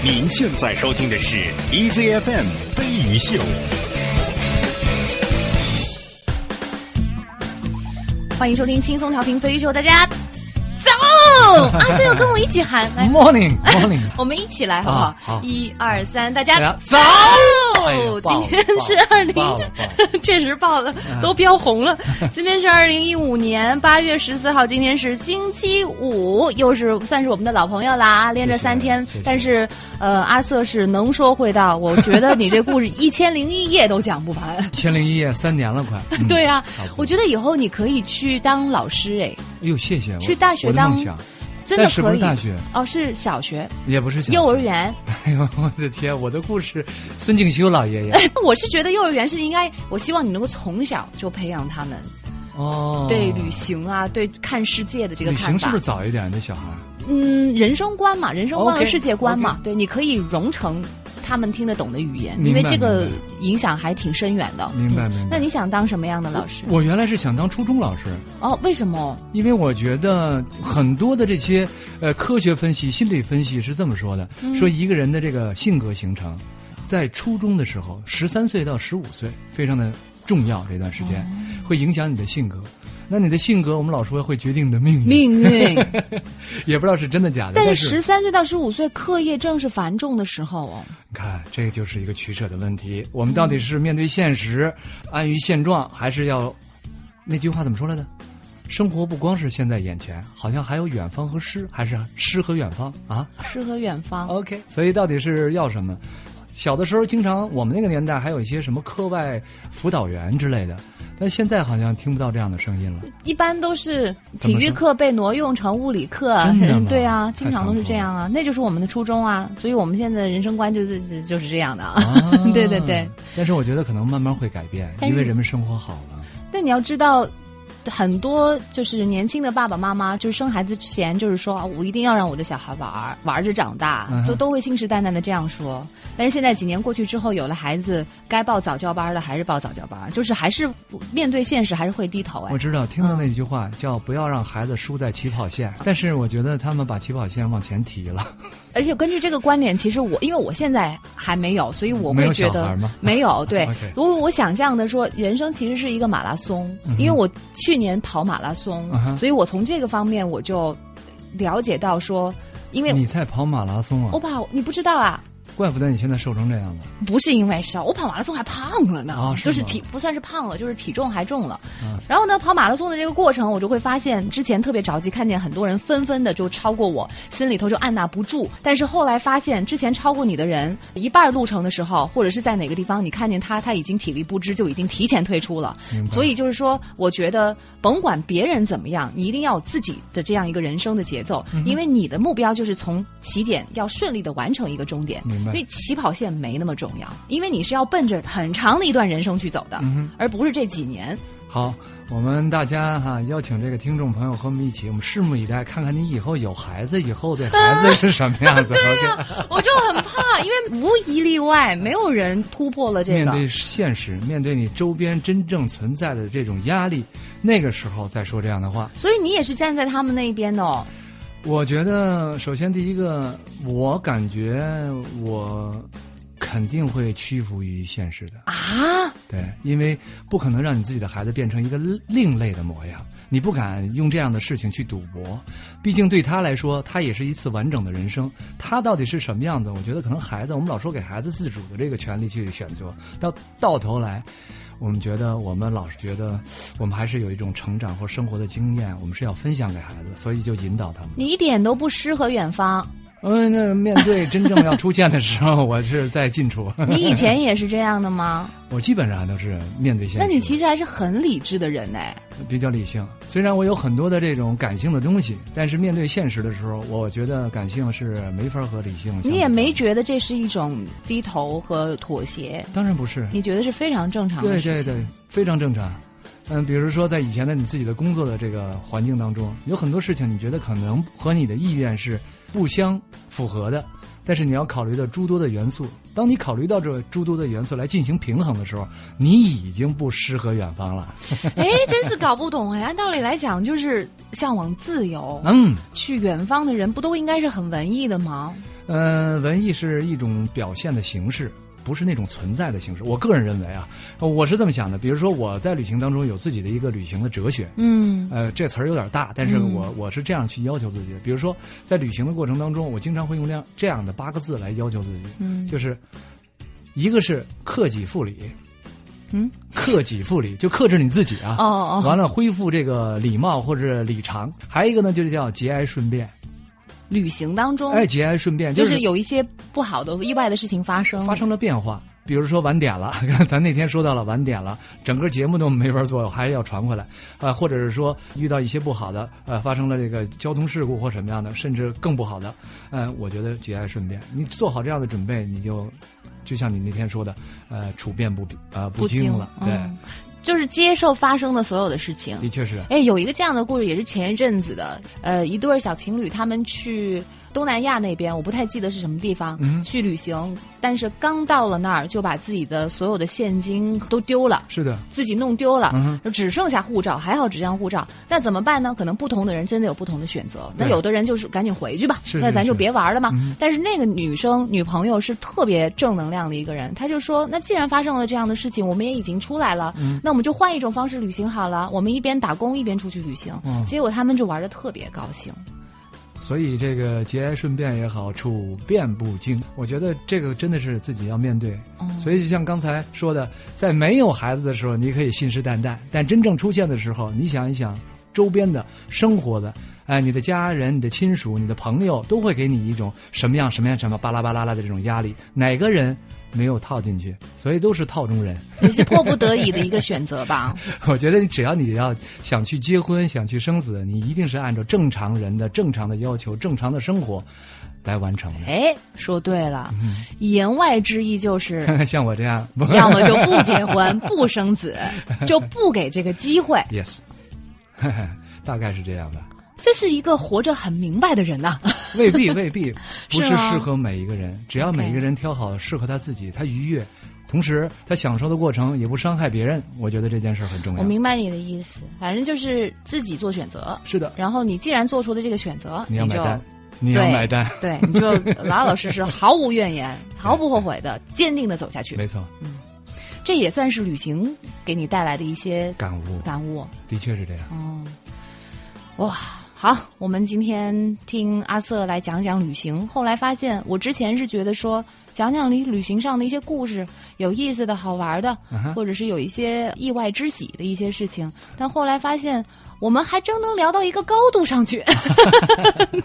您现在收听的是 EZFM 飞鱼秀。欢迎收听轻松调频飞鱼秀，大家走！阿瑟要跟我一起喊，来 Morning Morning，我们一起来好不好啊？好一二三，大家早今天是二零 确实爆了，都飙红了。今天是二零一五年八月十四号，今天是星期五，又是算是我们的老朋友啦，连着三天。但是呃，阿瑟是能说会道，我觉得你这故事一千零一夜都讲不完。一千零一夜三年了，快。嗯对呀、差不多我觉得以后你可以去当老师，哎，哎呦，谢谢。我去大学当真的但是不可以。是大学，哦，是小学、也不是小学幼儿。园。哎呦，我的天，我的故事，孙敬修老爷爷。我是觉得幼儿园是应该，我希望你能够从小就培养他们哦，对旅行啊，对看世界的这个看法。旅行是不是早一点？那小孩嗯，人生观嘛，人生观和世界观嘛对，你可以融成他们听得懂的语言，因为这个影响还挺深远的。嗯明白明白那你想当什么样的老师？我原来是想当初中老师，哦，为什么？因为我觉得很多的这些呃科学分析、心理分析是这么说的：嗯说一个人的这个性格形成，在初中的时候，十三岁到十五岁非常的重要，这段时间、哦会影响你的性格。那你的性格，我们老说会决定你的命运，命运。也不知道是真的假的。但但是十三岁到十五岁，课业正是繁重的时候哦。你看，这个就是一个取舍的问题。我们到底是面对现实，安于现状，还是要那句话怎么说来着？生活不光是现在眼前，好像还有远方和诗，还是诗和远方啊诗和远方。？OK，所以到底是要什么？小的时候，经常我们那个年代还有一些什么课外辅导员之类的，但现在好像听不到这样的声音了。一般都是体育课被挪用成物理课，对啊，经常都是这样啊，那就是我们的初衷啊，所以我们现在的人生观就是是就是这样的啊。啊 对对对。但是我觉得可能慢慢会改变，因为人们生活好了。但你要知道。很多就是年轻的爸爸妈妈，就是生孩子之前就是说，啊我一定要让我的小孩玩儿，玩着长大嗯，哼都都会信誓旦旦的这样说。但是现在几年过去之后，有了孩子，该报早教班的还是报早教班，就是还是面对现实还是会低头哎我。知道，听到那句话、叫“不要让孩子输在起跑线”，但是我觉得他们把起跑线往前提了。而且根据这个观点，其实我因为我现在还没有，所以我会觉得没有。对如果我想象的说，人生其实是一个马拉松，嗯因为我去年跑马拉松，嗯所以我从这个方面我就了解到说，因为你在跑马拉松啊我？跑你不知道啊。怪不得你现在瘦成这样子。不是因为瘦，我跑马拉松还胖了呢，啊是就是体不算是胖了，就是体重还重了。嗯然后呢，跑马拉松的这个过程，我就会发现，之前特别着急，看见很多人纷纷的就超过我，心里头就按捺不住。但是后来发现，之前超过你的人，一半路程的时候，或者是在哪个地方，你看见他，他已经体力不支，就已经提前退出了。所以就是说，我觉得甭管别人怎么样，你一定要有自己的这样一个人生的节奏，嗯因为你的目标就是从起点要顺利的完成一个终点。明白所以起跑线没那么重要，因为你是要奔着很长的一段人生去走的，嗯而不是这几年。好，我们大家哈、邀请这个听众朋友和我们一起，我们拭目以待，看看你以后有孩子以后的孩子是什么样子。OK，我就很怕，因为无一例外，没有人突破了这个。面对现实，面对你周边真正存在的这种压力，那个时候再说这样的话。所以你也是站在他们那一边的哦。我觉得，首先第一个，我感觉我肯定会屈服于现实的。啊，对，因为不可能让你自己的孩子变成一个另类的模样，你不敢用这样的事情去赌博。毕竟对他来说，他也是一次完整的人生。他到底是什么样子？我觉得可能孩子，我们老说给孩子自主的这个权利去选择，到到头来。我们觉得，我们老是觉得，我们还是有一种成长或生活的经验，我们是要分享给孩子，所以就引导他们。你一点都不诗和远方，嗯，那面对真正要出现的时候，我是在近处。你以前也是这样的吗？我基本上都是面对现实。那你其实还是很理智的人哎。比较理性，虽然我有很多的这种感性的东西，但是面对现实的时候，我觉得感性是没法和理性。你也没觉得这是一种低头和妥协，当然不是，你觉得是非常正常的对。对对，非常正常。嗯，比如说在以前的你自己的工作的这个环境当中，有很多事情你觉得可能和你的意愿是不相符合的，但是你要考虑到诸多的元素。当你考虑到这诸多的元素来进行平衡的时候，你已经不诗和远方了。哎，真是搞不懂哎！按道理来讲，就是向往自由、嗯，去远方的人，不都应该是很文艺的吗？嗯，文艺是一种表现的形式，不是那种存在的形式。我个人认为啊，我是这么想的。比如说我在旅行当中有自己的一个旅行的哲学，嗯呃，这词儿有点大，但是我我是这样去要求自己的。比如说在旅行的过程当中，我经常会用这样这样的八个字来要求自己，嗯就是一个是克己复礼，嗯，克己复礼就克制你自己啊，哦哦完了恢复这个礼貌或者礼常。还有一个呢，就是叫节哀顺变，旅行当中，哎，节哀顺变就是是有一些不好的、意外的事情发生，发生了变化。比如说晚点了，咱那天说到了晚点了，整个节目都没法做，还要传回来，呃，或者是说遇到一些不好的，呃，发生了这个交通事故或什么样的，甚至更不好的，呃，我觉得节哀顺变，你做好这样的准备，你就就像你那天说的，呃，处变不呃不惊惊了，对，嗯就是接受发生的所有的事情。的确是，哎，有一个这样的故事，也是前一阵子的，呃，一对小情侣他们去东南亚那边，我不太记得是什么地方、嗯去旅行，但是刚到了那儿就把自己的所有的现金都丢了。是的，自己弄丢了，只剩下护照，还好只剩下护照，那怎么办呢？可能不同的人真的有不同的选择。那有的人就是赶紧回去吧，是是那咱就别玩了嘛。嗯但是那个女生女朋友是特别正能量的一个人，她就说：“那既然发生了这样的事情，我们也已经出来了，嗯那我们就换一种方式旅行好了。我们一边打工一边出去旅行。嗯结果他们就玩的特别高兴。所以这个节哀顺变也好，处变不惊，我觉得这个真的是自己要面对。嗯所以就像刚才说的，在没有孩子的时候，你可以信誓旦旦；但真正出现的时候，你想一想，周边的生活的，哎，你的家人、你的亲属、你的朋友，都会给你一种什么样、什么样、什么巴拉巴拉拉的这种压力。哪个人没有套进去？所以都是套中人。也是迫不得已的一个选择吧。我觉得你只要你要想去结婚、想去生子，你一定是按照正常人的正常的要求、正常的生活来完成的。哎，说对了，嗯言外之意就是。像我这样，要么就不结婚、不生子，就不给这个机会。yes，大概是这样的。这是一个活着很明白的人呐、未必，未必 不是适合每一个人。只要每一个人挑好适合他自己，他愉悦，同时他享受的过程也不伤害别人，我觉得这件事很重要我。明白你的意思，反正就是自己做选择。是的，然后你既然做出的这个选择，你要买单，你要买单，对，你就 老老实实、毫无怨言、毫不后悔的、坚定的走下去。没错，嗯这也算是旅行给你带来的一些感悟感悟。的确是这样。哦，哇，好，我们今天听阿瑟来讲讲旅行。后来发现，我之前是觉得说讲讲你旅行上的一些故事，有意思的好玩的，或者是有一些意外之喜的一些事情。但后来发现，我们还真能聊到一个高度上去。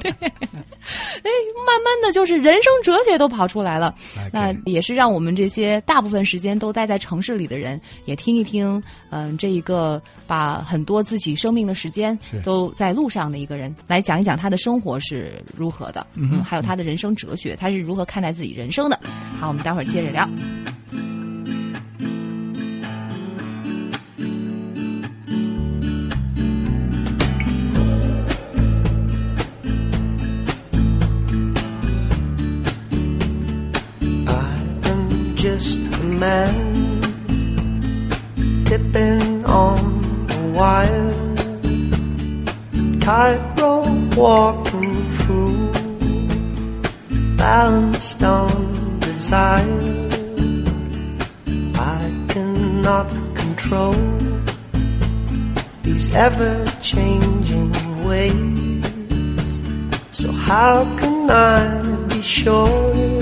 对，哎，慢慢的就是人生哲学都跑出来了。那也是让我们这些大部分时间都待在城市里的人，也听一听，嗯、这一个把很多自己生命的时间都在路上的一个人，来讲一讲他的生活是如何的，嗯哼还有他的人生哲学，他是如何看待自己人生的。好，我们待会儿接着聊。Just a man tipping on a wire, tightrope walking fool, balanced on desire. I cannot control these ever-changing ways. So how can I be sure?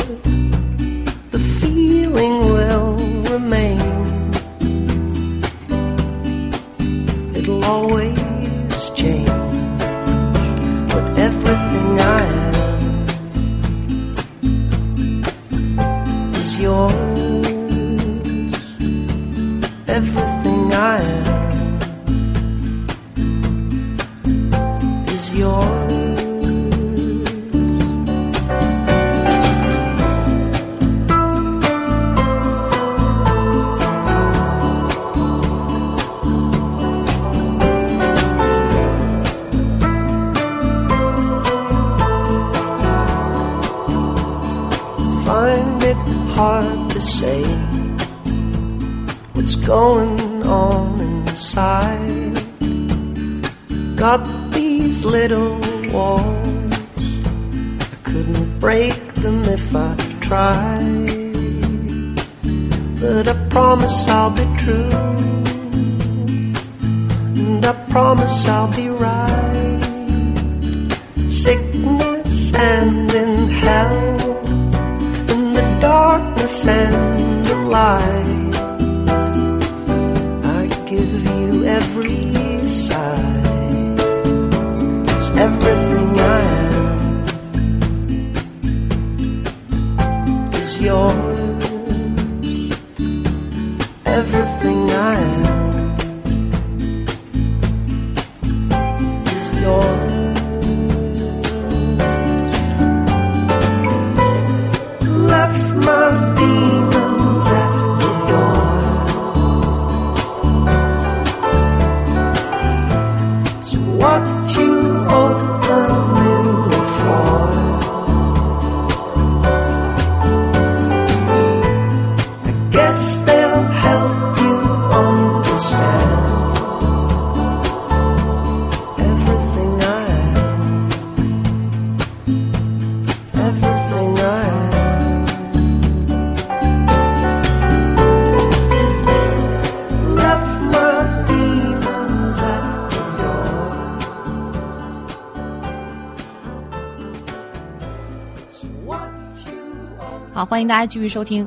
大家继续收听。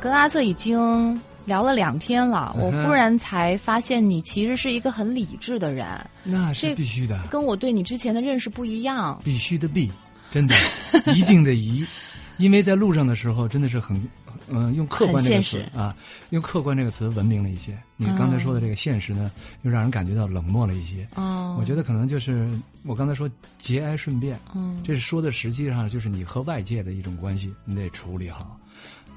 跟阿瑟已经聊了两天了，我忽然才发现你其实是一个很理智的人，那是必须的，跟我对你之前的认识不一样。必须的必，真的，一定的一，因为在路上的时候真的是很，嗯、用客观这个词很现实啊，用客观这个词文明了一些。你刚才说的这个现实呢，又让人感觉到冷漠了一些。哦，我觉得可能就是我刚才说节哀顺变，嗯这是说的实际上就是你和外界的一种关系，你得处理好。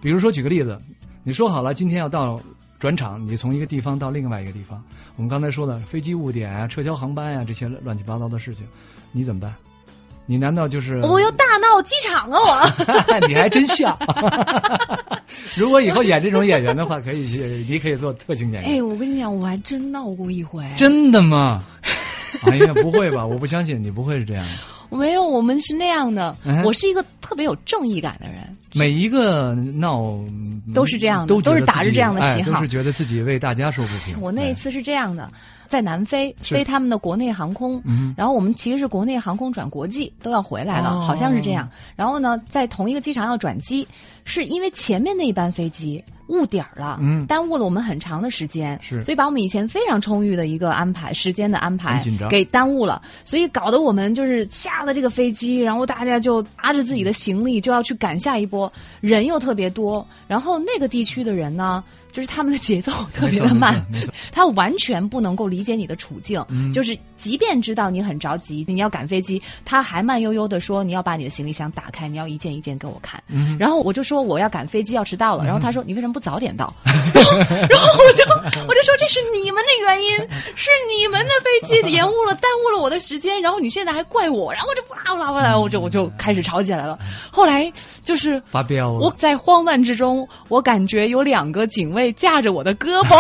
比如说举个例子，你说好了今天要到转场，你从一个地方到另外一个地方，我们刚才说的飞机误点啊、撤销航班呀、这些乱七八糟的事情，你怎么办？你难道就是我要大闹机场啊！我 你还真像。如果以后演这种演员的话，可以去，你可以做特型演员。哎，我跟你讲，我还真闹过一回。真的吗？哎呀，不会吧？我不相信你不会是这样的。没有，我们是那样的。嗯我是一个特别有正义感的人。每一个闹都是这样的都是打着这样的旗号哎都是觉得自己为大家说不平。哎我那一次是这样的，在南非飞他们的国内航空，嗯然后我们其实是国内航空转国际都要回来了，哦好像是这样。然后呢，在同一个机场要转机，是因为前面那一班飞机误点儿了，嗯。耽误了我们很长的时间，是。所以把我们以前非常充裕的一个安排时间的安排紧张给耽误了，所以搞得我们就是下了这个飞机，然后大家就拉着自己的行李就要去赶下一波，人又特别多，然后那个地区的人呢，就是他们的节奏特别的慢。他完全不能够理解你的处境，嗯。就是即便知道你很着急，你要赶飞机，他还慢悠悠的说你要把你的行李箱打开，你要一件一件给我看。嗯。然后我就说我要赶飞机要迟到了，然后他说你为什么不早点到？然后然后我就我就说这是你们的原因，是你们的飞机延误了，耽误了我的时间，然后你现在还怪我，然后我就哇哇哇，我就我就开始吵起来了。后来就是发飙了我在慌乱之中，我感觉有两个警卫架着我的胳膊，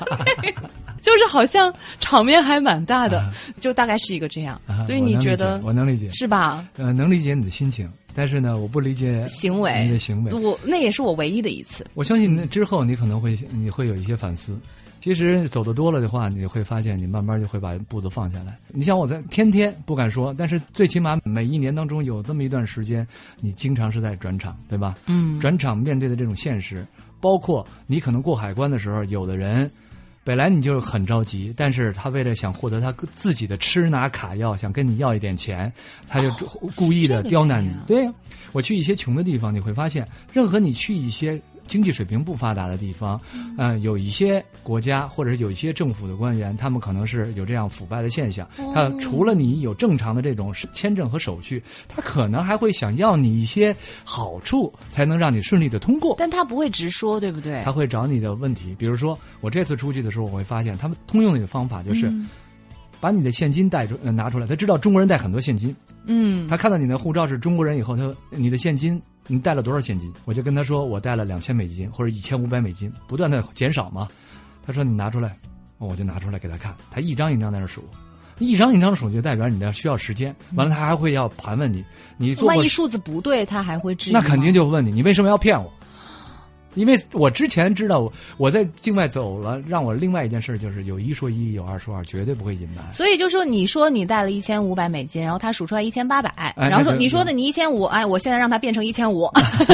就是好像场面还蛮大的，就大概是一个这样。啊所以你觉得我能理解，是吧？呃，能理解你的心情，但是呢，我不理解行为你的行为。我那也是我唯一的一次。我相信那之后你可能会你会有一些反思。其实走的多了的话，你会发现你慢慢就会把步子放下来。你像我在天天不敢说，但是最起码每一年当中有这么一段时间，你经常是在转场，对吧？嗯，转场面对的这种现实，包括你可能过海关的时候，有的人本来你就很着急，但是他为了想获得他自己的吃拿卡要，想跟你要一点钱，他就故意的刁难你。对呀、我去一些穷的地方，你会发现，任何你去一些。经济水平不发达的地方，呃，有一些国家或者有一些政府的官员，他们可能是有这样腐败的现象。他除了你有正常的这种签证和手续，他可能还会想要你一些好处，才能让你顺利的通过。但他不会直说，对不对？他会找你的问题，比如说我这次出去的时候，我会发现他们通用的方法就是嗯把你的现金带出、呃、拿出来。他知道中国人带很多现金，嗯，他看到你的护照是中国人以后，他说你的现金你带了多少现金？我就跟他说我带了两千美金或者一千五百美金，不断的减少嘛。他说你拿出来，哦我就拿出来给他看，他一张一张在那数。一张一张数就代表你的需要时间。完了，他还会要盘问你，你万一数字不对，他还会质疑。那肯定就问你，你为什么要骗我？因为我之前知道我我在境外走了，让我另外一件事就是有一说一，有二说二，绝对不会隐瞒。所以就说你说你带了一千五百美金，然后他数出来一千八百，哎然后说你说的你一千五，哎，我现在让他变成一千五，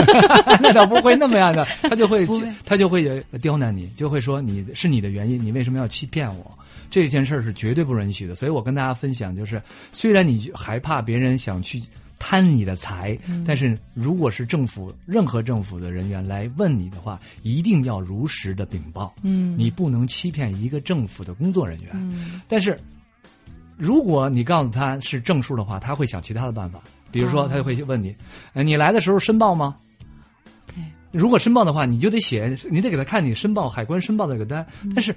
那倒不会那么样的，他就会会他就会刁难你，就会说你是你的原因，你为什么要欺骗我？这件事儿是绝对不允许的。所以我跟大家分享，就是虽然你害怕别人想去贪你的财，但是如果是政府任何政府的人员来问你的话，一定要如实的禀报。嗯你不能欺骗一个政府的工作人员。嗯但是，如果你告诉他是正数的话，他会想其他的办法，比如说哦他就会问你，呃，你来的时候申报吗？如果申报的话，你就得写，你得给他看你申报海关申报的这个单。嗯但是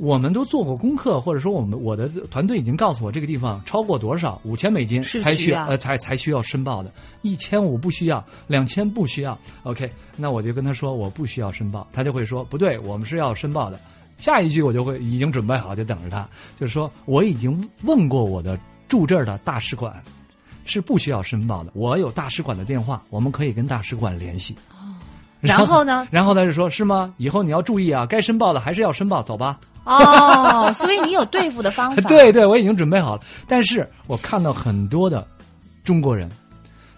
我们都做过功课，或者说我们我的团队已经告诉我这个地方超过多少五千美金才需呃才才需要申报的，一千五不需要，两千不需要。OK，那我就跟他说我不需要申报，他就会说不对，我们是要申报的。下一句我就会已经准备好，就等着他，就是说我已经问过我的住这儿的大使馆，是不需要申报的。我有大使馆的电话，我们可以跟大使馆联系。然后呢？然后他就说：“是吗？以后你要注意啊，该申报的还是要申报，走吧。哦，所以你有对付的方法，对对，我已经准备好了。但是我看到很多的中国人，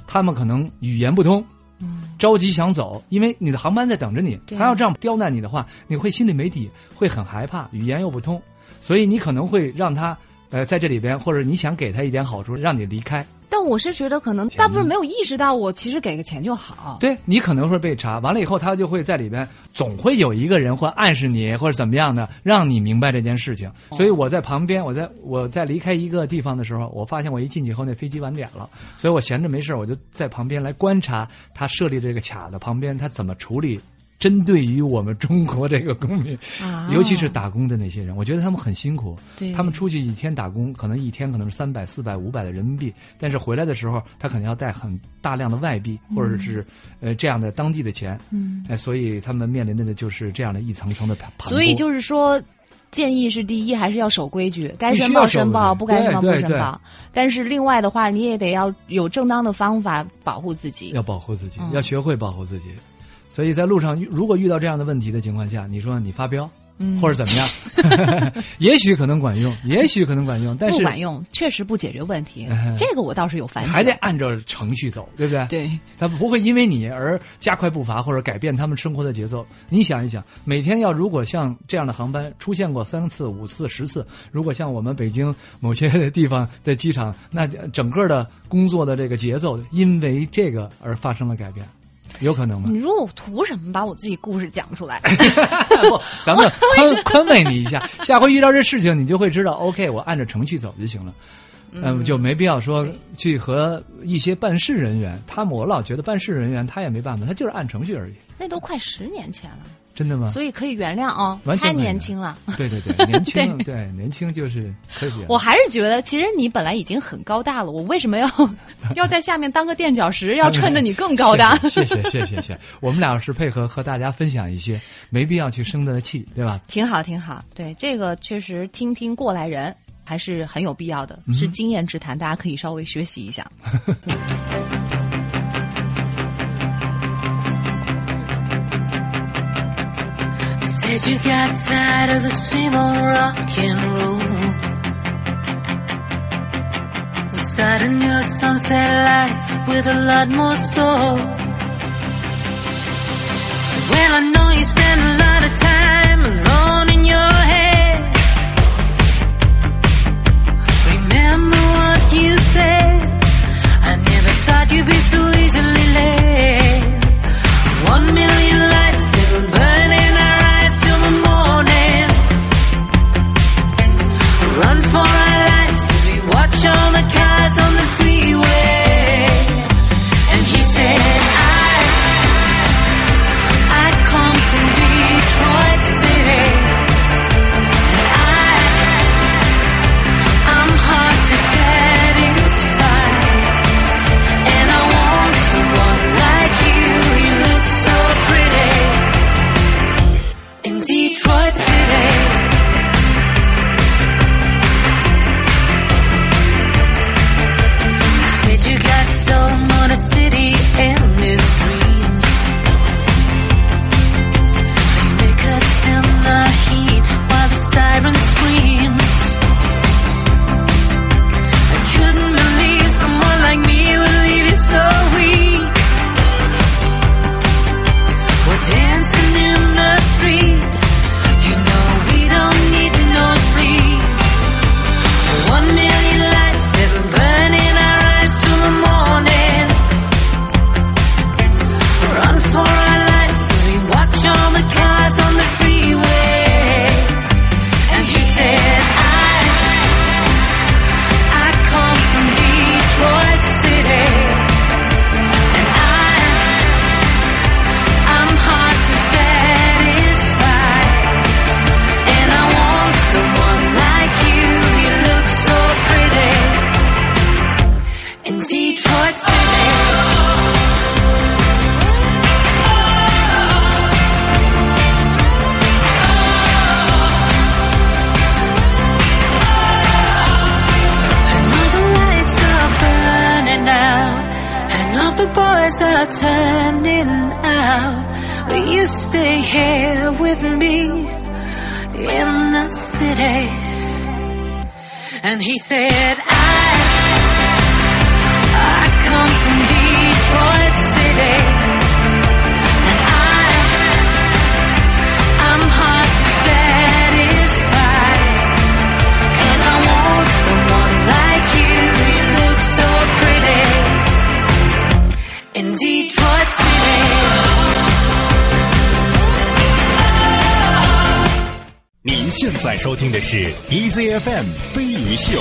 他们可能语言不通，嗯着急想走，因为你的航班在等着你，他要这样刁难你的话，你会心里没底，会很害怕，语言又不通，所以你可能会让他呃在这里边，或者你想给他一点好处，让你离开。但我是觉得可能大部分没有意识到，我其实给个钱就好。对你可能会被查，完了以后他就会在里边，总会有一个人会暗示你或者怎么样的，让你明白这件事情。所以我在旁边，我在我在离开一个地方的时候，我发现我一进去以后那飞机晚点了，所以我闲着没事我就在旁边来观察他设立这个卡的旁边他怎么处理。针对于我们中国这个公民，啊尤其是打工的那些人，我觉得他们很辛苦。对他们出去一天打工，可能一天可能是三百、四百、五百的人民币，但是回来的时候，他肯定要带很大量的外币，或者是呃这样的当地的钱。嗯，哎，所以他们面临的就是这样的一层层的所以就是说。建议是第一，还是要守规矩，该申报申报，不该申报不申报。但是另外的话，你也得要有正当的方法保护自己。要保护自己，嗯要学会保护自己。所以在路上，如果遇到这样的问题的情况下，你说你发飙，嗯或者怎么样，也许可能管用，也许可能管用，但是不管用，确实不解决问题哎。这个我倒是有反省。还得按照程序走，对不对？对，他不会因为你而加快步伐或者改变他们生活的节奏。你想一想，每天要如果像这样的航班出现过三次、五次、十次，如果像我们北京某些地方的机场，那整个的工作的这个节奏因为这个而发生了改变，有可能吗？你说我图什么把我自己故事讲出来？不，咱们宽宽慰你一下，下回遇到这事情，你就会知道，OK，我按照程序走就行了。嗯，就没必要说去和一些办事人员，他们我老觉得办事人员他也没办法，他就是按程序而已，那都快十年前了，真的吗？所以可以原谅哦，太年轻了。对对对，年轻对年轻就是可以。我还是觉得，其实你本来已经很高大了，我为什么要 要在下面当个垫脚石，要衬得你更高大？谢谢谢谢谢谢，我们俩是配合和大家分享一些，没必要去生他的气，对吧？挺好，挺好。对，这个确实听听过来人还是很有必要的，嗯是经验之谈，大家可以稍微学习一下。Said you got tired of the same old rock and roll. Start a new sunset life with a lot more soul. Well, I know you spend a lot of time alone in your head. Remember what you said. I never thought you'd be so easily led. One million Nation. And he said, 在收听的是 EZFM 飞鱼秀。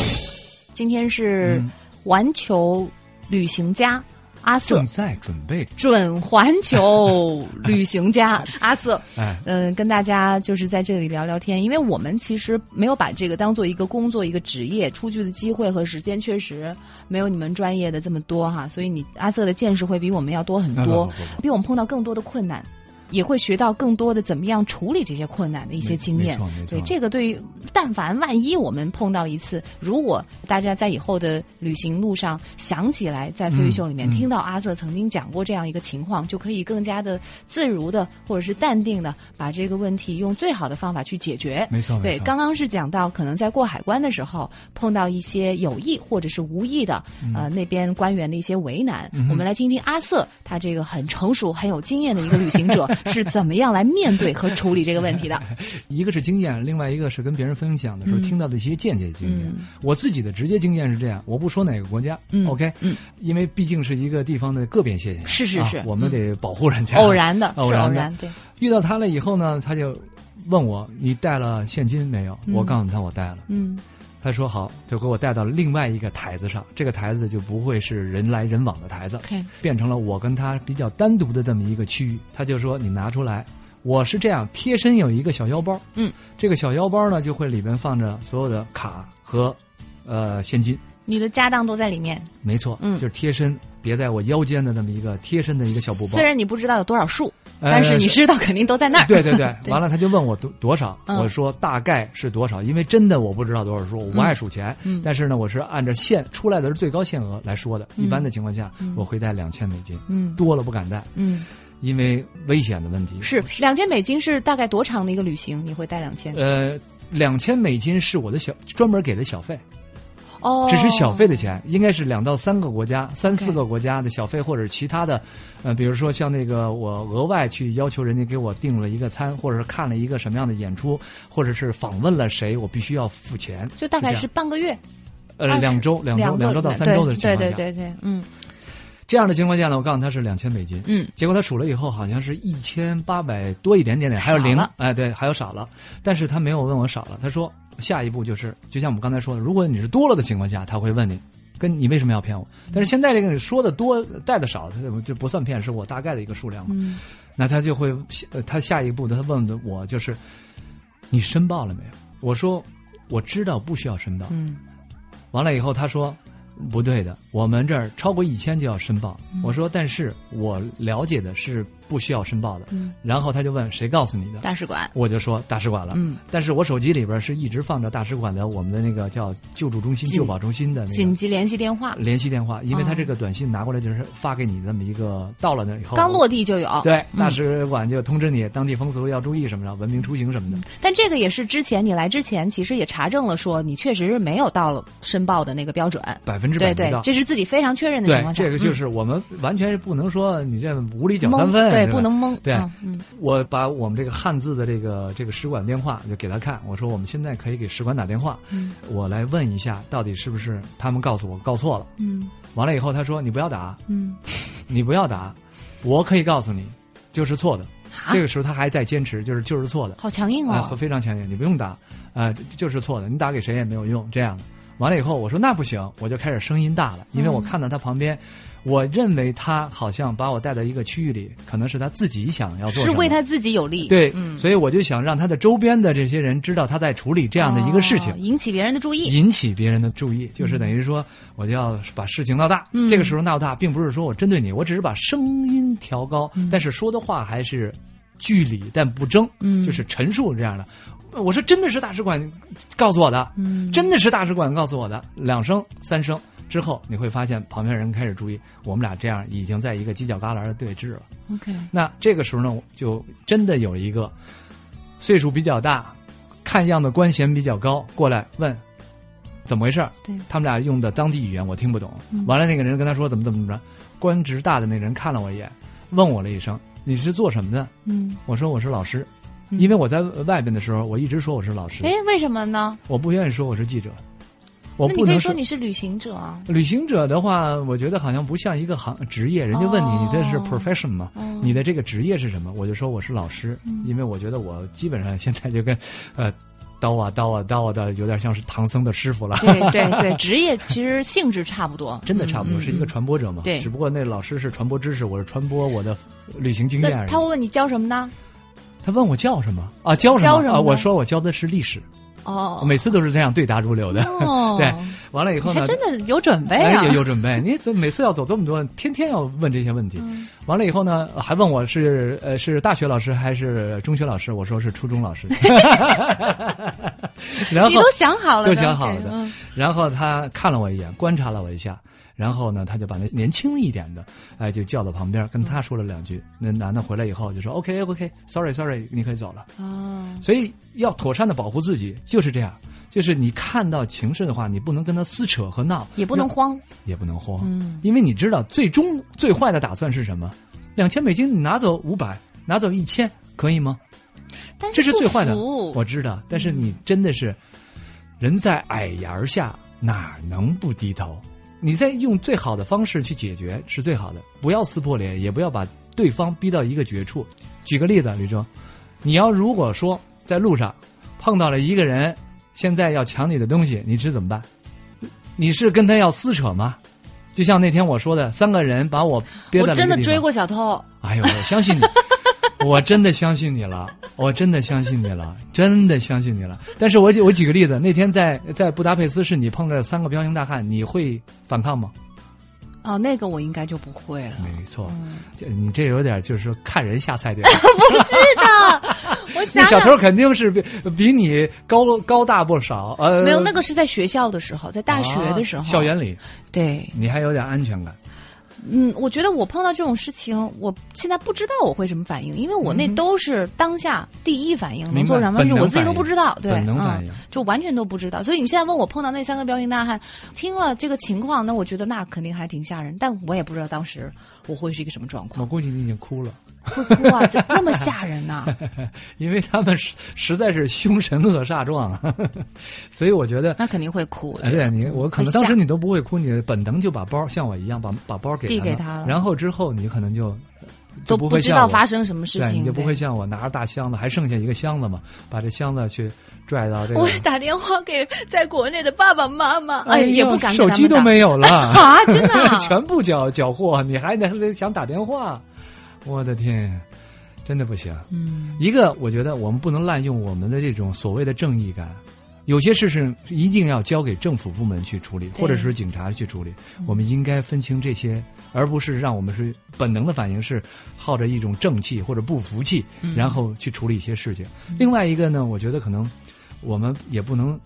今天是环球旅行家阿瑟正，在准备，准环球 旅行家阿瑟。哎，嗯，跟大家就是在这里聊聊天，因为我们其实没有把这个当做一个工作、一个职业，出去的机会和时间确实没有你们专业的这么多哈，所以你阿瑟的见识会比我们要多很多不不不，比我们碰到更多的困难。也会学到更多的怎么样处理这些困难的一些经验。对这个，对于但凡万一我们碰到一次，如果大家在以后的旅行路上想起来，在飞鱼秀里面听到阿瑟曾经讲过这样一个情况，就可以更加的自如的或者是淡定的把这个问题用最好的方法去解决。没错对刚刚是讲到可能在过海关的时候碰到一些有意或者是无意的，呃，那边官员的一些为难。嗯我们来听听阿瑟他这个很成熟、很有经验的一个旅行者 是怎么样来面对和处理这个问题的。一个是经验，另外一个是跟别人分享的时候嗯听到的一些间接经验。嗯我自己的直接经验是这样，我不说哪个国家、嗯 o k 嗯，因为毕竟是一个地方的个别现象，是是是啊我们得保护人家。偶然的，偶然对，遇到他了以后呢，他就问我你带了现金没有？嗯我告诉他我带了。嗯他说好，就给我带到了另外一个台子上，这个台子就不会是人来人往的台子变成了我跟他比较单独的这么一个区域。他就说你拿出来，我是这样贴身有一个小腰包，嗯，这个小腰包呢就会里边放着所有的卡和呃现金，你的家当都在里面，没错，嗯。就是贴身别在我腰间的那么一个贴身的一个小布包。虽。然你不知道有多少数，呃但是你知道肯定都在那儿。对对对，对 完了他就问我多多少，嗯我说大概是多少，因为真的我不知道多少数，我不爱数钱，嗯但是呢，我是按照限出来的是最高限额来说的，嗯一般的情况下嗯我会带两千美金，嗯多了不敢带，嗯，因为危险的问题。是两千美金是大概多长的一个旅行？你会带两千？呃，两千美金是我的小专门给的小费，哦，只是小费的钱，应该是两到三个国家、三四个国家的小费，或者其他的，呃，比如说像那个我额外去要求人家给我订了一个餐，或者是看了一个什么样的演出，或者是访问了谁，我必须要付钱，就大概是半个月，呃两周、两周、两周到三周的情况下，对对对对，嗯。这样的情况下呢，我告诉他是两千美金，嗯。结果他数了以后好像是一千八百多一点点点，还有零，哎，对，还有少了，但是他没有问我少了，他说下一步就是，就像我们刚才说的，如果你是多了的情况下，他会问你。跟你为什么要骗我？但是现在这个说的多带的少，他就不算骗，是我大概的一个数量嘛。嗯那他就会，呃他下一步他问的我就是，你申报了没有？我说我知道不需要申报。嗯完了以后他说不对的，我们这儿超过一千就要申报。我说但是我了解的是不需要申报的。嗯，然后他就问谁告诉你的？大使馆，我就说大使馆了。嗯，但是我手机里边是一直放着大使馆的我们的那个叫救助中心、救保中心的那个紧急联系电话，联系电话，因为他哦这个短信拿过来就是发给你那么一个到了那以后刚落地就有。对，嗯大使馆就通知你当地风俗要注意什么的，文明出行什么的。但这个也是之前你来之前，其实也查证了，说你确实是没有到申报的那个标准。百分之百，。对对这是自己非常确认的情况，下。这个就嗯是我们完全是不能说你这无理搅三分，对，吧不能蒙。对嗯嗯我把我们这个汉字的这个这个使馆电话就给他看，我说我们现在可以给使馆打电话，嗯我来问一下到底是不是他们告诉我告错了。嗯完了以后他说你不要打，嗯，你不要打，我可以告诉你就是错的。啊这个时候他还在坚持，就是就是错的。好强硬啊、哦。非常强硬，你不用打，啊、就是错的，你打给谁也没有用，这样的。完了以后，我说那不行，我就开始声音大了，因为我嗯看到他旁边，我认为他好像把我带到一个区域里，可能是他自己想要做是为他自己有利。对，嗯，所以我就想让他的周边的这些人知道他在处理这样的一个事情。哦引起别人的注意。引起别人的注意，就是等于说，我就要把事情闹大。嗯这个时候闹大，并不是说我针对你，我只是把声音调高，嗯但是说的话还是据理但不争，嗯就是陈述这样的。我说真的是大使馆告诉我的，嗯真的是大使馆告诉我的，两声三声，之后，你会发现旁边人开始注意，我们俩这样已经在一个犄角旮旯的对峙了。OK，那这个时候呢，就真的有一个岁数比较大、看样子官衔比较高过来问怎么回事儿对他们俩用的当地语言我听不懂。嗯完了，那个人跟他说怎么怎么怎么着，官职大的那人看了我一眼，问我了一声：“你是做什么的嗯，？”我说：“我是老师。”嗯因为我在外边的时候，我一直说我是老师，哎，为什么呢？我不愿意说我是记者，我那你可以不能说你是旅行者啊。旅行者的话，我觉得好像不像一个行职业。人家问你，哦你这是 profession 吗？哦你的这个职业是什么？我就说我是老师，嗯因为我觉得我基本上现在就跟，呃，刀啊刀啊刀啊的，有点像是唐僧的师傅了。对对对，职业其实性质差不多，真的差不多，嗯是一个。传播者嘛。对只不过那老师是传播知识，我是传播我的旅行经验而已。他会问你教什么呢？他问我叫什么啊？教什么啊？教什么呢我说我教的是历史，哦我，每次都是这样对答如流的。哦 对，完了以后呢，还真的有准备哎，啊。也有准备。你怎每次要走这么多，天天要问这些问题。嗯完了以后呢，还问我是呃是大学老师还是中学老师？我说是初中老师。然后你都想好了，都想好了的嗯然后他看了我一眼，观察了我一下，然后呢，他就把那年轻一点的，哎，就叫到旁边，跟他说了两句。那男的回来以后就说：“OK OK，Sorry Sorry，你可以走了。”啊，所以要妥善的保护自己，就是这样。就是你看到情势的话，你不能跟他撕扯和闹，也不能慌。也不能慌，嗯因为你知道最终最坏的打算是什么？两千美金你拿走五百，拿走一千，可以吗？但这是最坏的我知道，但是你真的是人在矮檐下，哪能不低头？你在用最好的方式去解决是最好的，不要撕破脸，也不要把对方逼到一个绝处。举个例子，吕征，你要如果说在路上碰到了一个人，现在要抢你的东西，你是怎么办？你是跟他要撕扯吗？就像那天我说的，三个人把我憋在我真的追过小偷。哎呦，我相信你，我真的相信你了，我真的相信你了，真的相信你了。但是我举我举个例子，那天在在布达佩斯市，你碰着三个彪形大汉，你会反抗吗？哦，那个我应该就不会了。没错，嗯你这有点就是说看人下菜碟。不是的，我想小偷肯定是比比你高高大不少，呃，没有那个是在学校的时候，在大学的时候，啊校园里对，你还有点安全感。嗯，我觉得我碰到这种事情，我现在不知道我会什么反应，因为我那都是当下第一反应，能做什么事，我自己都不知道，对，本能反应。嗯，就完全都不知道。所以你现在问我碰到那三个彪形大汉，听了这个情况，那我觉得那肯定还挺吓人，但我也不知道当时我会是一个什么状况。我况，估计你已经哭了，会哭啊，这那么吓人呐、因为他们实实在是凶神恶煞状啊，所以我觉得那肯定会哭的。哎，对你，我可能当时你都不会哭，你本能就把包像我一样把把包给递给他了。然后之后你可能就都就不知道发生什么事对，情，你就不会像我拿着大箱子，还剩下一个箱子嘛，把这箱子去拽到这个我，打电话给在国内的爸爸妈妈，哎，也不敢手机都没有了。啊，真的啊。全部缴缴获，你还得想打电话，我的天，真的不行。嗯，一个，我觉得我们不能滥用我们的这种所谓的正义感，有些事情一定要交给政府部门去处理，或者是警察去处理。我们应该分清这些，而不是让我们是本能的反应是耗着一种正气或者不服气，然后去处理一些事情。另外一个呢，我觉得可能我们也不能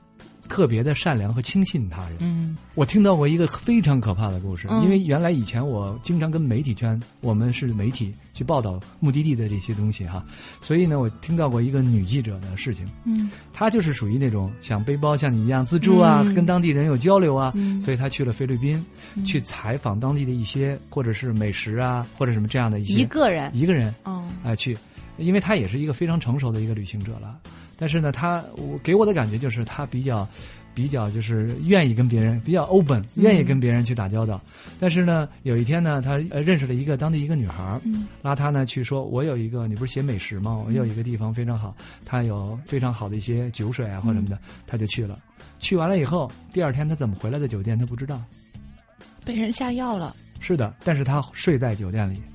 特别的善良和轻信他人。嗯。我听到过一个非常可怕的故事，嗯。因为原来以前我经常跟媒体圈，我们是媒体去报道目的地的这些东西哈，所以呢，我听到过一个女记者的事情，嗯。她就是属于那种想背包像你一样自助啊，嗯。跟当地人有交流啊，嗯。所以她去了菲律宾，去采访当地的一些或者是美食啊，或者什么这样的一些一个人，一个人哦，啊、去，因为他也是一个非常成熟的一个旅行者了。但是呢，他我给我的感觉就是他比较比较就是愿意跟别人比较 open，愿意跟别人去打交道。但是呢，有一天呢，他呃认识了一个当地一个女孩儿，嗯拉他呢去说，我有一个你不是写美食吗？我有一个地方非常好，他有非常好的一些酒水啊或什么的，他就去了。去完了以后，第二天他怎么回来的酒店他不知道。被人下药了，是的，但是他睡在酒店里哦。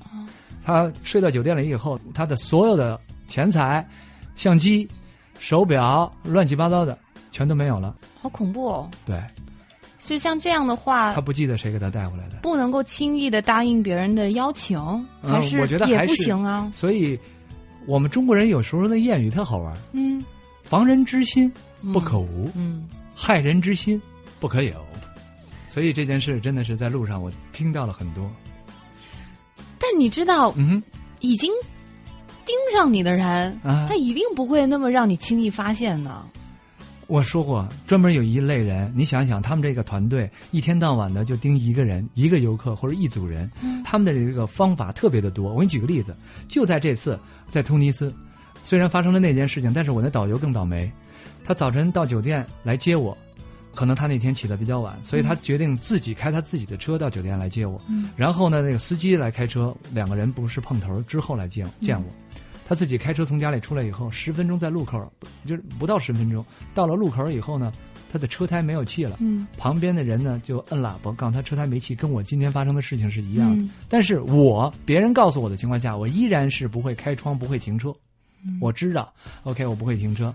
他睡到酒店里以后，他的所有的钱财、相机、手表，乱七八糟的全都没有了。好恐怖哦！对所以像这样的话他，不记得谁给他带回来的，不能够轻易的答应别人的邀请，嗯还是我觉得也不还是行啊。所以我们中国人有时候那谚语特好玩：嗯，防人之心不可无，嗯，害人之心不可有。所以这件事真的是在路上我听到了很多。但你知道，嗯，已经盯上你的人，啊他一定不会那么让你轻易发现的。我说过，专门有一类人，你想想，他们这个团队一天到晚的就盯一个人、一个游客或者一组人，他们的这个方法特别的多。我给你举个例子，就在这次在突尼斯，虽然发生了那件事情，但是我那导游更倒霉，他早晨到酒店来接我。可能他那天起的比较晚，所以他决定自己开他自己的车到酒店来接我。然后呢，那个司机来开车，两个人不是碰头之后来见见我。他自己开车从家里出来以后，十分钟在路口，就是不到十分钟，到了路口以后呢，他的车胎没有气了。嗯旁边的人呢就摁喇叭，告诉他车胎没气，跟我今天发生的事情是一样的。嗯但是我别人告诉我的情况下，我依然是不会开窗，不会停车。我知道，OK，我不会停车。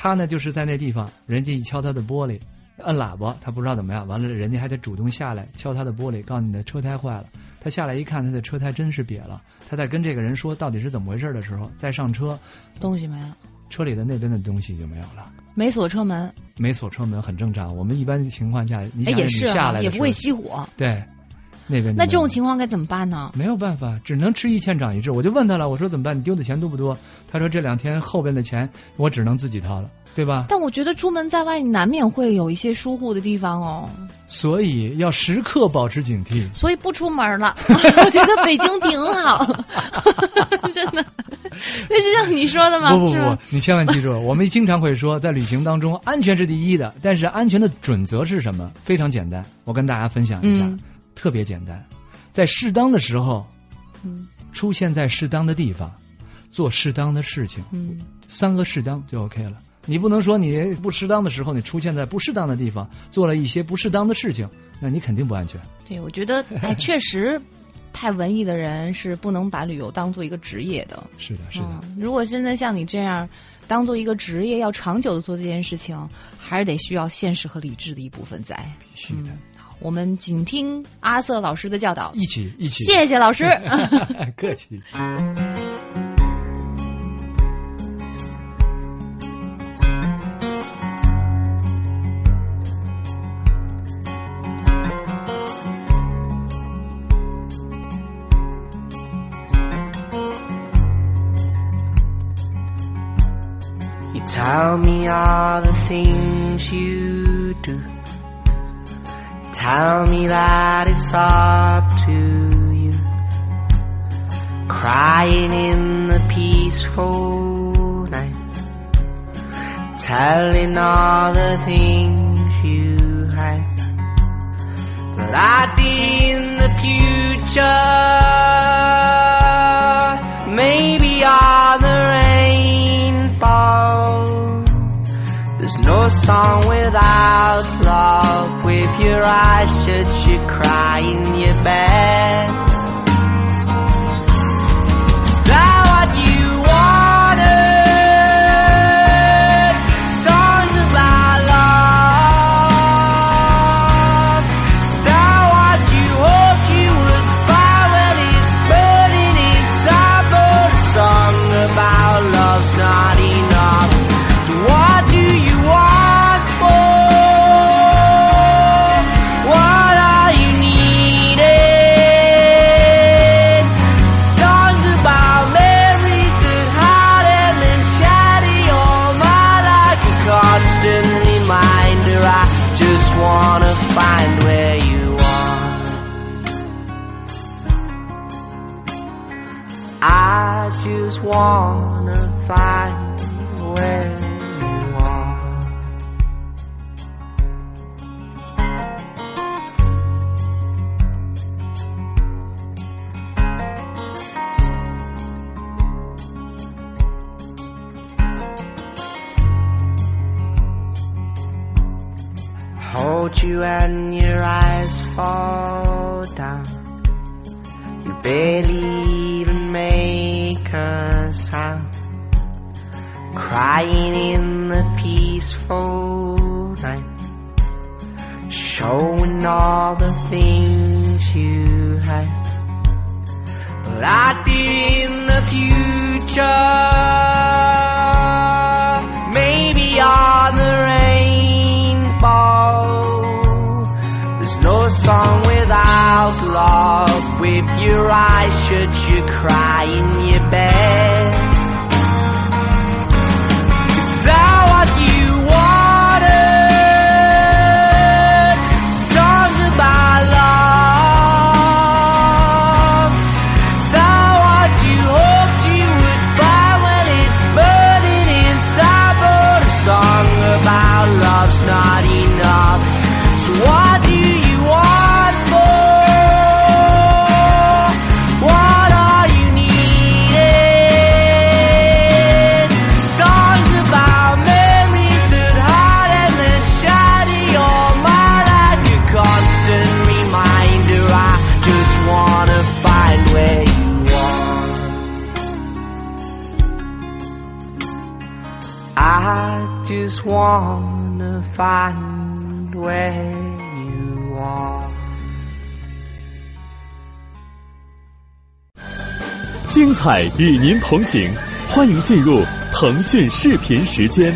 他呢就是在那地方，人家一敲他的玻璃，摁喇叭，他不知道怎么样，完了人家还得主动下来敲他的玻璃，告诉你的车胎坏了。他下来一看，他的车胎真是瘪了。他在跟这个人说到底是怎么回事的时候，再上车，东西没了，车里的那边的东西就没有了。没锁车门，没锁车门很正常，我们一般情况下，你哎，想你也是啊，下来也不会熄火。对，那边那这种情况该怎么办呢？没有办法，只能吃一堑长一智。我就问他了，我说怎么办？你丢的钱多不多？他说这两天后边的钱我只能自己掏了，对吧？但我觉得出门在外，你难免会有一些疏忽的地方哦，所以要时刻保持警惕。所以不出门了。我觉得北京挺好，真的。那是让你说的吗？不不不，你千万记住，我们经常会说，在旅行当中，安全是第一的。但是安全的准则是什么？非常简单，我跟大家分享一下，嗯特别简单，在适当的时候，嗯出现在适当的地方，做适当的事情，嗯，三个适当就 OK 了。你不能说你不适当的时候，你出现在不适当的地方，做了一些不适当的事情，那你肯定不安全。对，我觉得哎，确实，太文艺的人是不能把旅游当做一个职业的。是的，是的，嗯，如果真的像你这样，当做一个职业，要长久的做这件事情，还是得需要现实和理智的一部分在。必须的，好，我们谨听阿瑟老师的教导。一起一起，谢谢老师。客气。You tell me all the things you do. Tell me that it's up to you. Crying in the peaceful night. Telling all the things you hide. But I'd be in the future. Maybe on the rainbow. There's no song without love. With your eyes shut, you cry in your bed. 与您同行，欢迎进入腾讯视频时间。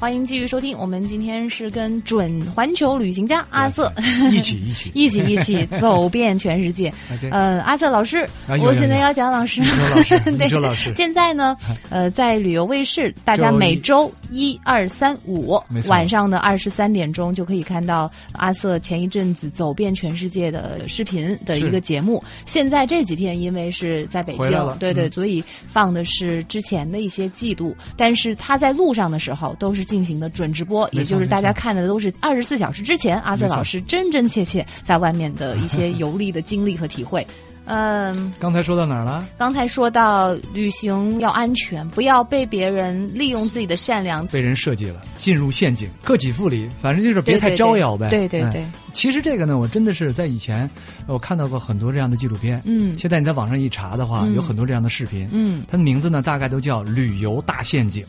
欢迎继续收听，我们今天是跟准环球旅行家阿瑟一起 一起。一起一起 走遍全世界。对呃，阿瑟老师啊，我现在要讲老师，对现在呢，呃，在旅游卫视，大家每周一、二、三、五晚上的二十三点钟就可以看到阿瑟前一阵子走遍全世界的视频的一个节目。现在这几天因为是在北京对对，嗯。所以放的是之前的一些季度，但是他在路上的时候都是进行的准直播，也就是大家看的都是二十四小时之前阿瑟老师真真切切在外面的一些 游历的经历和体会。嗯，刚才说到哪儿了？刚才说到旅行要安全，不要被别人利用自己的善良。被人设计了，进入陷阱，克己复礼，反正就是别太招摇呗。哎对对对，其实这个呢，我真的是在以前我看到过很多这样的纪录片。嗯现在你在网上一查的话，嗯有很多这样的视频。嗯，它的名字呢，大概都叫“旅游大陷阱”。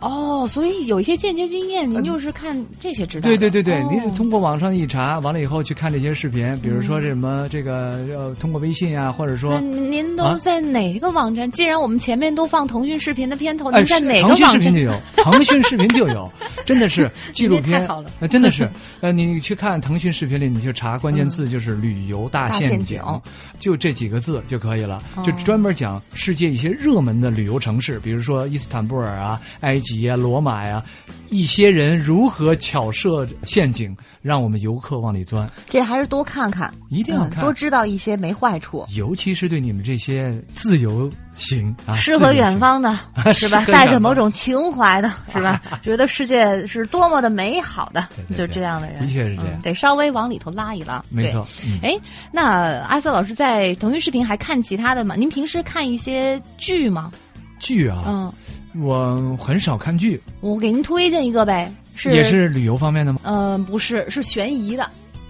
哦，所以有一些间接经验，您就是看这些知道的。对对对对，哦你是通过网上一查，完了以后去看这些视频，比如说这什么这个呃，通过微信啊，或者说那您都啊在哪一个网站？既然我们前面都放腾讯视频的片头，哎，您在是哪个网站腾讯视频就？有，腾讯视频就有，真的是纪录片太好了，呃真的是，呃，你去看腾讯视频里，你去查关键字就是“旅游大陷阱大陷阱”，就这几个字就可以了，哦就专门讲世界一些热门的旅游城市，比如说伊斯坦布尔啊、埃及啊、罗马呀、一些人如何巧设陷阱，让我们游客往里钻，这还是多看看，一定要看嗯多知道一些没坏处。尤其是对你们这些自由行啊，诗和远方的是吧？带着某种情怀的是吧？觉得世界是多么的美好的对，对就这样的人，的确是这样嗯得稍微往里头拉一拉。没错哎，那阿瑟老师在腾讯视频还看其他的吗？您平时看一些剧吗？剧啊，嗯，我很少看剧，我给您推荐一个呗，是也是旅游方面的吗？嗯、不是，是悬疑的，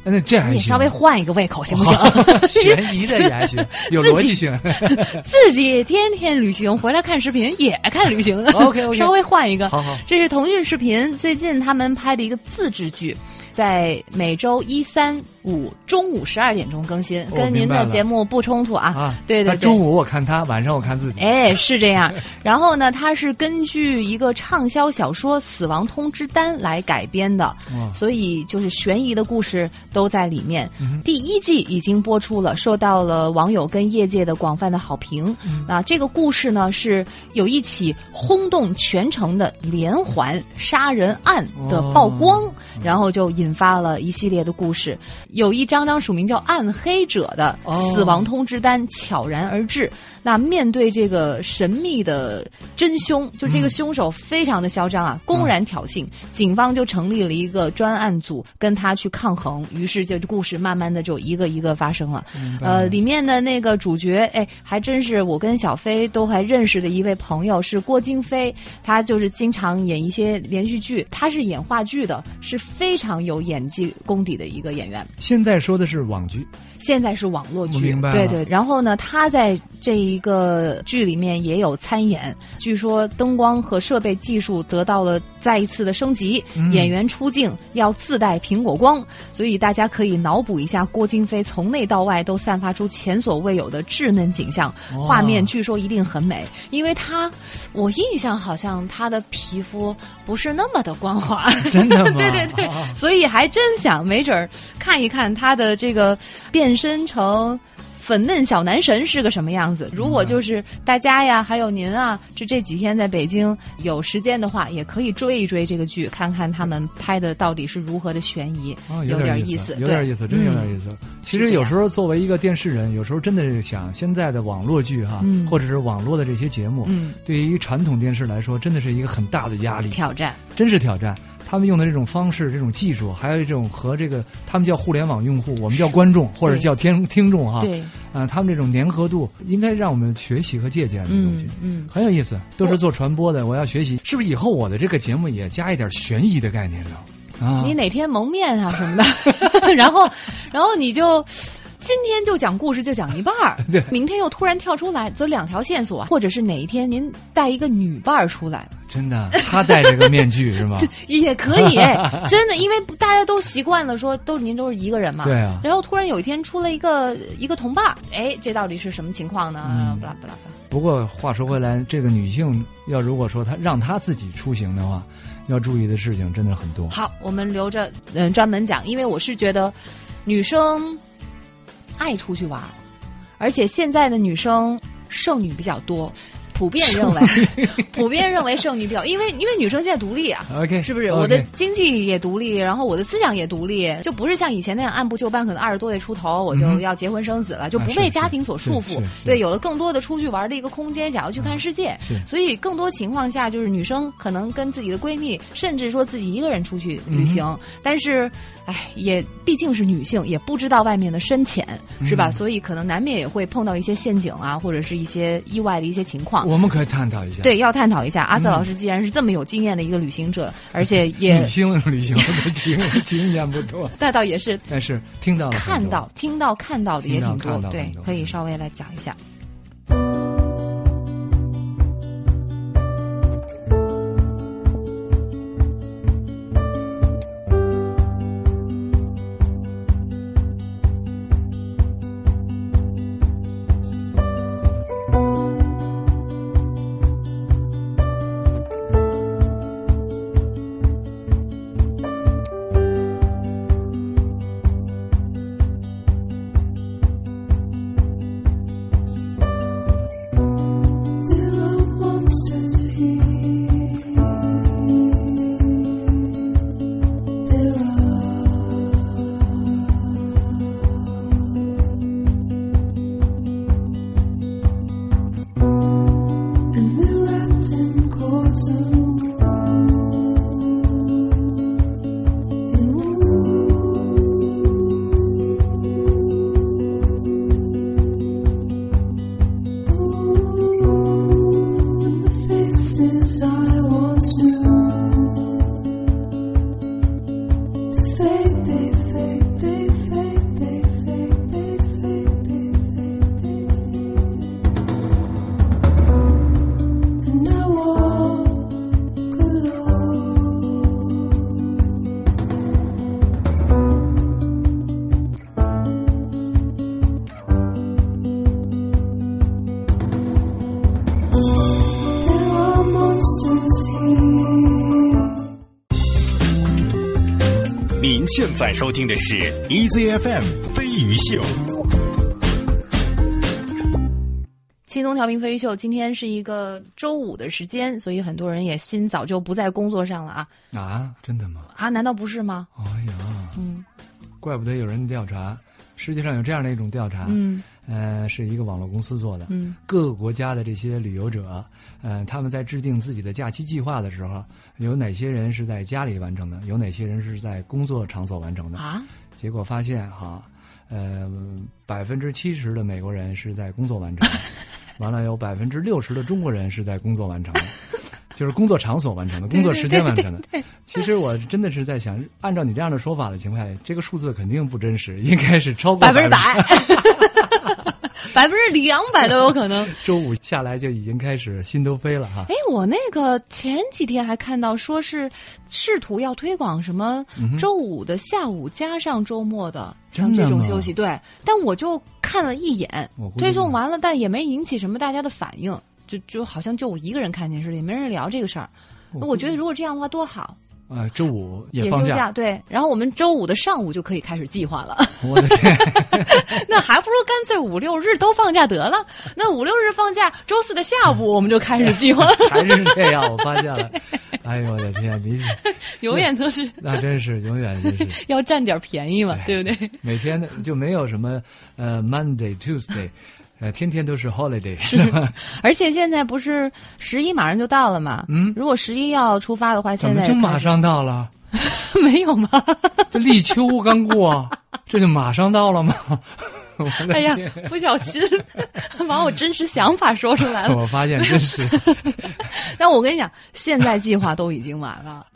哎那这还行，你稍微换一个胃口行不行？悬疑的也还行，有逻辑性。自己天天旅行，回来看视频也看旅行的 OK，OK 稍微换一个。好好这是腾讯视频最近他们拍的一个自制剧。在每周一、三、五中午十二点钟更新，跟您的节目不冲突啊。啊，对对中午我看他，晚上我看自己。哎，是这样。然后呢，它是根据一个畅销小说《死亡通知单》来改编的，所以就是悬疑的故事都在里面。嗯第一季已经播出了，受到了网友跟业界的广泛的好评。嗯啊，这个故事呢是有一起轰动全城的连环杀人案的曝光，哦然后就引发了一系列的故事。有一张张署名叫“暗黑者”的哦死亡通知单悄然而至。那面对这个神秘的真凶，就这个凶手非常的嚣张啊，公然挑衅，警方就成立了一个专案组跟他去抗衡。于是这故事慢慢的就一个一个发生了。呃，里面的那个主角，哎，还真是我跟小飞都还认识的一位朋友，是郭京飞，他就是经常演一些连续剧，他是演话剧的，是非常有演技功底的一个演员。现在说的是网剧，现在是网络剧，明白对对。然后呢，他在这一个剧里面也有参演，据说灯光和设备技术得到了再一次的升级，嗯演员出镜要自带苹果光，所以大家可以脑补一下郭京飞从内到外都散发出前所未有的稚嫩景象，画面据说一定很美，因为他，我印象好像他的皮肤不是那么的光滑。真的吗？对对对啊，所以还真想没准儿看一看他的这个变身成粉嫩小男神是个什么样子。如果就是大家呀，还有您啊，这这几天在北京有时间的话，也可以追一追这个剧，看看他们拍的到底是如何的悬疑，哦，有点意思，有点意思，真有点意思。其实有时候作为一个电视人，有时候真的是想现在的网络剧哈，或者是网络的这些节目，嗯，对于传统电视来说，真的是一个很大的压力挑战，真是挑战。他们用的这种方式、这种技术，还有这种和这个他们叫互联网用户，我们叫观众或者叫听听众哈。对。啊，他们这种粘合度应该让我们学习和借鉴的东西。嗯。很有意思，都是做传播的，我要学习。是不是以后我的这个节目也加一点悬疑的概念呢？啊。你哪天蒙面啊什么的，然后，然后你就。今天就讲故事，就讲一半儿。对，明天又突然跳出来，走两条线索，或者是哪一天您带一个女伴儿出来，真的，他戴这个面具 是吗？也可以，真的，因为大家都习惯了说，都您都是一个人嘛。对啊。然后突然有一天出了一个一个同伴儿，哎，这到底是什么情况呢？嗯，不啦不啦不啦。不过话说回来，这个女性要如果说她让她自己出行的话，要注意的事情真的很多。好，我们留着嗯专门讲，因为我是觉得女生。爱出去玩，而且现在的女生剩女比较多，普遍认为，普遍认为剩女比较，因为因为女生现在独立啊，OK，是不是？我的经济也独立，然后我的思想也独立，就不是像以前那样按部就班，可能二十多岁出头我就要结婚生子了，就不被家庭所束缚。对，有了更多的出去玩的一个空间，想要去看世界。所以更多情况下，就是女生可能跟自己的闺蜜，甚至说自己一个人出去旅行，但是。哎，也毕竟是女性，也不知道外面的深浅，是吧？所以可能难免也会碰到一些陷阱啊，或者是一些意外的一些情况。我们可以探讨一下。对，要探讨一下。阿瑟老师既然是这么有经验的一个旅行者，而且也女性旅行的经 经验不多，那倒也是。但是听到，看到、听到、看到的也挺多，对，可以稍微来讲一下。现在收听的是 EZFM 飞鱼秀，轻松调频飞鱼秀。今天是一个周五的时间，所以很多人也心早就不在工作上了啊啊！真的吗？啊？难道不是吗？哎呀，嗯，怪不得有人调查，世界上有这样的一种调查，嗯。呃，是一个网络公司做的。嗯，各个国家的这些旅游者，呃，他们在制定自己的假期计划的时候，有哪些人是在家里完成的？有哪些人是在工作场所完成的？啊？结果发现哈，呃，百分之七十的美国人是在工作完成，完了有百分之六十的中国人是在工作完成的，就是工作场所完成的，工作时间完成的。其实我真的是在想，按照你这样的说法的情况下，这个数字肯定不真实，应该是超过百分之百。百分之 两百都有可能。周五下来就已经开始心都飞了哈。哎，我那个前几天还看到说是试图要推广什么周五的下午加上周末的像这种休息，对。但我就看了一眼，推送完了，但也没引起什么大家的反应，就就好像就我一个人看电视，也没人聊这个事儿。我觉得如果这样的话多好。啊，周五也也放假，对。然后我们周五的上午就可以开始计划了。我的天，那还不如干脆五六日都放假得了。那五六日放假，周四的下午我们就开始计划，还是这样，我发现了。哎呦我的天，你 永远都是那真是永远真是要占点便宜嘛，对不对？每天的就没有什么呃 Monday Tuesday，呃天天都是 holiday 是吧？而且现在不是十一马上就到了嘛？嗯如果十一要出发的话，现在么就马上到了？没有吗？这立秋刚过，这就马上到了吗？哎呀，不小心把我真实想法说出来了。我发现真是 但我跟你讲，现在计划都已经晚了，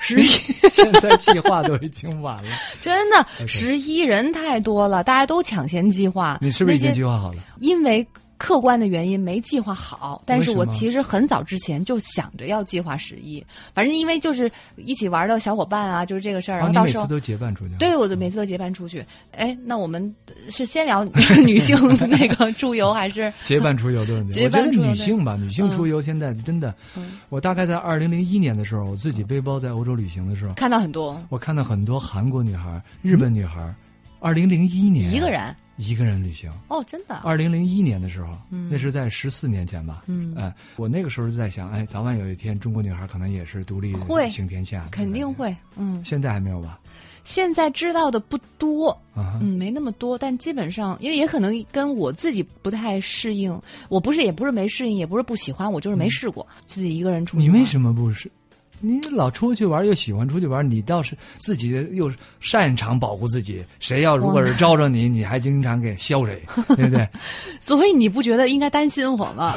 十一现在计划都已经晚了。真的十一人太多了，大家都抢先计划。你是不是已经计划好了？因为客观的原因没计划好，但是我其实很早之前就想着要计划十一，反正因为就是一起玩的小伙伴啊，就是这个事儿，后到时候。你每次都结伴出去？对，我就每次都结伴出去。哎，那我们是先聊 女性那个出游，还是 结伴出游的问题。结我觉得伴出游对女性吧，女性嗯出游现在真的，嗯我大概在二零零一年的时候，我自己背包在欧洲旅行的时候，看到很多我看到很多韩国女孩、日本女孩，二零零一年一个人？一个人旅行。哦，真的？二零零一年的时候，嗯那是在十四年前吧。嗯哎，我那个时候就在想，哎，早晚有一天中国女孩可能也是独立会行天下，肯定。会。嗯，现在还没有吧？现在知道的不多，嗯，没那么多，但基本上，因为也可能跟我自己不太适应。我不是，也不是没适应，也不是不喜欢，我就是没试过、自己一个人出去。嗯你为什么不是？你老出去玩，又喜欢出去玩，你倒是自己又擅长保护自己。谁要如果是招着你，你还经常给削谁，对不对？所以你不觉得应该担心我吗？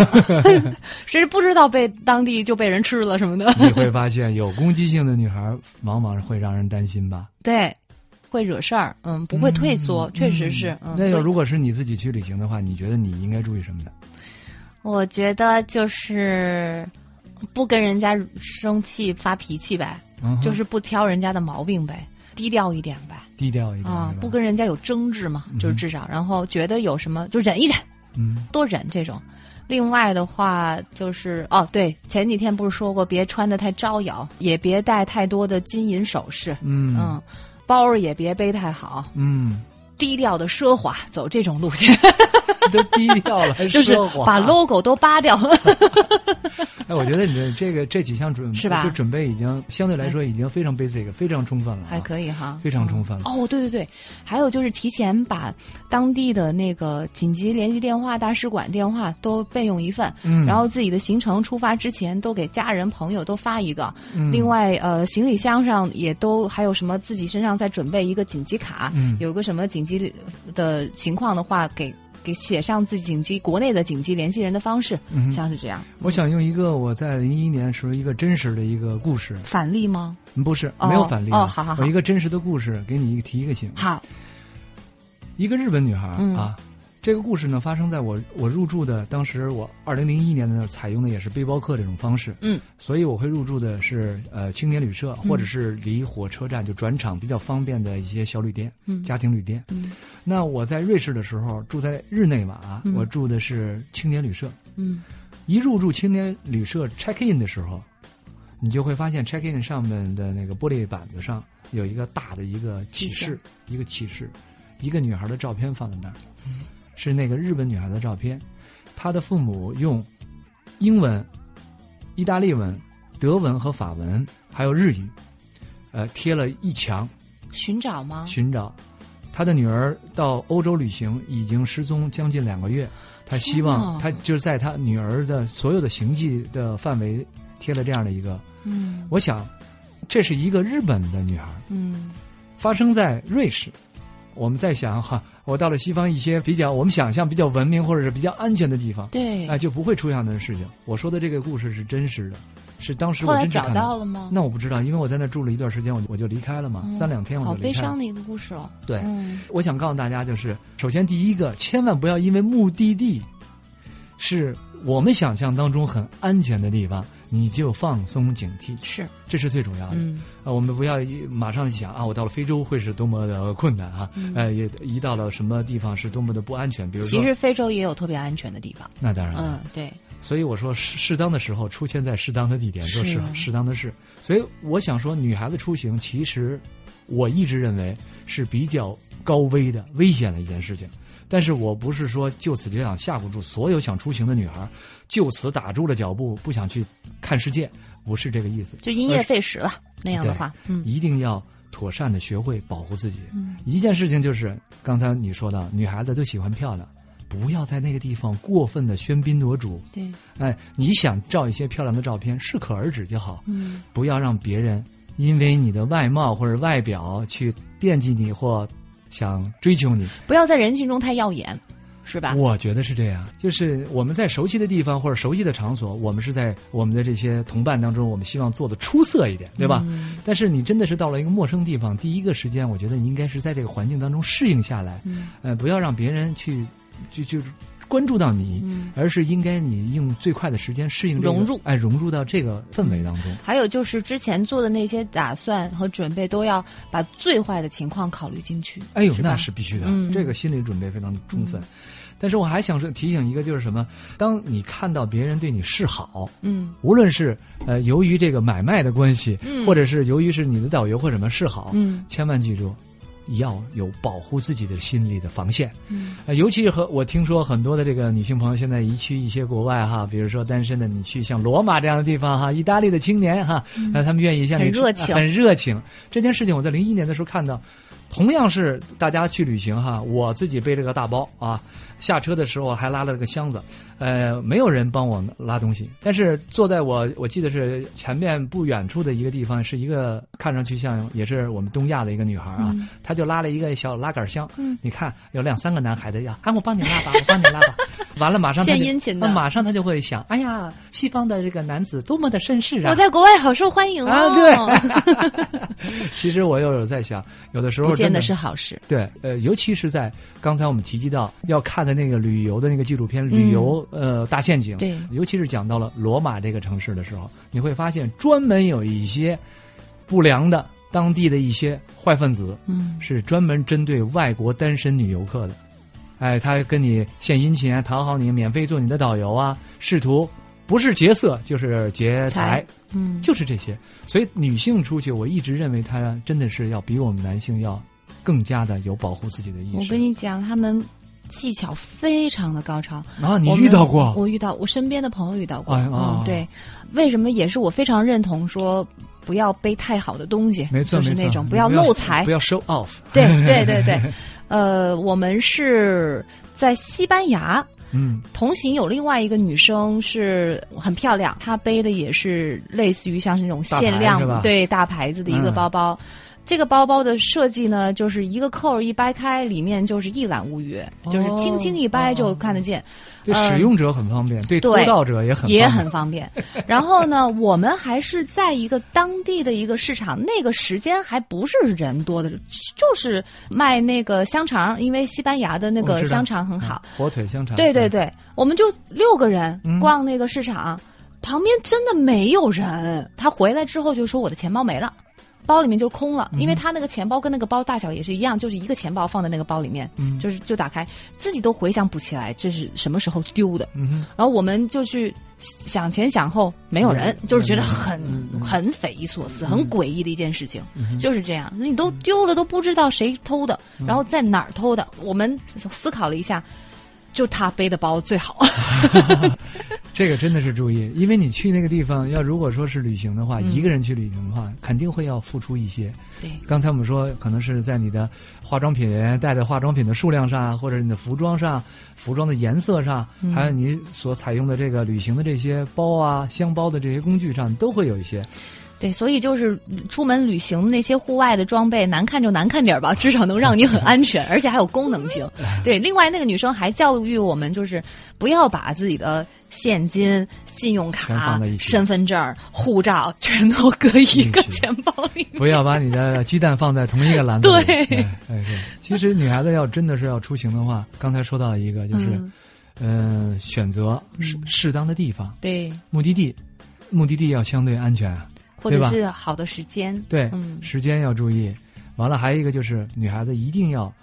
谁不知道被当地就被人吃了什么的？你会发现，有攻击性的女孩往往会让人担心吧？对，会惹事儿，嗯，不会退缩，确实是。那要如果是你自己去旅行的话，你觉得你应该注意什么呢？我觉得就是不跟人家生气发脾气呗，嗯就是不挑人家的毛病呗，低调一点呗。低调一点啊不跟人家有争执嘛，就是至少，然后觉得有什么就忍一忍，嗯多忍这种。另外的话就是哦，对，前几天不是说过，别穿的太招摇，也别戴太多的金银首饰，嗯嗯，包也别背太好，嗯，低调的奢华，走这种路线，都低调了，还就是奢华？把 logo 都扒掉。哎，我觉得你的这个这几项准是吧？就准备已经相对来说已经非常 basic，非常充分了、啊，还可以哈，非常充分。了。哦，对对对，还有就是提前把当地的那个紧急联系电话、大使馆电话都备用一份，嗯。然后自己的行程出发之前都给家人朋友都发一个。嗯。另外，呃，行李箱上也都还有什么自己身上再准备一个紧急卡，嗯。有个什么紧急的情况的话，给给写上自己紧急国内的紧急联系人的方式，嗯像是这样。我想用一个我在零一年时候一个真实的一个故事，反例吗？嗯不是哦没有反例啊哦好好好我一个真实的故事给你一个提一个醒。好，一个日本女孩、嗯啊，这个故事呢发生在我我入住的当时我二零零一年的采用的也是背包客这种方式，嗯，所以我会入住的是呃青年旅社或者是离火车站就转场比较方便的一些小旅店、嗯家庭旅店。嗯。那我在瑞士的时候住在日内瓦，嗯我住的是青年旅社。嗯。一入住青年旅社 check in 的时候，你就会发现 check in 上面的那个玻璃板子上有一个大的一个启示，一个启示，一个女孩的照片放在那儿，是那个日本女孩的照片，她的父母用英文、意大利文、德文和法文还有日语，呃，贴了一墙寻找吗？寻找。他的女儿到欧洲旅行，已经失踪将近两个月。他希望哪他就是在他女儿的所有的行迹的范围贴了这样的一个。嗯我想，这是一个日本的女孩，嗯发生在瑞士。我们在想哈，我到了西方一些比较我们想象比较文明或者是比较安全的地方，对啊、，就不会出这样的事情。我说的这个故事是真实的，是当时我真正看到了吗？那我不知道，因为我在那住了一段时间，我就我就离开了嘛，嗯三两天我就离开了。悲伤的一个故事哦。对，嗯我想告诉大家，就是首先第一个，千万不要因为目的地是我们想象当中很安全的地方，你就放松警惕，是，这是最重要的。嗯啊，我们不要一马上想啊，我到了非洲会是多么的困难啊，嗯呃，也一到了什么地方是多么的不安全。比如说，其实非洲也有特别安全的地方。那当然了，嗯，对，所以我说适适当的时候出现在适当的地点做适适当的事。所以我想说，女孩子出行其实我一直认为是比较高危的、危险的一件事情。但是我不是说就此就想吓唬住所有想出行的女孩，就此打住了脚步，不想去看世界，不是这个意思。就因噎废食了那样的话，嗯，一定要妥善的学会保护自己。一件事情就是刚才你说的，女孩子都喜欢漂亮，不要在那个地方过分的喧宾夺主。对，哎，你想照一些漂亮的照片，适可而止就好，嗯，不要让别人因为你的外貌或者外表去惦记你或想追求你。不要在人群中太耀眼，是吧？我觉得是这样，就是我们在熟悉的地方或者熟悉的场所，我们是在我们的这些同伴当中，我们希望做的出色一点，对吧？嗯但是你真的是到了一个陌生地方，第一个时间，我觉得你应该是在这个环境当中适应下来，嗯呃，不要让别人去就就关注到你，嗯而是应该你用最快的时间适应、这个、融入哎，融入到这个氛围当中。还有就是之前做的那些打算和准备，都要把最坏的情况考虑进去。哎呦，是那是必须的，嗯这个心理准备非常充分。但是我还想说提醒一个，就是什么？当你看到别人对你示好，嗯无论是呃由于这个买卖的关系，嗯或者是由于是你的导游或者什么示好，嗯千万记住，要有保护自己的心理的防线。嗯呃，尤其和我听说很多的这个女性朋友现在一去一些国外哈，比如说单身的，你去像罗马这样的地方哈，意大利的青年哈，那，他们愿意向你嗯很热情很热情。这件事情我在零一年的时候看到，同样是大家去旅行哈，我自己背着个大包啊，下车的时候还拉了个箱子，呃，没有人帮我拉东西，但是坐在我我记得是前面不远处的一个地方，是一个看上去像也是我们东亚的一个女孩啊，她就拉了一个小拉杆箱，嗯你看有两三个男孩子要，啊，我帮你拉吧，我帮你拉吧，完了马上献殷勤的啊马上他就会想，哎呀，西方的这个男子多么的绅士啊，我在国外好受欢迎哦。啊，对。其实我又有在想，有的时候真的不见得是好事。对，呃，尤其是在刚才我们提及到要看的那个旅游的那个纪录片《旅游、呃大陷阱》，嗯对尤其是讲到了罗马这个城市的时候，你会发现专门有一些不良的当地的一些坏分子，嗯是专门针对外国单身女游客的。哎，他跟你献殷勤啊，讨好你，免费做你的导游啊，试图不是劫色就是劫财财，嗯，就是这些。所以女性出去，我一直认为她真的是要比我们男性要更加的有保护自己的意识。我跟你讲，他们技巧非常的高超。啊，你遇到过？我遇到，我身边的朋友遇到过。哎啊嗯，对，为什么也是我非常认同说不要背太好的东西，没错，就是，那种不要漏财不。要 show off。对 对对对，呃，我们是在西班牙。嗯，同行有另外一个女生是很漂亮，她背的也是类似于像是那种限量对大牌子的一个嗯包包。这个包包的设计呢，就是一个扣儿一掰开，里面就是一览无余，就是轻轻一掰就看得见。对呃使用者很方便，对偷对盗者也很也方便很方便。然后呢，我们还是在一个当地的一个市场，那个时间还不是人多的，就是卖那个香肠，因为西班牙的那个香肠很好。嗯火腿香肠。对对对，我们就六个人嗯逛那个市场，旁边真的没有人。他回来之后就说我的钱包没了。包里面就空了，嗯因为他那个钱包跟那个包大小也是一样，就是一个钱包放在那个包里面，嗯就是就打开，自己都回想不起来这是什么时候丢的。嗯，然后我们就去想前想后，没有人，嗯就是觉得很、很匪夷所思、很诡异的一件事情，嗯就是这样。你都丢了，都不知道谁偷的，嗯然后在哪儿偷的。我们思考了一下，就他背的包最好。这个真的是注意，因为你去那个地方，要如果说是旅行的话，嗯一个人去旅行的话，肯定会要付出一些。对，刚才我们说，可能是在你的化妆品带的化妆品的数量上，或者你的服装上、服装的颜色上，嗯还有你所采用的这个旅行的这些包啊、箱包的这些工具上，都会有一些。对，所以就是出门旅行那些户外的装备，难看就难看点儿吧，至少能让你很安全，而且还有功能性。对，另外那个女生还教育我们，就是不要把自己的现金、信用全卡放在一、起身份证、护照全都搁一个钱包里。不要把你的鸡蛋放在同一个篮子里。对哎，哎对。其实女孩子要真的是要出行的话，刚才说到了一个，就是，嗯呃，选择适适当的地方，对，目的地，目的地要相对安全啊。或者对吧是好的时间。对，嗯时间要注意。完了，还有一个就是女孩子一定要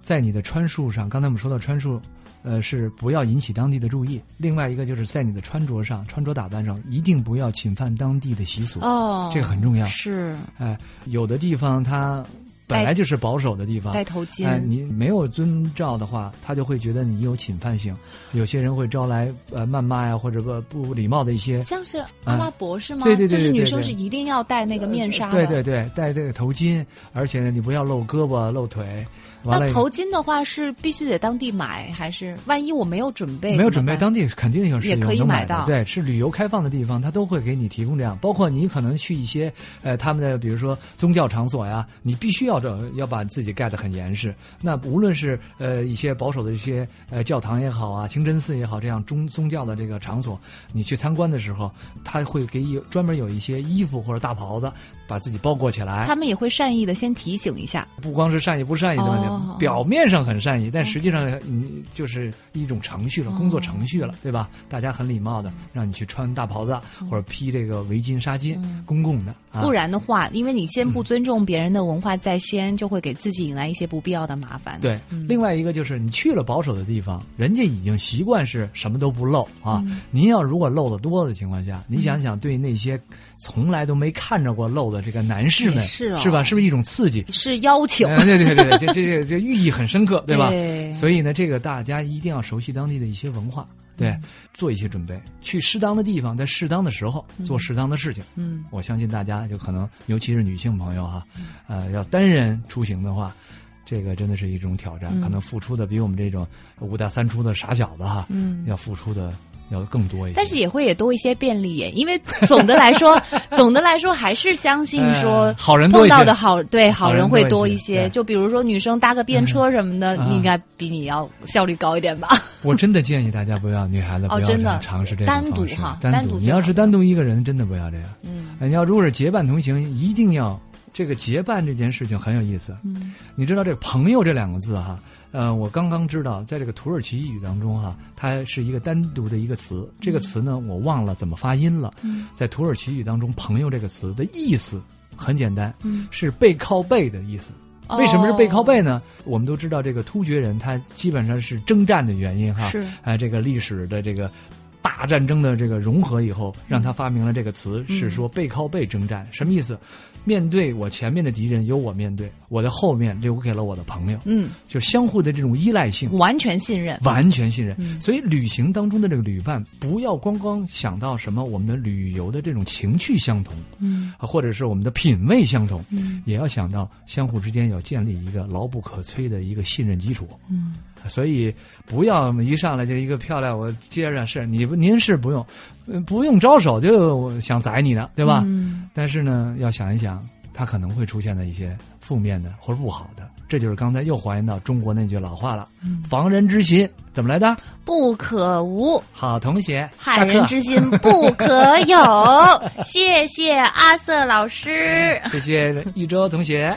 在你的穿数上，刚才我们说到穿束，呃，是不要引起当地的注意；另外一个就是在你的穿着上、穿着打扮上，一定不要侵犯当地的习俗。哦，这个很重要。是哎，有的地方它本来就是保守的地方，戴头巾，哎，你没有遵照的话，他就会觉得你有侵犯性。有些人会招来呃谩骂呀，或者不不礼貌的一些。像是阿拉伯是吗？对对对就是女生是一定要戴那个面纱的。对对对，戴这个头巾，而且呢，你不要露胳膊露腿。那头巾的话是必须得当地买，还是万一我没有准备？没有准备，当地肯定有是也可以买到对，是旅游开放的地方，他都会给你提供这样。包括你可能去一些呃他们的，比如说宗教场所呀，你必须要或者要把自己盖得很严实。那无论是呃一些保守的一些呃教堂也好啊，清真寺也好，这样宗宗教的这个场所，你去参观的时候，他会给有专门有一些衣服或者大袍子，把自己包裹起来。他们也会善意的先提醒一下。不光是善意不善意的问题，哦表面上很善意，但实际上你就是一种程序了，工作程序了，对吧？大家很礼貌的让你去穿大袍子或者披这个围巾、纱巾，公共的啊。不然的话，因为你先不尊重别人的文化在先，就会给自己引来一些不必要的麻烦。对，另外一个就是你去了保守的地方，人家已经习惯是什么都不露啊。您要如果露的多的情况下，你想想对那些从来都没看着过露的这个男士们，是哦吧？是不是一种刺激？是邀请。嗯，对对对对，这这这这寓意很深刻，对吧？对所以呢，这个大家一定要熟悉当地的一些文化，对，嗯做一些准备，去适当的地方，在适当的时候做适当的事情。嗯，我相信大家就可能，尤其是女性朋友哈，呃，要单人出行的话。这个真的是一种挑战，嗯可能付出的比我们这种五大三粗的傻小子哈，嗯要付出的要更多一些。但是也会也多一些便利耶，因为总的来说，总的来说还是相信说哎好人多碰到的好对好人会多一些就比如说女生搭个便车什么的，你应该比你要效率高一点吧？我真的建议大家不要，女孩子不要哦真的尝试这个单独哈单单独你要是单独一个人，真的不要这样。嗯呃你要如果是结伴同行，一定要这个结伴这件事情很有意思。嗯你知道这“朋友”这两个字哈，呃，我刚刚知道，在这个土耳其语当中哈，它是一个单独的一个词。这个词呢，我忘了怎么发音了。嗯在土耳其语当中，“朋友”这个词的意思很简单，嗯是背靠背的意思。哦为什么是背靠背呢？我们都知道，这个突厥人他基本上是征战的原因哈，是哎，这个历史的这个大战争的这个融合以后，让他发明了这个词，嗯是说背靠背征战，什么意思？面对我前面的敌人，由我面对，我的后面留给了我的朋友，嗯，就相互的这种依赖性。完全信任。完全信任，嗯。所以旅行当中的这个旅伴，不要光光想到什么我们的旅游的这种情趣相同，嗯。啊，或者是我们的品味相同，嗯。也要想到相互之间要建立一个牢不可摧的一个信任基础。嗯所以不要一上来就一个漂亮，我接着是你不您是不用，呃不用招手就想宰你的，对吧？嗯但是呢，要想一想，它可能会出现的一些负面的或者不好的，这就是刚才又还原到中国那句老话了：嗯防人之心怎么来的？不可无，好同学，害人之心不可有。谢谢阿瑟老师。谢谢 一周同学。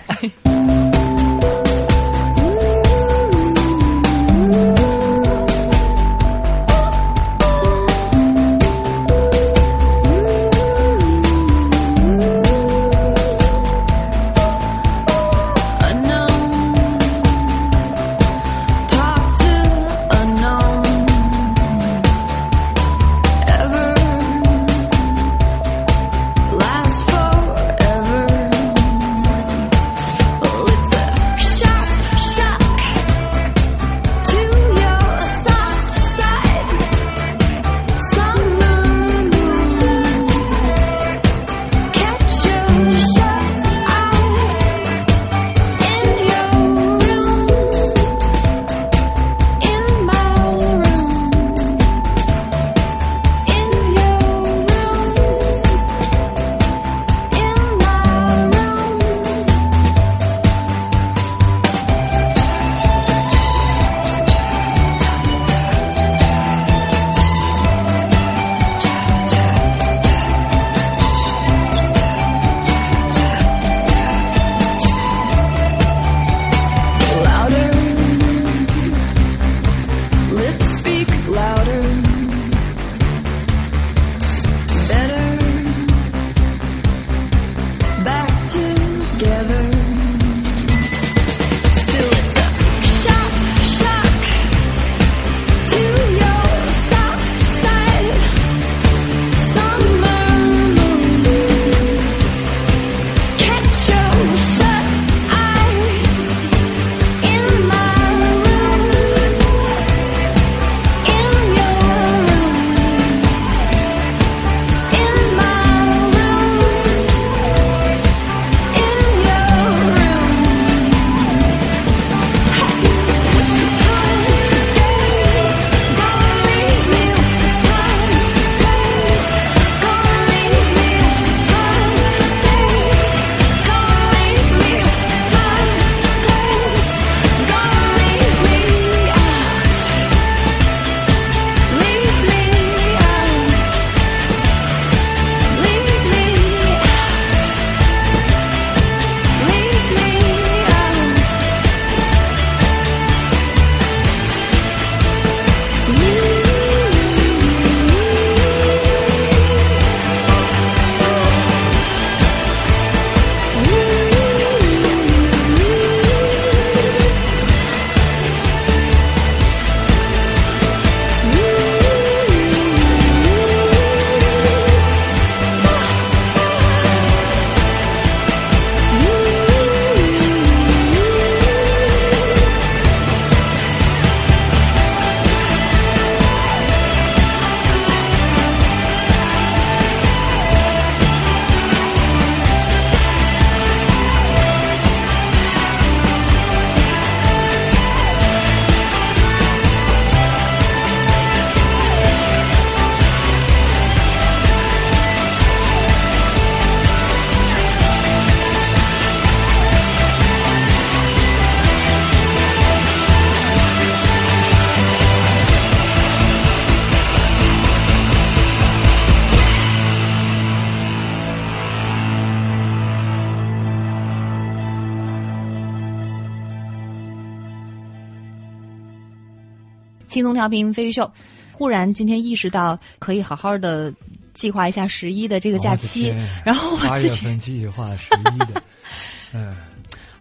轻松调频飞鱼秀，忽然今天意识到可以好好的计划一下十一的这个假期然后八我自己，月份计划十一的，嗯，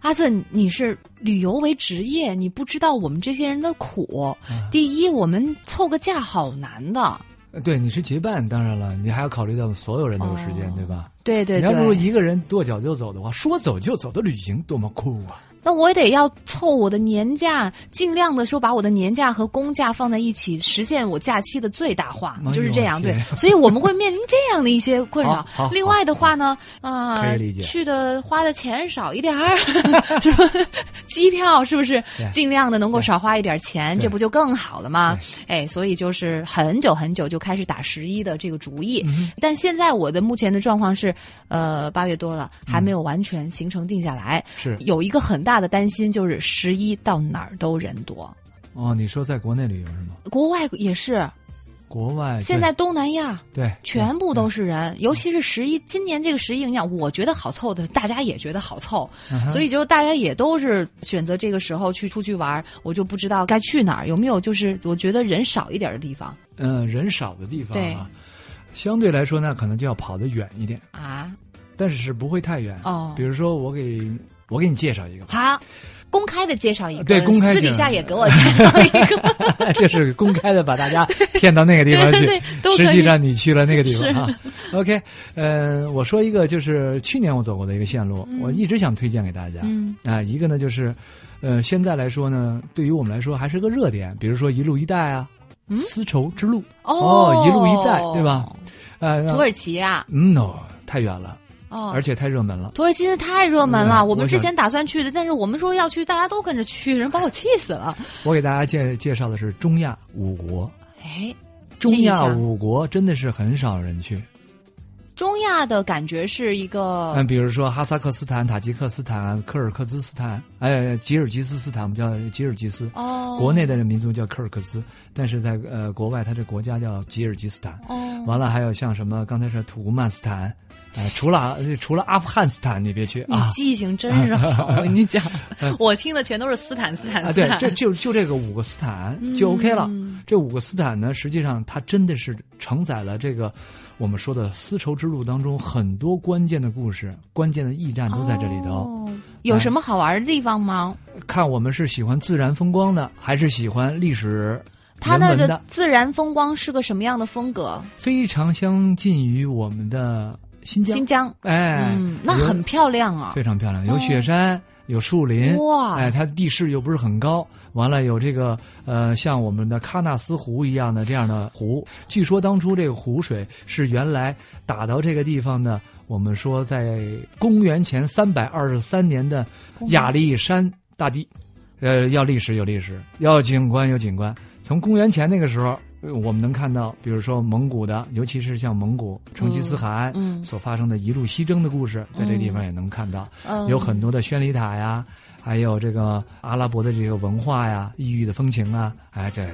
阿瑟，你是旅游为职业，你不知道我们这些人的苦。第一，我们凑个假好难的，呃对，你是结伴，当然了，你还要考虑到所有人都有时间，哦对吧？对对你要不如。一个人跺脚就走的话，说走就走的旅行多么酷啊！那我也得要凑我的年假，尽量的说把我的年假和公假放在一起，实现我假期的最大化，哎就是这样。对，所以我们会面临这样的一些困扰。另外的话呢，啊、去的花的钱少一点儿，什么机票是不是？尽量的能够少花一点钱，这不就更好了吗？哎，所以就是很久很久就开始打十一的这个主意，嗯但现在我的目前的状况是，呃，八月多了，还没有完全行程定下来。是。有一个很大的担心，就是十一到哪儿都人多，哦，你说在国内旅游是吗？国外也是，国外现在东南亚对对全部都是人，尤其是十一，今年这个十一，影响，我觉得好凑的，大家也觉得好凑，嗯所以就大家也都是选择这个时候去出去玩，我就不知道该去哪儿，有没有就是我觉得人少一点的地方嗯、人少的地方对啊，相对来说呢，可能就要跑得远一点，啊？但是是不会太远。哦比如说我给我给你介绍一个吧，好，公开的介绍一个，对公开私底下也给我介绍一个，就是公开的把大家骗到那个地方去，实际上你去了那个地方哈。OK，呃，我说一个就是去年我走过的一个线路，我一直想推荐给大家。嗯。啊，一个呢就是，呃，现在来说呢，对于我们来说还是个热点，比如说一路一带啊，嗯？丝绸之路，哦。一路一带对吧？呃，土耳其啊，嗯 no 太远了，哦，而且太热门了。土耳其的太热门了，嗯我们之前打算去的，但是我们说要去，大家都跟着去，人把我气死了。我给大家介介绍的是中亚五国，哎，中亚五国真的是很少人去。中亚的感觉是一个嗯，比如说哈萨克斯坦、塔吉克斯坦、科尔克孜斯坦，哎，吉尔吉斯斯坦，我们叫吉尔吉斯。哦，国内的民族叫科尔克孜，但是在呃国外，它这国家叫吉尔吉斯坦。哦，完了，还有像什么刚才说土库曼斯坦，呃，除了呃除了阿富汗斯坦，你别去啊记性真是好，我跟你讲，我听的全都是斯坦斯坦啊！对，斯坦，这就就这个五个斯坦就 OK 了。嗯这五个斯坦呢，实际上它真的是承载了这个我们说的丝绸之路当中很多关键的故事、关键的驿站都在这里头。哦有什么好玩的地方吗？看我们是喜欢自然风光的，还是喜欢历史它那个自然风光是个什么样的风格？非常相近于我们的新疆。新疆，哎，嗯，那很漂亮啊。非常漂亮，有雪山，有树林，哇哎，它地势又不是很高，完了有这个呃，像我们的喀纳斯湖一样的这样的湖。据说当初这个湖水是原来打到这个地方的，我们说在公元前三百二十三年的亚历山大帝。呃，要历史有历史，要景观有景观。从公元前那个时候，呃我们能看到，比如说蒙古的，尤其是像蒙古成吉思汗所发生的一路西征的故事，在这地方也能看到。嗯有很多的宣礼塔呀，还有这个阿拉伯的这个文化呀、异域的风情啊，哎，这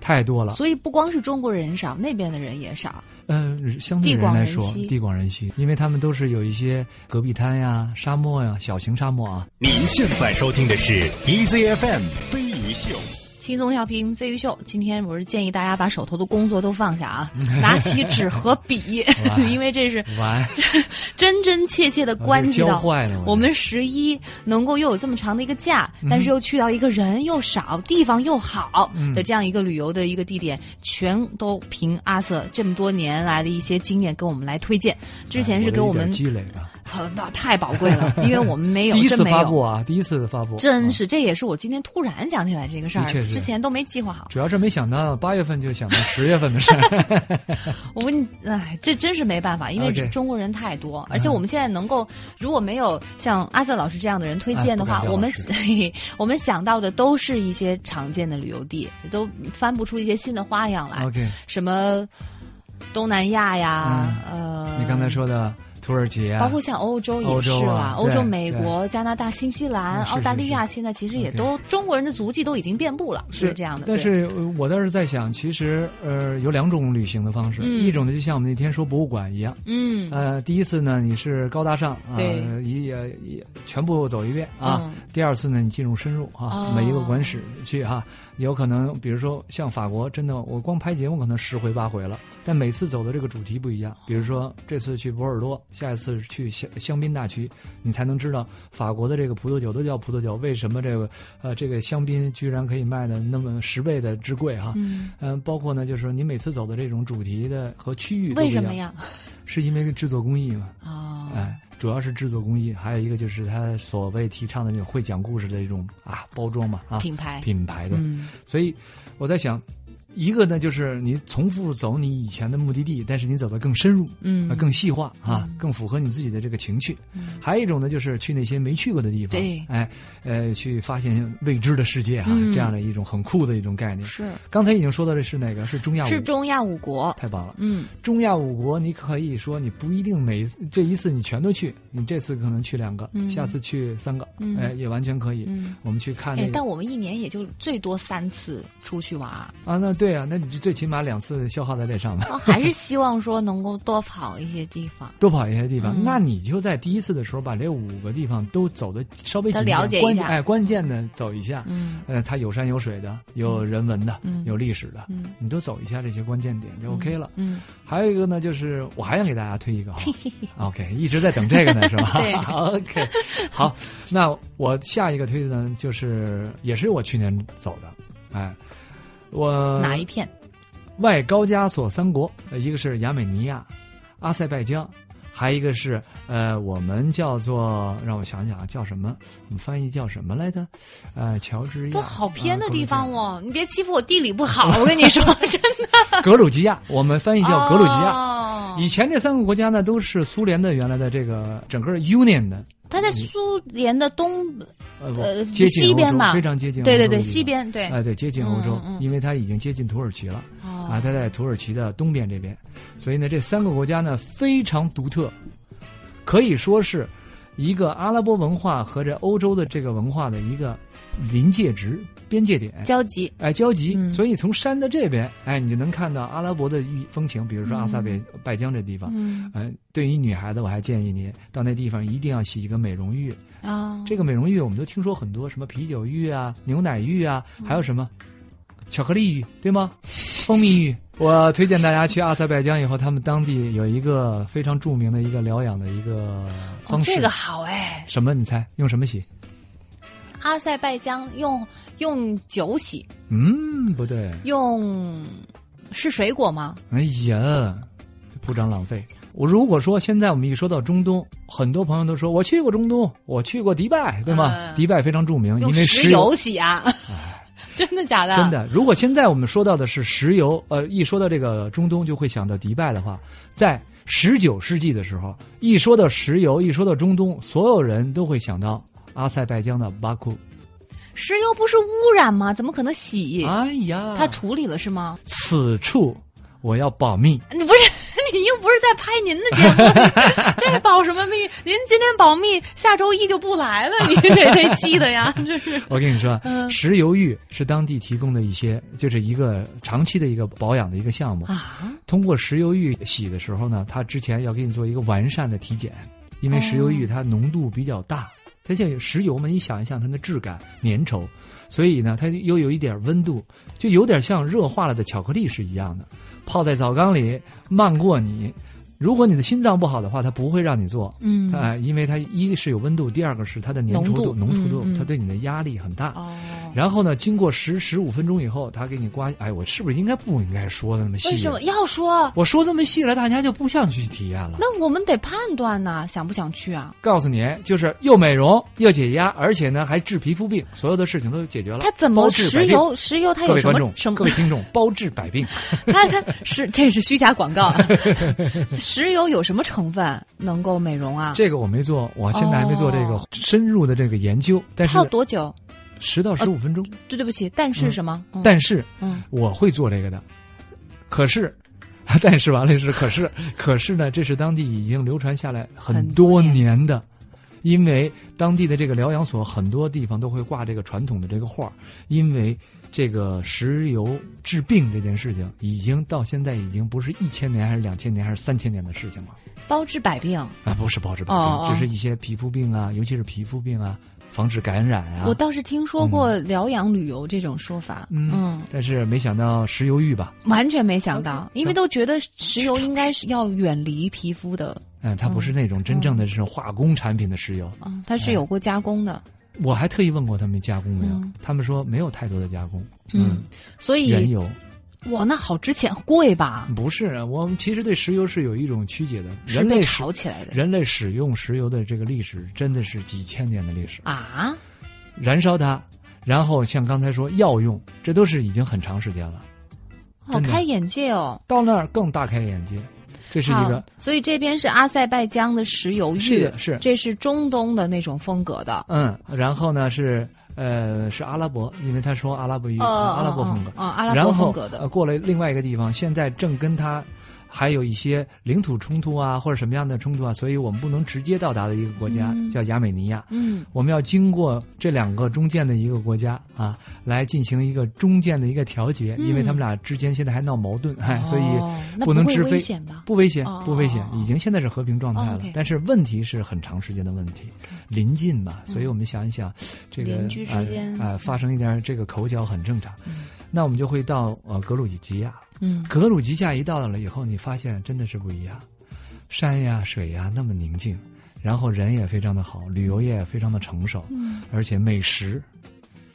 太多了。所以不光是中国人少，那边的人也少。嗯、相对人来说，地广人稀，因为他们都是有一些戈壁滩呀、沙漠呀、小型沙漠啊。您现在收听的是 EZFM 飞鱼秀。轻松调频飞鱼秀，今天我是建议大家把手头的工作都放下啊，拿起纸和笔，因为这是完，真真切切的关系到我们十一能够又有这么长的一个假，但是又去到一个人又少、地方又好嗯。的这样一个旅游的一个地点，全都凭阿瑟这么多年来的一些经验给我们来推荐。之前是给我们积累吧。呃那太宝贵了，因为我们没有第一次。发布啊，第一次发布，啊真是，这也是我今天突然想起来这个事儿之前都没计划好。主要是没想到八月份就想到十月份的事儿。我哎，这真是没办法，因为中国人太多，而且我们现在能够，如果没有像阿瑟老师这样的人推荐的话，我们 我们想到的都是一些常见的旅游地，都翻不出一些新的花样来。OK，什么东南亚呀，呃，你刚才说的土耳其啊，包括像欧洲也是啊欧洲、对美国、加拿大、新西兰、澳大利亚，现在其实也都中国人的足迹都已经遍布了，是这样的。但是呃我倒是在想，其实呃有两种旅行的方式，嗯一种呢就像我们那天说博物馆一样，嗯，呃，第一次呢你是高大上啊，对一也也全部走一遍啊。嗯第二次呢，你进入深入啊，哦每一个馆史去哈、有可能比如说像法国，真的我光拍节目可能十回八回了，但每次走的这个主题不一样。比如说这次去波尔多，下一次去香香槟大区，你才能知道法国的这个葡萄酒都叫葡萄酒，为什么这个呃这个香槟居然可以卖的那么十倍的之贵哈、嗯，嗯，包括呢，就是说你每次走的这种主题的和区域为什么？呀？是因为制作工艺嘛？啊，哎，主要是制作工艺，还有一个就是他所谓提倡的那种会讲故事的这种啊包装嘛啊品牌，品牌的。嗯所以我在想，一个呢就是你重复走你以前的目的地，但是你走得更深入。嗯呃，更细化啊嗯，更符合你自己的这个情趣。嗯还有一种呢，就是去那些没去过的地方，对哎，呃，去发现未知的世界啊、嗯这样的一种很酷的一种概念。是刚才已经说到的是哪个？是中亚五是中亚五国，太棒了。嗯中亚五国，你可以说你不一定每这一次你全都去，你这次可能去两个，嗯下次去三个，嗯哎，也完全可以。嗯。我们去看那哎，但我们一年也就最多三次出去玩，啊，那对啊，那你就最起码两次消耗在这上面，我还是希望说能够多跑一些地方。多跑一些地方。嗯那你就在第一次的时候把这五个地方都走的稍微了解一下哎，关键的走一下。嗯呃，它有山有水的，有人文的，嗯有历史的，嗯你都走一下这些关键点就 OK 了。嗯，还有一个呢，就是我还想给大家推一个哈，OK，一直在等这个呢，是吧对？OK，好，那我下一个推的呢，就是也是我去年走的，哎，我哪一片？外高加索三国，呃一个是亚美尼亚、阿塞拜疆，还有一个是呃，我们叫做让我想想啊，叫什么？我们翻译叫什么来着？呃，乔治亚，都好偏的啊地方哦！你别欺负我地理不好，我跟你说，真的。格鲁吉亚，我们翻译叫格鲁吉亚。哦以前这三个国家呢，都是苏联的原来的这个整个 Union 的，它在苏联的东，呃西边吧非常接近对对对，西边对。哎对接近欧洲因为它已经接近土耳其了哦。啊，它在土耳其的东边这边，所以呢这三个国家呢非常独特，可以说是一个阿拉伯文化和这欧洲的这个文化的一个临界值边界点。交集。哎，交集，嗯所以从山的这边，哎，你就能看到阿拉伯的风风情，比如说阿塞拜拜疆这地方，嗯呃，对于女孩子，我还建议你到那地方一定要洗一个美容浴。啊，这个美容浴我们都听说很多，什么啤酒浴啊、牛奶浴啊，还有什么巧克力浴，对吗？蜂蜜浴。我推荐大家去阿塞拜疆以后，他们当地有一个非常著名的一个疗养的一个哦方式。这个好哎，什么？你猜用什么洗？阿塞拜疆用用酒洗，嗯，不对。用是水果吗？哎呀，铺张浪费。我如果说现在我们一说到中东，很多朋友都说我去过中东，我去过迪拜，对吗？嗯迪拜非常著名，因为石油洗啊？真的假的？真。的，如果现在我们说到的是石油，呃，一说到这个中东就会想到迪拜的话，在十九世纪的时候，一说到石油，一说到中东，所有人都会想到阿塞拜疆的巴库。石油不是污染吗？怎么可能洗？哎呀，他处理了是吗？此处我要保密。你不是，你又不是在拍您的节目，这保什么密？您今天保密，下周一就不来了，你这得气的呀，这是。我跟你说，嗯石油浴是当地提供的一些，就是一个长期的一个保养的一个项目。啊，通过石油浴洗的时候呢，它之前要给你做一个完善的体检，因为石油浴它浓度比较大，它像石油嘛，你想一想它的质感粘稠，所以呢，它又有一点温度，就有点像热化了的巧克力是一样的，泡在澡缸里漫过你。如果你的心脏不好的话，它不会让你做，嗯它、哎因为它一个是有温度，第二个是它的粘稠度、浓稠度，它对你的压力很大。哦，然后呢，经过十十五分钟以后，他给你刮，哎，我是不是应该不应该说的那么细？为什么要说？我说这么细了，大家就不想去体验了。那我们得判断呐，想不想去啊？告诉你，就是又美容又解压，而且呢还治皮肤病，所有的事情都解决了。它怎么？石油？石油它有什各位观众、么什么各？位听众，包治百病。它它是这是虚假广告啊！石油有什么成分能够美容啊？这个我没做，我现在还没做这个哦深入的这个研究，但是泡多久？十到十五分钟。对对不起，但是什么？嗯但是嗯我会做这个的，可是 但是吧，那是可是可是呢，这是当地已经流传下来很很多年的，因为当地的这个疗养所很多地方都会挂这个传统的这个画儿因为这个石油治病这件事情，已经到现在已经不是一千年还是两千年还是三千年的事情了。包治百病。啊，不是包治百病，哦哦。只是一些皮肤病啊，尤其是皮肤病啊，防止感染啊。我倒是听说过疗养旅游这种说法，嗯嗯，但是没想到石油浴吧，完全没想到因为都觉得石油应该是要远离皮肤的，嗯，它不是那种真正的这种化工产品的石油。嗯，它是有过加工的，我还特意问过他们加工没有，嗯他们说没有太多的加工。嗯，所以原油哇，那好值钱，贵吧？不是啊，我们其实对石油是有一种曲解的。人类使炒起来的人类使用石油的这个历史真的是几千年的历史，啊？燃烧它，然后像刚才说药用，这都是已经很长时间了。好开眼界哦！到那儿更大开眼界，这是一个，所以这边是阿塞拜疆的石油浴，是是。这是中东的那种风格的。嗯，然后呢是呃是阿拉伯，因为他说阿拉伯语、哦阿拉伯风格，哦哦阿拉伯然后风格的。呃过了另外一个地方，现在正跟他还有一些领土冲突啊，或者什么样的冲突啊，所以我们不能直接到达的一个国家、嗯叫亚美尼亚。嗯，我们要经过这两个中间的一个国家啊，来进行一个中间的一个调节，嗯因为他们俩之间现在还闹矛盾，哎，所以不能直飞危险吧？不危险哦，不危险已经现在是和平状态哦了。但是问题是很长时间的问题，临近嘛，所以我们想一想，这个啊啊呃呃发生一点这个口角很正常。那我们就会到呃格鲁吉亚，嗯，格鲁吉亚一到了以后，你发现真的是不一样，山呀水呀那么宁静，然后人也非常的好，旅游业也非常的成熟，嗯。而且美食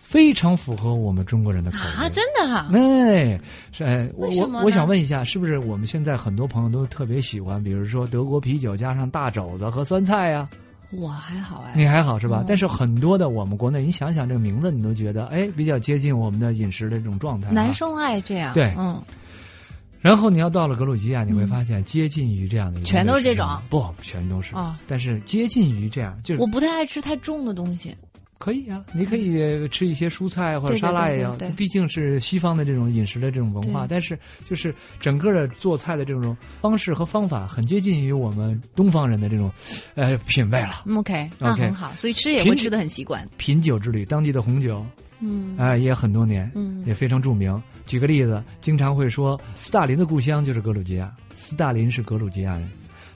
非常符合我们中国人的口味。啊，真的啊？哎，是哎，我我我想问一下，是不是我们现在很多朋友都特别喜欢，比如说德国啤酒加上大肘子和酸菜呀、我还好哎，你还好是吧？嗯。但是很多的我们国内，你想想这个名字，你都觉得哎比较接近我们的饮食的这种状态、啊。男生爱这样，对。嗯，然后你要到了格鲁吉亚，你会发现接近于这样的一个全都是这种。不，全都是。啊但是接近于这样，就是我不太爱吃太重的东西，可以啊，你可以吃一些蔬菜或者沙拉也要，对对对。毕竟是西方的这种饮食的这种文化，但是就是整个的做菜的这种方式和方法，很接近于我们东方人的这种呃品味了。嗯 OK，那很好，所以吃也会吃的很习惯，品酒之旅，当地的红酒，嗯。啊、也很多年，嗯。也非常著名。举个例子，经常会说斯大林的故乡就是格鲁吉亚，斯大林是格鲁吉亚人，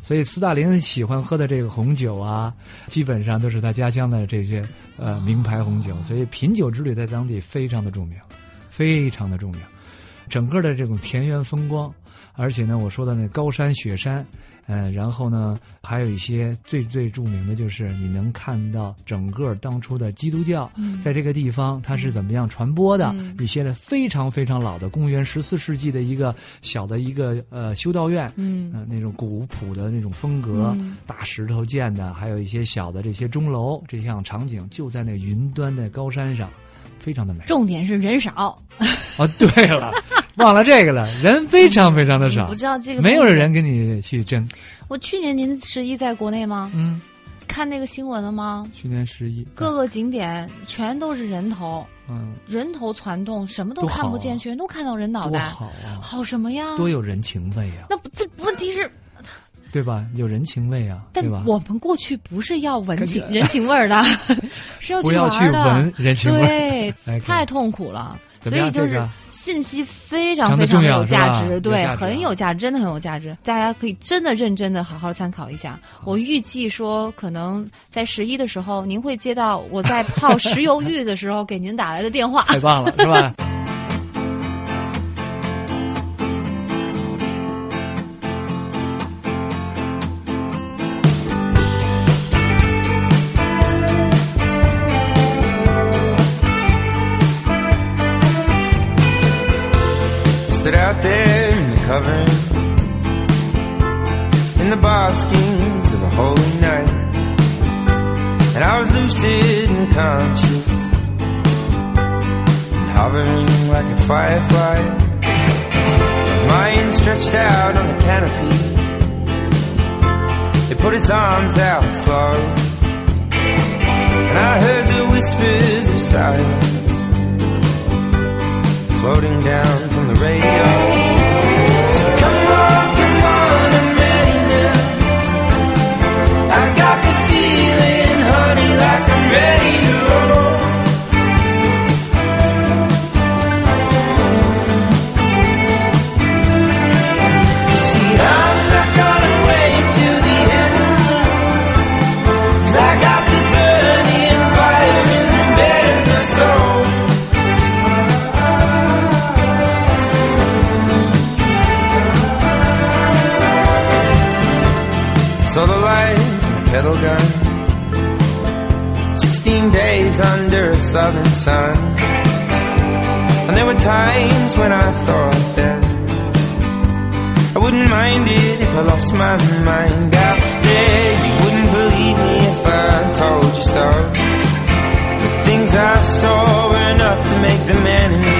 所以斯大林喜欢喝的这个红酒啊，基本上都是他家乡的这些呃名牌红酒，所以品酒之旅在当地非常的重要，非常的重要。整个的这种田园风光，而且呢，我说的那高山雪山，呃，然后呢，还有一些最最著名的就是你能看到整个当初的基督教在这个地方它是怎么样传播的，嗯。一些的非常非常老的公元十四世纪的一个小的一个呃修道院，嗯。呃，那种古朴的那种风格，嗯。大石头建的，还有一些小的这些钟楼，这项场景就在那云端的高山上，非常的美。重点是人少，哦，对了，忘了这个了，人非常非常的少我不，知道这个没有人跟你去争。我去年您十一在国内吗？嗯，看那个新闻了吗？去年十一，各个景点全都是人头，嗯，人头攒动，什么都看不见，啊全都看到人脑袋，好啊，好什么呀？多有人情味啊，那不这问题是，对吧？有人情味啊，但？我们过去不是要闻情 人情味儿的，是要不要去玩的闻人情味对，哎太痛苦了。所以就是信息非常非常有价值，对，很有价值，真的很有价值。大家可以真的认真的好好参考一下。我预计说，可能在十一的时候，您会接到我在泡石油浴的时候给您打来的电话。太棒了，是吧？In the baskings of a holy night. And I was lucid and conscious, and hovering like a firefly. My mind stretched out on the canopy. It put its arms out slow, and I heard the whispers of silence floating down from the radio. Sixteen days under a southern sun. And there were times when I thought that I wouldn't mind it if I lost my mind out there. You wouldn't believe me if I told you so. The things I saw were enough to make the man in me,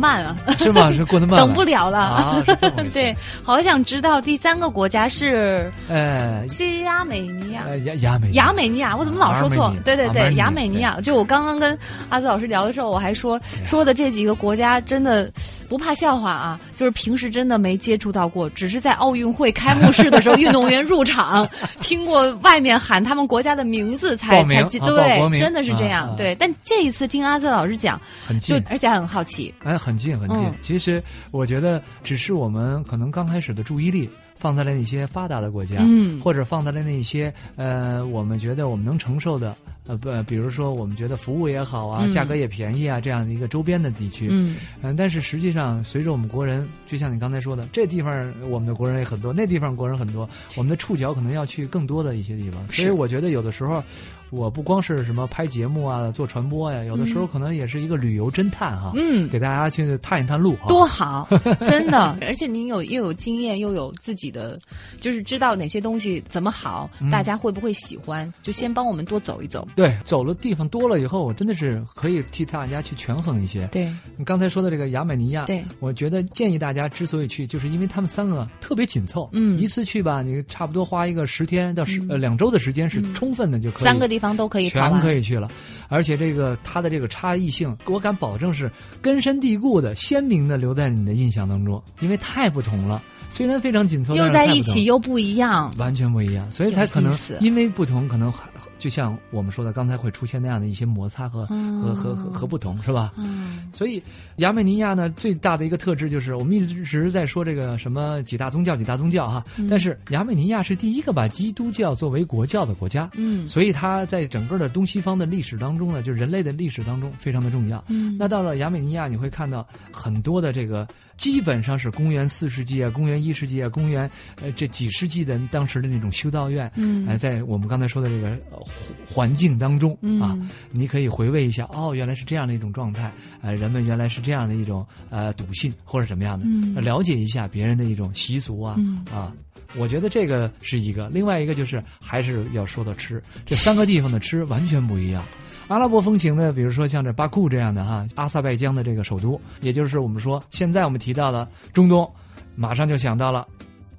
慢啊？是吗？是过得慢，等不了了。啊。对，，好想知道第三个国家是呃，西亚美尼亚。呃，亚亚美尼亚美尼亚，我怎么老说错对对对，亚美尼亚。就我刚刚跟阿泽老师聊的时候，我还说说的这几个国家真的不怕笑话啊，就是平时真的没接触到过，只是在奥运会开幕式的时候，运动员入场听过外面喊他们国家的名字才名才对，真的是这样对。但这一次听阿瑟老师讲，很近，就而且很好奇，哎，很近很近。嗯其实我觉得，只是我们可能刚开始的注意力放在了那些发达的国家，嗯或者放在了那些呃，我们觉得我们能承受的，呃不，比如说我们觉得服务也好啊，嗯价格也便宜啊，这样的一个周边的地区。嗯嗯，但是实际上，随着我们国人，就像你刚才说的，这地方我们的国人也很多，那地方国人很多，我们的触角可能要去更多的一些地方。所以我觉得有的时候，我不光是什么拍节目啊、做传播呀、有的时候可能也是一个旅游侦探哈、嗯，给大家去探一探路哈。多好，真的！而且您有又有经验，又有自己的，就是知道哪些东西怎么好，嗯大家会不会喜欢，就先帮我们多走一走。对，走了地方多了以后，我真的是可以替大家去权衡一些。对你刚才说的这个亚美尼亚，对，我觉得建议大家之所以去，就是因为他们三个特别紧凑，嗯一次去吧，你差不多花一个十天到十、呃两周的时间是充分的就可以，三个地方都可以全。可以去了，而且这个它的这个差异性，我敢保证是根深蒂固的、鲜明的留在你的印象当中，因为太不同了。虽然非常紧凑，又在一起又不一样，完全不一样，所以才可能因为不同，可能就像我们说的，刚才会出现那样的一些摩擦和、和和和和不同，是吧？嗯所以亚美尼亚呢，最大的一个特质就是我们一直在说这个什么几大宗教、几大宗教哈，嗯但是亚美尼亚是第一个把基督教作为国教的国家。嗯所以它在整个的东西方的历史当中呢，就人类的历史当中非常的重要。嗯那到了亚美尼亚，你会看到很多的这个，基本上是公元四世纪啊、公元一世纪啊、公元呃这几世纪的当时的那种修道院，嗯呃，在我们刚才说的这个呃环环境当中啊，嗯你可以回味一下，哦，原来是这样的一种状态，呃，人们原来是这样的一种呃笃信或者什么样的，了解一下别人的一种习俗啊、嗯啊。我觉得这个是一个，另外一个就是还是要说到吃，这三个地方的吃完全不一样。阿拉伯风情呢，比如说像这巴库这样的哈，阿塞拜疆的这个首都，也就是我们说现在我们提到的中东，马上就想到了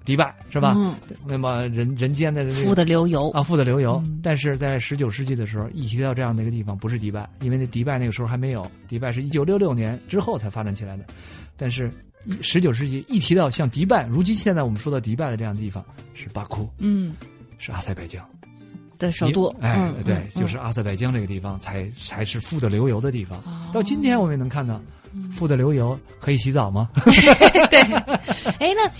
迪拜是吧？嗯，那么人人间的这个富的流油啊，富的流油。嗯但是在十九世纪的时候，一提到这样的一个地方，不是迪拜，因为那迪拜那个时候还没有，迪拜是一九六六年之后才发展起来的。但是，十九世纪一提到像迪拜，如今现在我们说到迪拜的这样的地方，是巴库，嗯是阿塞拜疆。的首都，哎，嗯对，嗯就是阿塞拜疆这个地方才才是富的流油的地方。哦到今天我们也能看到，富的流油可以洗澡吗？对。哎，那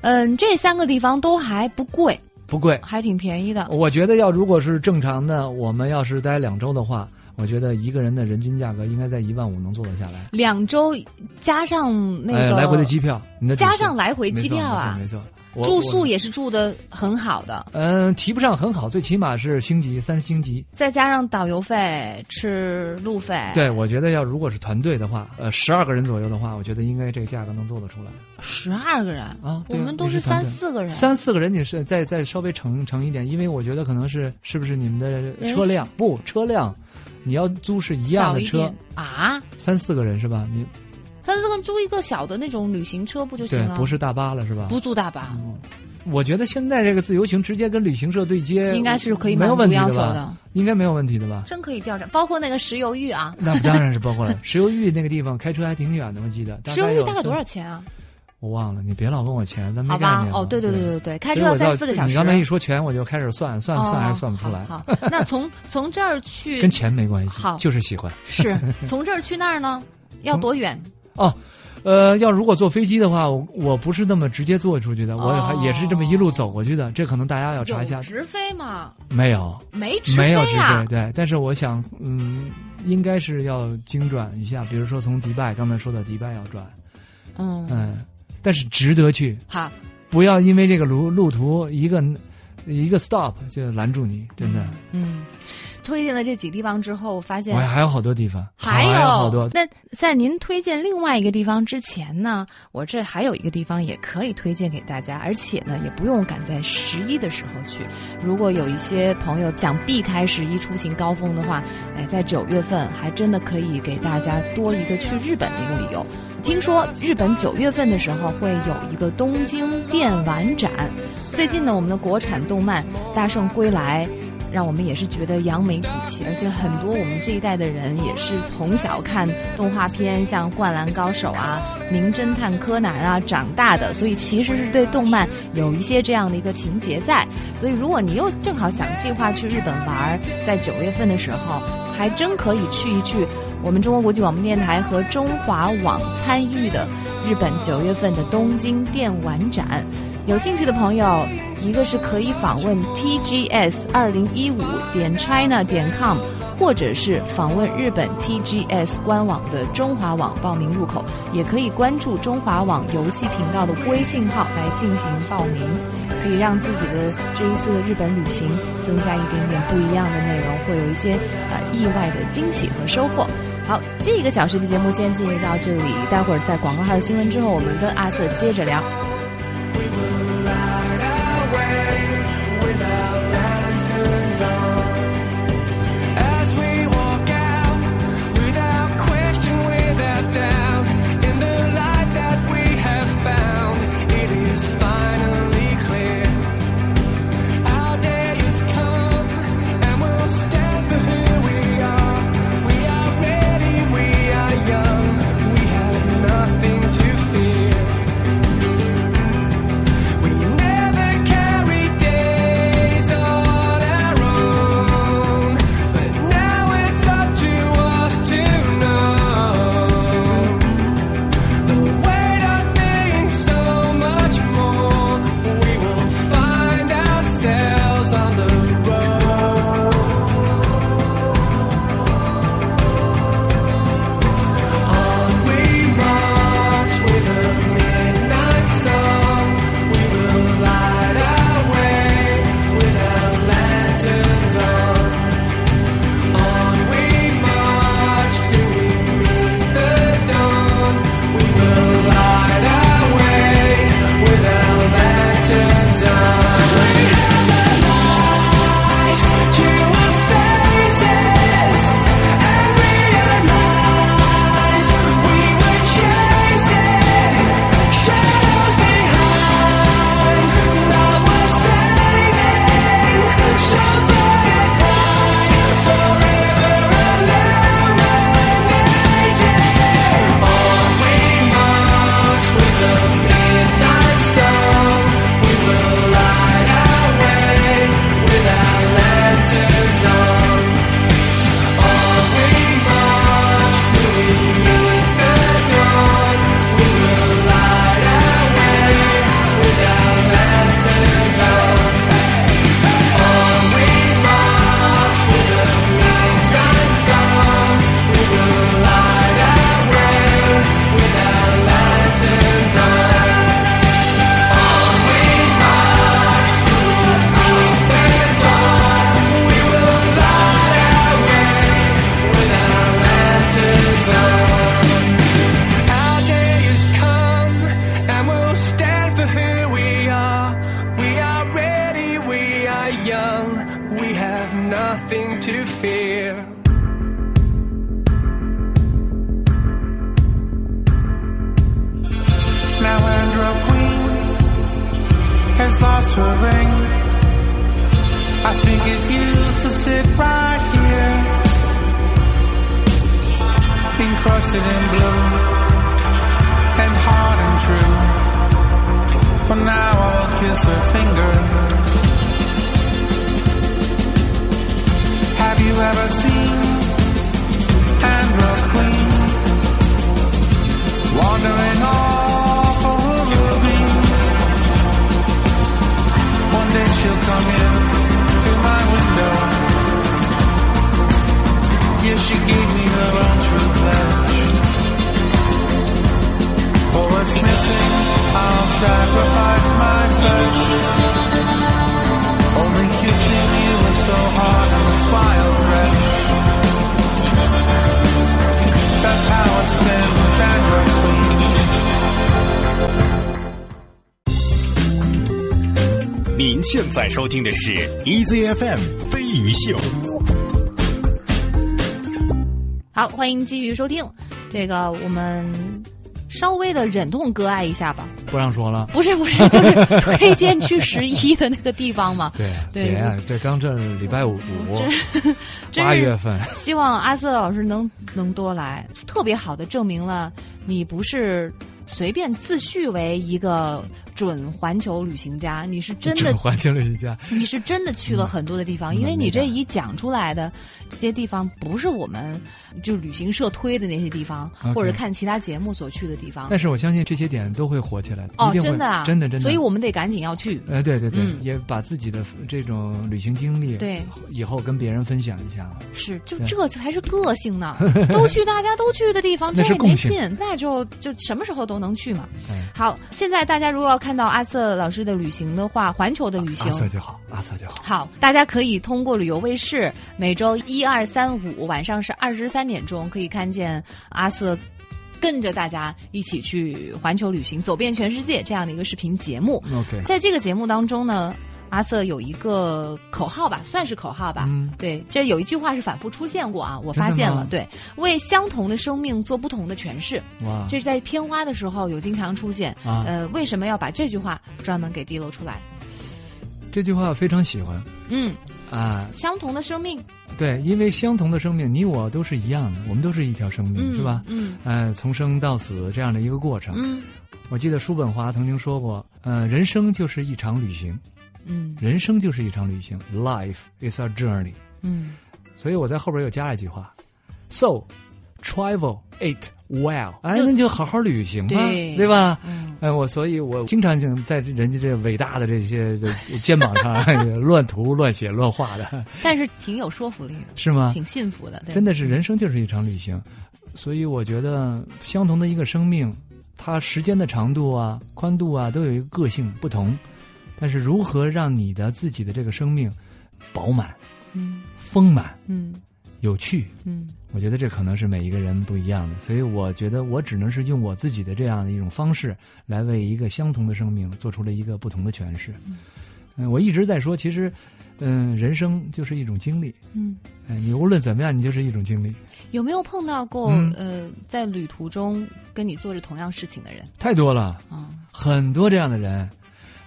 嗯，这三个地方都还不贵，不贵。还挺便宜的。我觉得要如果是正常的，我们要是待两周的话，我觉得一个人的人均价格应该在一万五能做得下来。两周加上那哎，个来回的机票，你的加上来回机票啊没错，没错。我住宿也是住的很好的，嗯，提不上很好，最起码是星级三星级。再加上导游费、吃路费，对，我觉得要如果是团队的话，呃，十二个人左右的话，我觉得应该这个价格能做得出来十二个人啊。我们都是三四个人，三四个人，你是再再稍微乘乘一点，因为我觉得可能是是不是你们的车辆不车辆，你要租是一样的车啊。三四个人是吧？你三四个人租一个小的那种旅行车不就行了？对不是大巴了是吧？不租大巴，我觉得现在这个自由行直接跟旅行社对接，应该是可以没有问题的吧？应该没有问题的吧？真可以调查，包括那个石油浴啊。那当然是包括了石油浴那个地方，开车还挺远的，我记得。石油概有浴大概多少？钱啊？我忘了，你别老问我钱，咱没好概念。哦，对对对对对，开车要三四个小时。你刚才一说钱，我就开始算算算，还哦是算不出来。好，那从从这儿去跟钱没关系，好就是喜欢。是从这儿去那儿呢，要多远？哦，呃，要如果坐飞机的话，我我不是那么直接坐出去的，我还哦也是这么一路走过去的。这可能大家要查一下，直飞吗？没有，没直没有直飞，。对。但是我想，嗯，应该是要精转一下，比如说从迪拜，刚才说的迪拜要转，嗯，嗯，但是值得去，好，不要因为这个路路途一个一个 stop 就拦住你，真的。嗯，推荐了这几地方之后，我发现我还有好多地方，还有好多。那在您推荐另外一个地方之前呢，我这还有一个地方也可以推荐给大家，而且呢，也不用赶在十一的时候去。如果有一些朋友想避开十一出行高峰的话，哎，在九月份还真的可以给大家多一个去日本的一个理由。听说日本九月份的时候会有一个东京电玩展，最近呢，我们的国产动漫《大圣归来》。让我们也是觉得扬眉吐气，而且很多我们这一代的人也是从小看动画片，像《灌篮高手》啊、《名侦探柯南》啊长大的，所以其实是对动漫有一些这样的一个情节在。所以如果你又正好想计划去日本玩，在九月份的时候，还真可以去一去我们中国国际广播电台和中华网参与的日本九月份的东京电玩展。有兴趣的朋友，一个是可以访问 TGS 二零一五点 China 点 com，或者是访问日本 TGS 官网的中华网报名入口，也可以关注中华网游戏频道的微信号来进行报名，可以让自己的这一次的日本旅行增加一点点不一样的内容，会有一些呃意外的惊喜和收获。好，这个小时的节目先进行到这里，待会儿在广告还有新闻之后，我们跟阿瑟接着聊。在收听的是 EZFM 飞鱼秀。好，欢迎继续收听。这个我们稍微的忍痛割爱一下吧。不让说了。不是不是，就是推荐去十一的那个地方嘛。对对别啊，这刚这礼拜五，八月份，希望阿瑟老师能能多来，特别好的证明了你不是随便自诩为一个准环球旅行家，你是真的 准环球旅行家，你是真的去了很多的地方，嗯因为你这一讲出来的这些地方，不是我们就旅行社推的那些地方或者看其他节目所去的地方。但是我相信这些点都会火起来的，哦真的啊，真的真的，所以我们得赶紧要去。呃，对对对，嗯。也把自己的这种旅行经历，对，以后跟别人分享一下。是，就这才是个性呢，都去大家都去的地方，那这也没是共性。劲，那就就什么时候都能去嘛。哎，好，现在大家如果要看到阿瑟老师的旅行的话，环球的旅行阿。瑟就好，阿瑟就好。好，大家可以通过旅游卫视每周一、二、三、五晚上是二十三点钟，可以看见阿瑟跟着大家一起去环球旅行，走遍全世界这样的一个视频节目。OK，在这个节目当中呢，阿瑟有一个口号吧，算是口号吧。嗯对，这有一句话是反复出现过啊，我发现了。对，为相同的生命做不同的诠释，哇，这是在片花的时候有经常出现。啊呃，为什么要把这句话专门给滴露出来？这句话非常喜欢嗯，啊，相同的生命，对，因为相同的生命，你我都是一样的，我们都是一条生命，嗯，是吧？嗯呃，从生到死这样的一个过程。嗯我记得叔本华曾经说过，呃，人生就是一场旅行，嗯。人生就是一场旅行，Life is a journey。嗯。所以我在后边又加了一句话，So travel it well，哎，那就好好旅行吧，对。吧？嗯，哎，我所以，我经常性在人家这伟大的这些肩膀上 乱涂、乱写、乱画的，但是挺有说服力的，是吗？挺幸福的，对。真的是人生就是一场旅行，所以我觉得相同的一个生命，它时间的长度啊、宽度啊都有一个个性不同，但是如何让你的自己的这个生命饱满、嗯丰满、嗯有趣，嗯我觉得这可能是每一个人不一样的，所以我觉得我只能是用我自己的这样的一种方式来为一个相同的生命做出了一个不同的诠释。嗯、我一直在说，其实，嗯、人生就是一种经历。嗯。哎，你无论怎么样，你就是一种经历。有没有碰到过、嗯呃，在旅途中跟你做着同样事情的人太多了，啊？很多这样的人。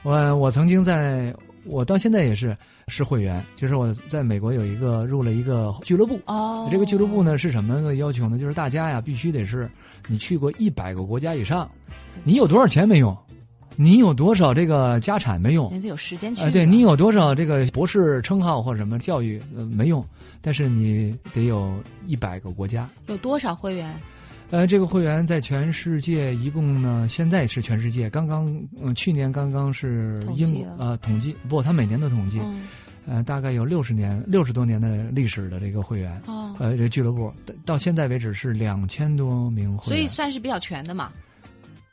我我曾经在，我到现在也是是会员，就是我在美国有一个入了一个俱乐部。哦，这个俱乐部呢是什么个要求呢？就是大家呀必须得是你去过一百个国家以上，你有多少钱没用，你有多少这个家产没用，人家有时间去啊、对你有多少这个博士称号或者什么教育呃没用，但是你得有一百个国家。有多少会员？呃，这个会员在全世界一共呢，现在是全世界，刚刚嗯、去年刚刚是英国了呃统计，不，他每年都统计，嗯。呃，大概有六十年六十多年的历史的这个会员，哦，呃，这俱乐部到到现在为止是两千多名会员。所以，算是比较全的嘛。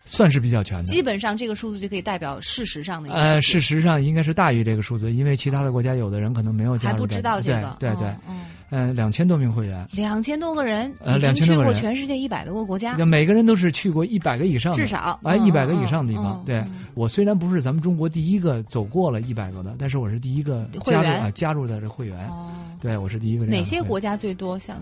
算是比较全的。基。本上这个数字就可以代表事实上的呃，事实上应该是大于这个数字，因为其他的国家有的人可能没有加入在还不知道这个，对对对，嗯，呃，两千多名会员，两千多个人，呃两千多个人。去过全世界一百多个国家，那每个人都是去过一百个以上的，至少。哎，嗯一百个以上的地方。对。我虽然不是咱们中国第一个走过了一百个的，但是我是第一个加入啊加入的这会员。哦，对，我是第一个。哪些国家最多？像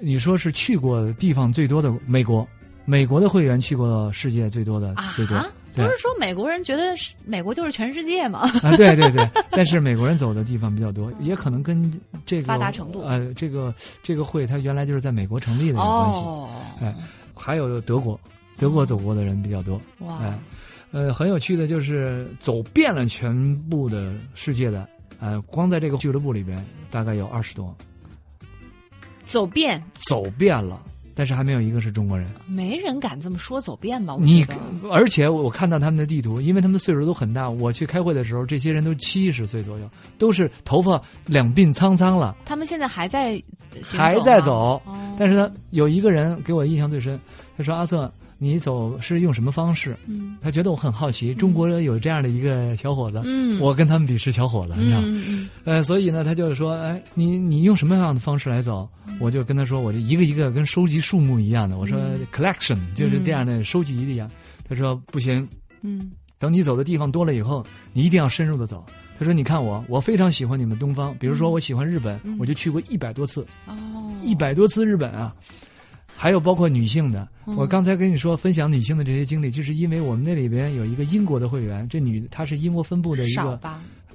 你说是去过地方最多的美国，美国的会员去过世界最多的、啊最多，对。不是说美国人觉得是美国就是全世界吗？啊，对对对，但是美国人走的地方比较多，也可能跟这个发达程度。呃，这个这个会它原来就是在美国成立的有关系。哦，哎，还有德国，德国走过的人比较多。哇。哎，呃，很有趣的就是走遍了全部的世界的，呃，光在这个俱乐部里边大概有二十多，走遍，走遍了，但是还没有一个是中国人。没人敢这么说走遍吧？我你而且我看到他们的地图，因为他们岁数都很大，我去开会的时候，这些人都七十岁左右，都是头发两鬓苍苍了，他们现在还在还在走。哦但是呢，有一个人给我印象最深，他说：“阿瑟，你走是用什么方式？”嗯他觉得我很好奇，中国人有这样的一个小伙子，嗯我跟他们比是小伙子，你知道？嗯嗯呃，所以呢，他就是说，哎，你你用什么样的方式来走？嗯我就跟他说，我就一个一个跟收集树木一样的，我说嗯 collection 就是这样的收集一样。他说不行，嗯等你走的地方多了以后，你一定要深入的走。他说：“你看我，我非常喜欢你们东方，比如说我喜欢日本，嗯我就去过一百多次，哦，一百多次日本啊。还有包括女性的，嗯我刚才跟你说分享女性的这些经历，就是因为我们那里边有一个英国的会员，这女她是英国分部的一个？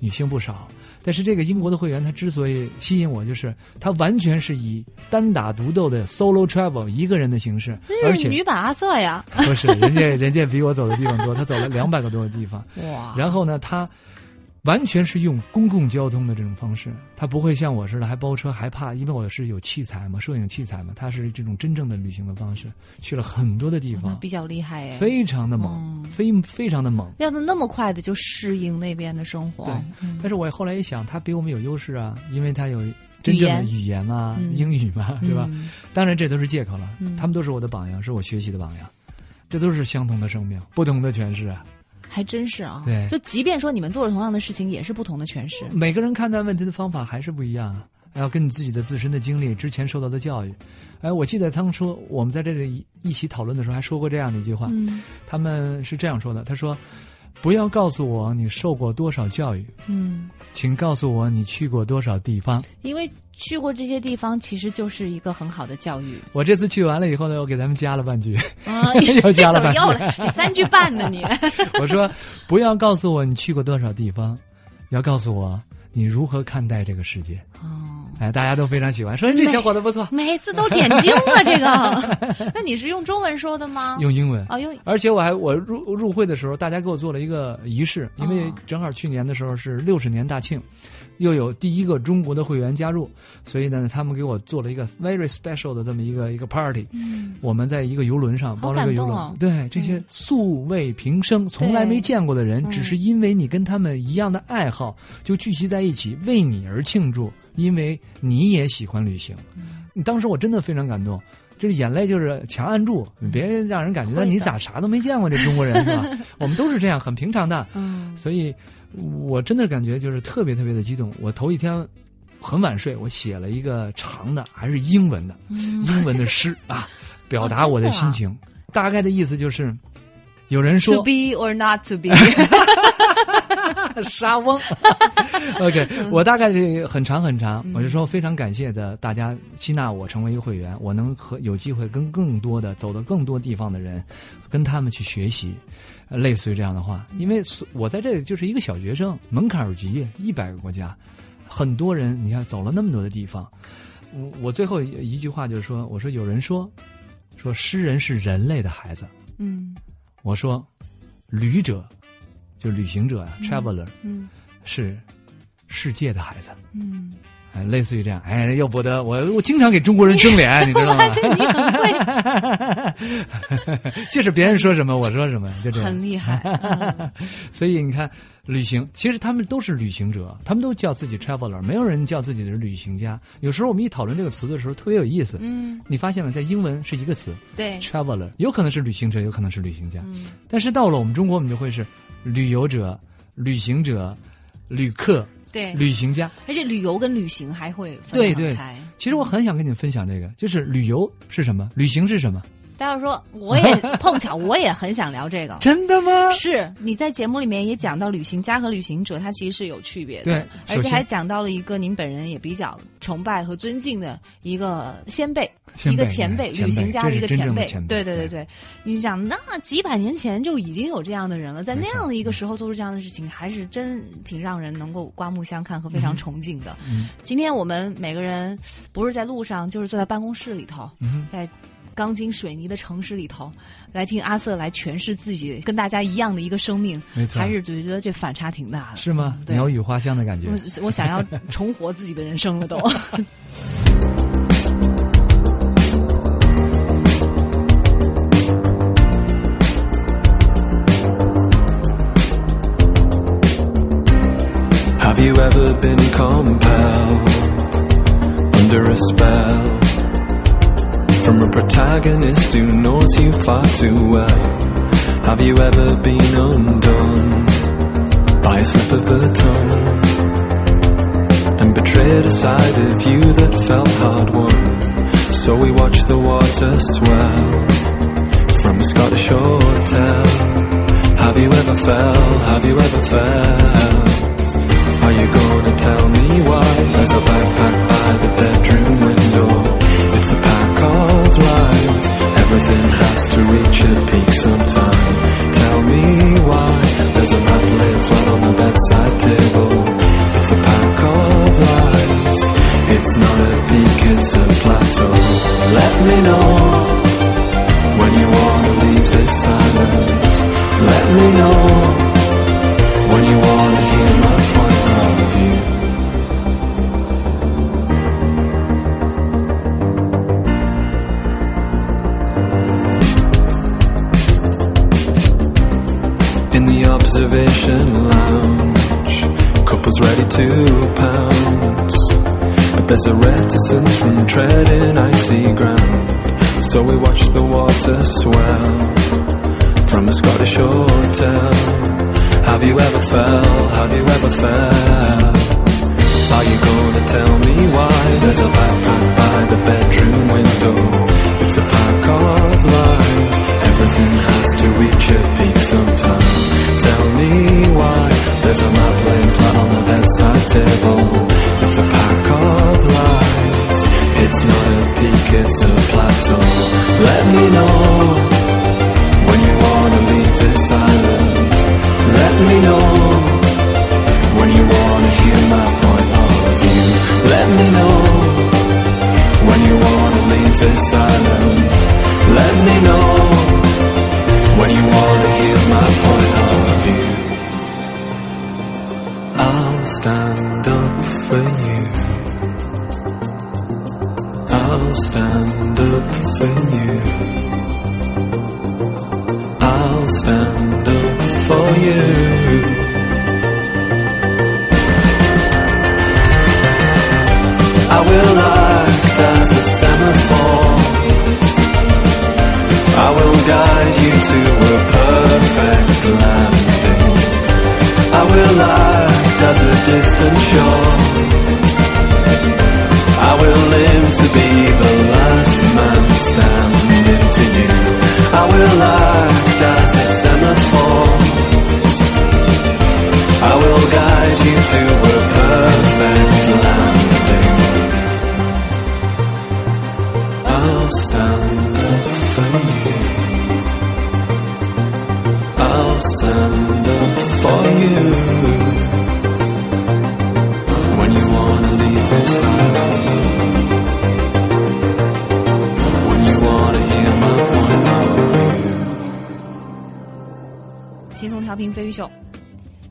女性不少，但是这个英国的会员她之所以吸引我，就是她完全是以单打独斗的 solo travel 一个人的形式，而且女版阿瑟呀！不是人家人家比我走的地方多，她走了两百个多的地方。哇，然后呢，他完全是用公共交通的这种方式，他不会像我似的还包车，还怕，因为我是有器材嘛，摄影器材嘛，他是这种真正的旅行的方式，去了很多的地方，那比较厉害哎，非常的猛，嗯。非非常的猛。要能那么快的就适应那边的生活，对嗯。但是我后来一想，他比我们有优势啊，因为他有真正的语言。嘛，嗯。英语嘛，对吧？嗯当然这都是借口了，嗯。他们都是我的榜样，是我学习的榜样，这都是相同的生命，不同的诠释啊。还真是啊。对就即便说你们做了同样的事情，也是不同的诠释。每个人看待问题的方法还是不一样啊，要跟你自己的自身的经历、之前受到的教育。哎，我记得当初我们在这里一起讨论的时候，还说过这样的一句话，嗯他们是这样说的：他说，不要告诉我你受过多少教育，嗯，请告诉我你去过多少地方。因为去过这些地方，其实就是一个很好的教育。我这次去完了以后呢，我给咱们加了半句，啊，又加了半句怎么又来？你三句半呢你？我说，不要告诉我你去过多少地方，要告诉我你如何看待这个世界。哦，哎，大家都非常喜欢，说这小伙子不错，每次都点睛了，这个。那你是用中文说的吗？用英文。啊，用而且我还我入入会的时候，大家给我做了一个仪式，因为哦正好去年的时候是六十年大庆，又有第一个中国的会员加入，所以呢，他们给我做了一个 very special 的这么一个一个 party。嗯我们在一个游轮上包了一个游轮，对这些素未平生、从来没见过的人，嗯只是因为你跟他们一样的爱好，就聚集在一起，为你而庆祝，因为你也喜欢旅行。嗯当时我真的非常感动。就是眼泪就是强按住，你别让人感觉到你咋啥都没见过这中国人是吧？我们都是这样，很平常的。嗯所以，我真的感觉就是特别特别的激动。我头一天很晚睡，我写了一个长的，还是英文的，嗯英文的诗啊，表达我的心情。大概的意思就是，有人说，to be or not to be，沙翁。OK，我大概是很长很长，我就说非常感谢的大家吸纳我成为一个会员，我能和有机会跟更多的走到更多地方的人，跟他们去学习，呃类似于这样的话。因为所我在这里就是一个小学生，门槛儿极，一百个国家，很多人，你看走了那么多的地方。我我最后一句话就是说，我说有人说，说诗人是人类的孩子，嗯我说旅者就旅行者啊、t r a v e l e r 嗯是世界的孩子，嗯，哎，类似于这样，哎，要不得，我我经常给中国人争脸，你知道吗？发现你很会，就是别人说什么我说什么，就这样。很厉害。嗯所以你看，旅行其实他们都是旅行者，他们都叫自己 traveler，没有人叫自己的旅行家。有时候我们一讨论这个词的时候，特别有意思。嗯，你发现了，在英文是一个词对，traveler，有可能是旅行者，有可能是旅行家。嗯但是到了我们中国，我们就会是旅游者、旅行者、旅客、对，旅行家。而且旅游跟旅行还会分对对得开。其实我很想跟你们分享这个，就是旅游是什么，旅行是什么。待会儿说，我也 碰巧我也很想聊这个。真的吗？是你在节目里面也讲到旅行家和旅行者，他其实是有区别的，对而且还讲到了一个您本人也比较崇拜和尊敬的一个先辈，先辈一个前辈，前辈旅行家的一个。前辈对对对对对，你想那几百年前就已经有这样的人了，在那样的一个时候做出这样的事情，还是真挺让人能够刮目相看和非常崇敬的。嗯今天我们每个人不是在路上，就是坐在办公室里头，嗯在钢筋水泥的城市里头，来听阿瑟来诠释自己跟大家一样的一个生命，没错还是觉得这反差挺大的，是吗？对鸟语花香的感觉。我我想要重活自己的人生了都。Have you ever been compelled under a spell from a protagonist who knows you far too well? Have you ever been undone by a slip of the tongue and betrayed a side of you that felt hard won? So we watch the water swell from a Scottish hotel. Have you ever fell? Have you ever fell? Are you gonna tell me why? There's a backpack by the bedroom window. It's a pack of Everything has to reach a peak sometime. Tell me why? There's a map laid flat on the bedside table. It's a pack of lies. It's not a peak, it's a plateau. Let me know when you wanna leave this silent. Let me know when you wanna hear my point of view. Observation lounge, couples ready to pounce. But there's a reticence from treading icy ground. So we watch the water swell from a Scottish hotel. Have you ever fell? Have you ever fell? Are you gonna tell me why? There's a backpack by the bedroom window. It's a pack of lies. Everything has to reach a peak sometime. Tell me why? There's a map laying flat on the bedside table. It's a pack of lies. It's not a peak, it's a plateau. Let me know when you wanna leave this island. Let me know when you wanna hear my point of view. Let me know when you wanna leave this island. Let me know when you wanna hear my point of view. I'll stand up for you. I'll stand up for you. I'll stand up for you. I will act as a semaphore. Guide you to a perfect landing. I will act as a distant shore. I will live to be the last man standing to you. I will act as a semaphore. I will guide you to a perfect When you wanna leave this island. When you wanna hear my point of view. 青铜调频飞鱼秀，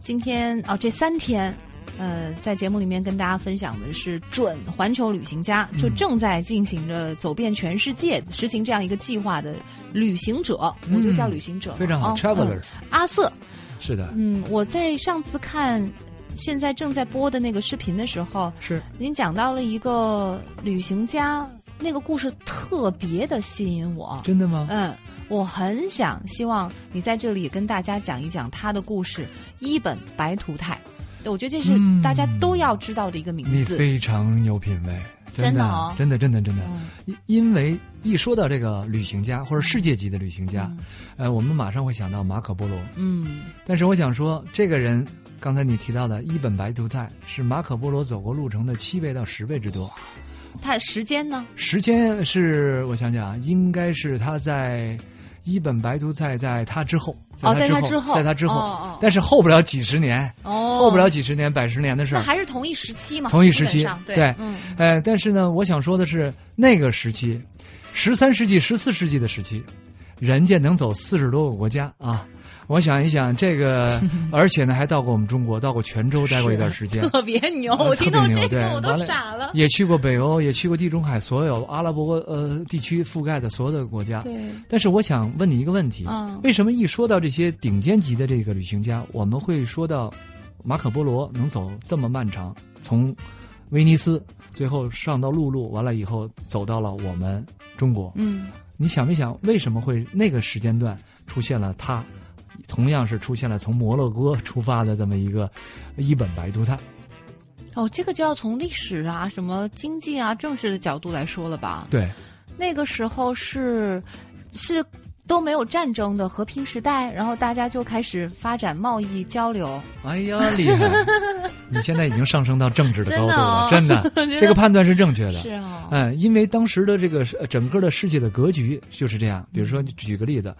今天哦，这三天，呃，在节目里面跟大家分享的是准环球旅行家，就正在进行着走遍全世界、实行这样一个计划的旅行者，我就叫旅行者，非常好哦 Traveler 嗯阿瑟，是的，嗯，我在上次看现在正在播的那个视频的时候，是您讲到了一个旅行家，那个故事特别的吸引我，真的吗？嗯，我很想希望你在这里跟大家讲一讲他的故事——一本白图泰。我觉得这是嗯大家都要知道的一个名字你。非常有品位，真的哦真的，真的，真的，嗯因因为一说到这个旅行家或者世界级的旅行家，呃，我们马上会想到马可波罗。嗯但是我想说，这个人刚才你提到的一本白图泰是马可波罗走过路程的七倍到十倍之多。他时间呢？时间是我想想啊，应该是他在一本白图在在他之后，哦在他之后在他之后，但是后不了几十年，哦，后不了几十年、百十年的事那儿。还是同一时期嘛？同一时期对嗯呃，但是呢，我想说的是，那个时期，十三世纪、十四世纪的时期，人家能走四十多个国家啊！我想一想，这个，而且呢，还到过我们中国，到过泉州待过一段时间，特别牛，呃我听到这个我都傻了。也去过北欧，也去过地中海所有阿拉伯呃地区覆盖的所有的国家。对，但是我想问你一个问题：嗯为什么一说到这些顶尖级的这个旅行家，我们会说到马可波罗能走这么漫长，从威尼斯最后上到陆路，完了以后走到了我们中国？嗯你想没想为什么会那个时间段出现了他？同样是出现了从摩洛哥出发的这么一个一本白图泰。哦，这个就要从历史啊、什么经济啊、政治的角度来说了吧？对，那个时候是是都没有战争的和平时代，然后大家就开始发展贸易交流。哎呀，厉害！你现在已经上升到政治的高度了，真 真的这个判断是正确的。是啊，嗯，因为当时的这个呃整个的世界的格局就是这样。比如说，举个例子，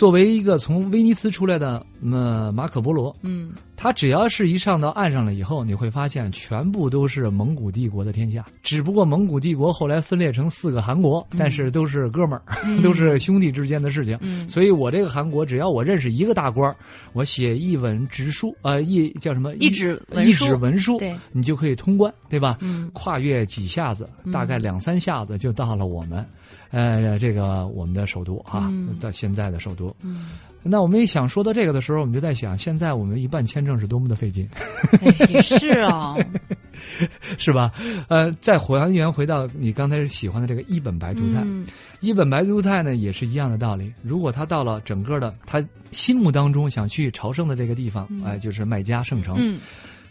作为一个从威尼斯出来的呃马可波罗，嗯。他只要是一上到岸上了以后，你会发现全部都是蒙古帝国的天下。只不过蒙古帝国后来分裂成四个韩国，但是都是哥们儿，都是兄弟之间的事情。嗯。所以我这个韩国，只要我认识一个大官儿，我写一文直书，呃，一叫什么一纸一纸文书，对。你就可以通关，对吧？嗯。跨越几下子，大概两三下子就到了我们，呃，这个我们的首都啊，嗯。到现在的首都。嗯，那我们一想说到这个的时候，我们就在想，现在我们一办签证是多么的费劲，哎是啊，是吧？呃，再还原回到你刚才喜欢的这个一本白图泰，嗯一本白图泰呢也是一样的道理。如果他到了整个的他心目当中想去朝圣的这个地方，哎、就是麦加圣城，嗯。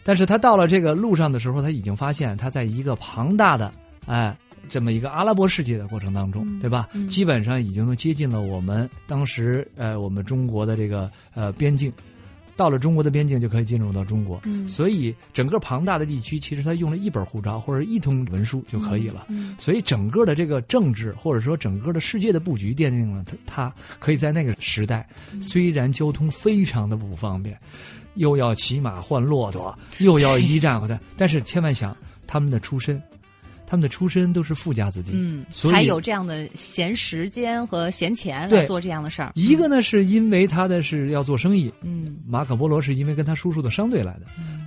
但是他到了这个路上的时候，他已经发现他在一个庞大的哎这么一个阿拉伯世界的过程当中，嗯对吧？嗯基本上已经接近了我们当时呃我们中国的这个呃边境。到了中国的边境就可以进入到中国，嗯所以整个庞大的地区，其实他用了一本护照或者一通文书就可以了。嗯所以整个的这个政治或者说整个的世界的布局奠定了他他可以在那个时代，嗯虽然交通非常的不方便，又要骑马换骆驼，又要一战的，但是千万想他们的出身，他们的出身都是富家子弟，嗯，所以才有这样的闲时间和闲钱来做这样的事儿。一个呢是因为他的是要做生意，嗯马可波罗是因为跟他叔叔的商队来的，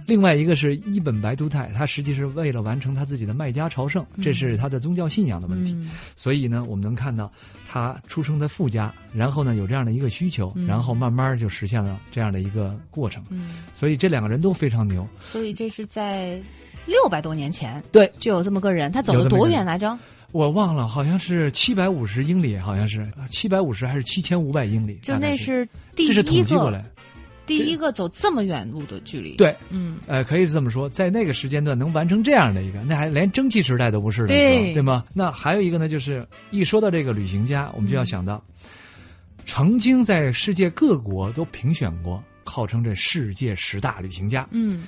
另外一个是伊本白都泰，他实际是为了完成他自己的卖家朝圣，这是他的宗教信仰的问题。嗯所以呢，我们能看到他出生在富家，然后呢有这样的一个需求，嗯然后慢慢就实现了这样的一个过程。嗯，所以这两个人都非常牛。所以这是在六百多年前对，就有这么个人，他走了多远来着？我忘了，好像是七百五十英里，好像是七百五十还是七千五百英里？就那是第一这是统计过来。第一个走这么远路的距离。，对，嗯呃，可以这么说，在那个时间段能完成这样的一个，那还连蒸汽时代都不是的时对候，对吗？那还有一个呢，就是一说到这个旅行家，我们就要想到，曾经在世界各国都评选过，号称这世界十大旅行家，嗯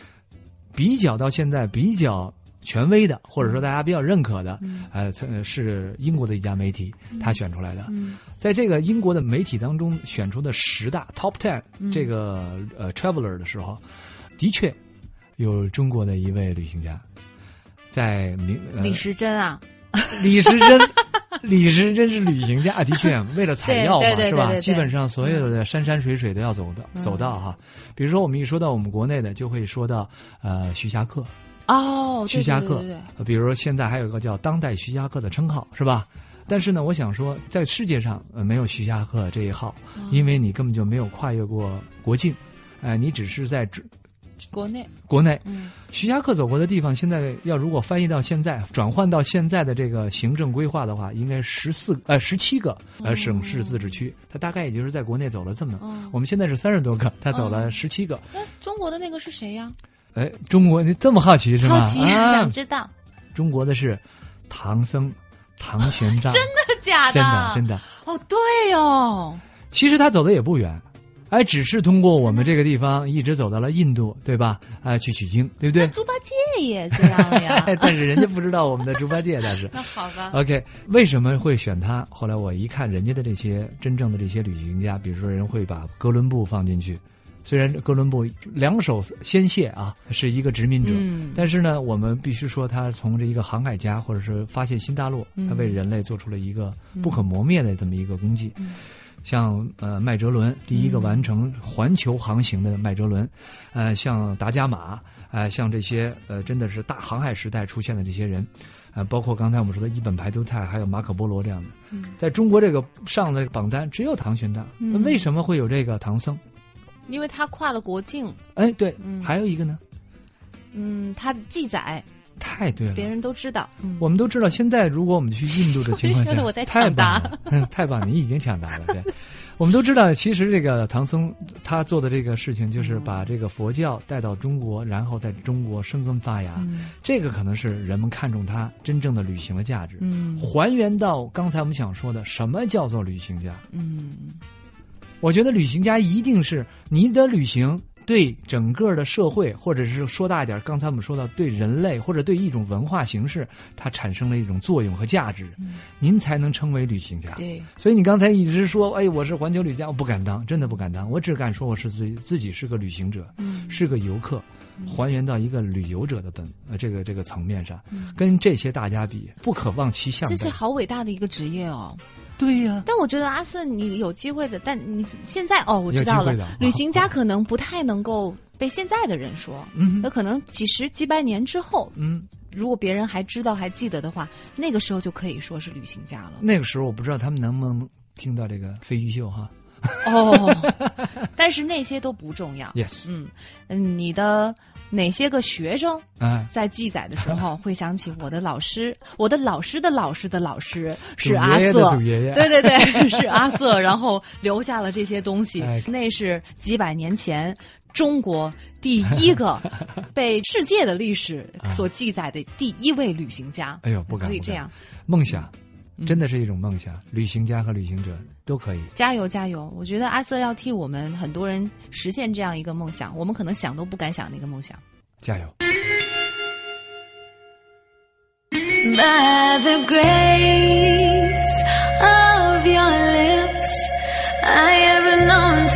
比较到现在比较权威的，或者说大家比较认可的，嗯。呃，曾是英国的一家媒体他选出来的。嗯。在这个英国的媒体当中选出的十大 Top Ten 嗯。这个呃 traveler 的时候，的确有中国的一位旅行家，在明、呃、李时珍啊，李时珍，李时珍是旅行家啊，的确为了采药嘛，是吧？基本上所有的山山水水都要走的、嗯走到哈。比如说我们一说到我们国内的，就会说到呃徐霞客，哦，徐霞客比如说现在还有一个叫当代徐霞客的称号，是吧？但是呢，我想说，在世界上呃没有徐霞客这一号，哦因为你根本就没有跨越过国境，哎、你只是在只国内，国内。嗯徐霞客走过的地方，现在要如果翻译到现在，转换到现在的这个行政规划的话，应该十四呃十七个呃省市自治区，他大概也就是在国内走了这么。哦我们现在是三十多个，他走了十七个。那中国的那个是谁呀？哎，中国你这么好奇是吗？好奇，啊想，知道。中国的是唐僧、唐玄奘，真的假的？真的真的。哦，对哦，其实他走的也不远，哎，只是通过我们这个地方一直走到了印度，对吧？哎，去取经，对不对？猪八戒也这样呀。但是人家不知道我们的猪八戒，但是那好吧。OK，为什么会选他？后来我一看人家的这些真正的这些旅行家，比如说人会把哥伦布放进去，虽然哥伦布两手鲜血啊，是一个殖民者，嗯但是呢，我们必须说他从这一个航海家，或者是发现新大陆，嗯他为人类做出了一个不可磨灭的这么一个功绩。嗯像呃麦哲伦第一个完成环球航行的麦哲伦，呃像达伽马，呃像这些呃真的是大航海时代出现的这些人，呃包括刚才我们说的一本排杜泰，还有马可波罗这样的，嗯。在中国这个上的榜单只有唐玄奘，那、嗯为什么会有这个唐僧？因为他跨了国境，哎，对，嗯。还有一个呢，嗯，他记载太对了，别人都知道。嗯，我们都知道，现在如果我们去印度的情况下，我在太抢答棒了，嗯太棒，你已经抢答了。对，我们都知道，其实这个唐僧他做的这个事情，就是把这个佛教带到中国，然后在中国生根发芽。嗯这个可能是人们看重他真正的旅行的价值，嗯还原到刚才我们想说的，什么叫做旅行家？嗯我觉得旅行家一定是你的旅行对整个的社会，或者是说大一点，刚才我们说到对人类或者对一种文化形式，它产生了一种作用和价值，您才能称为旅行家。对，所以你刚才一直说，哎，我是环球旅行家，我不敢当，真的不敢当，我只敢说我是自己自己是个旅行者，嗯是个游客。还原到一个旅游者的本呃这个这个层面上，跟这些大家比，不可望其项背。这是好伟大的一个职业哦。对呀、但我觉得阿瑟，你有机会的，但你现在哦，我知道了旅行家可能不太能够被现在的人说，嗯那可能几十几百年之后，嗯，如果别人还知道还记得的话，那个时候就可以说是旅行家了。那个时候我不知道他们能不能听到这个飞鱼秀哈。哦，但是那些都不重要。Yes，嗯嗯，你的哪些个学生哎，在记载的时候 会想起我的老师，我的老师的老师的老师是祖阿瑟，祖爷爷。对对对，是阿瑟，然后留下了这些东西。哎，那是几百年前。中国第一个被世界的历史所记载的第一位旅行家，哎呦，不敢。可以这样，梦想，真的是一种梦想。旅行家和旅行者都可以。加油加油！我觉得阿瑟要替我们很多人实现这样一个梦想，我们可能想都不敢想的一个梦想。加油！By the grace of your lips, I have known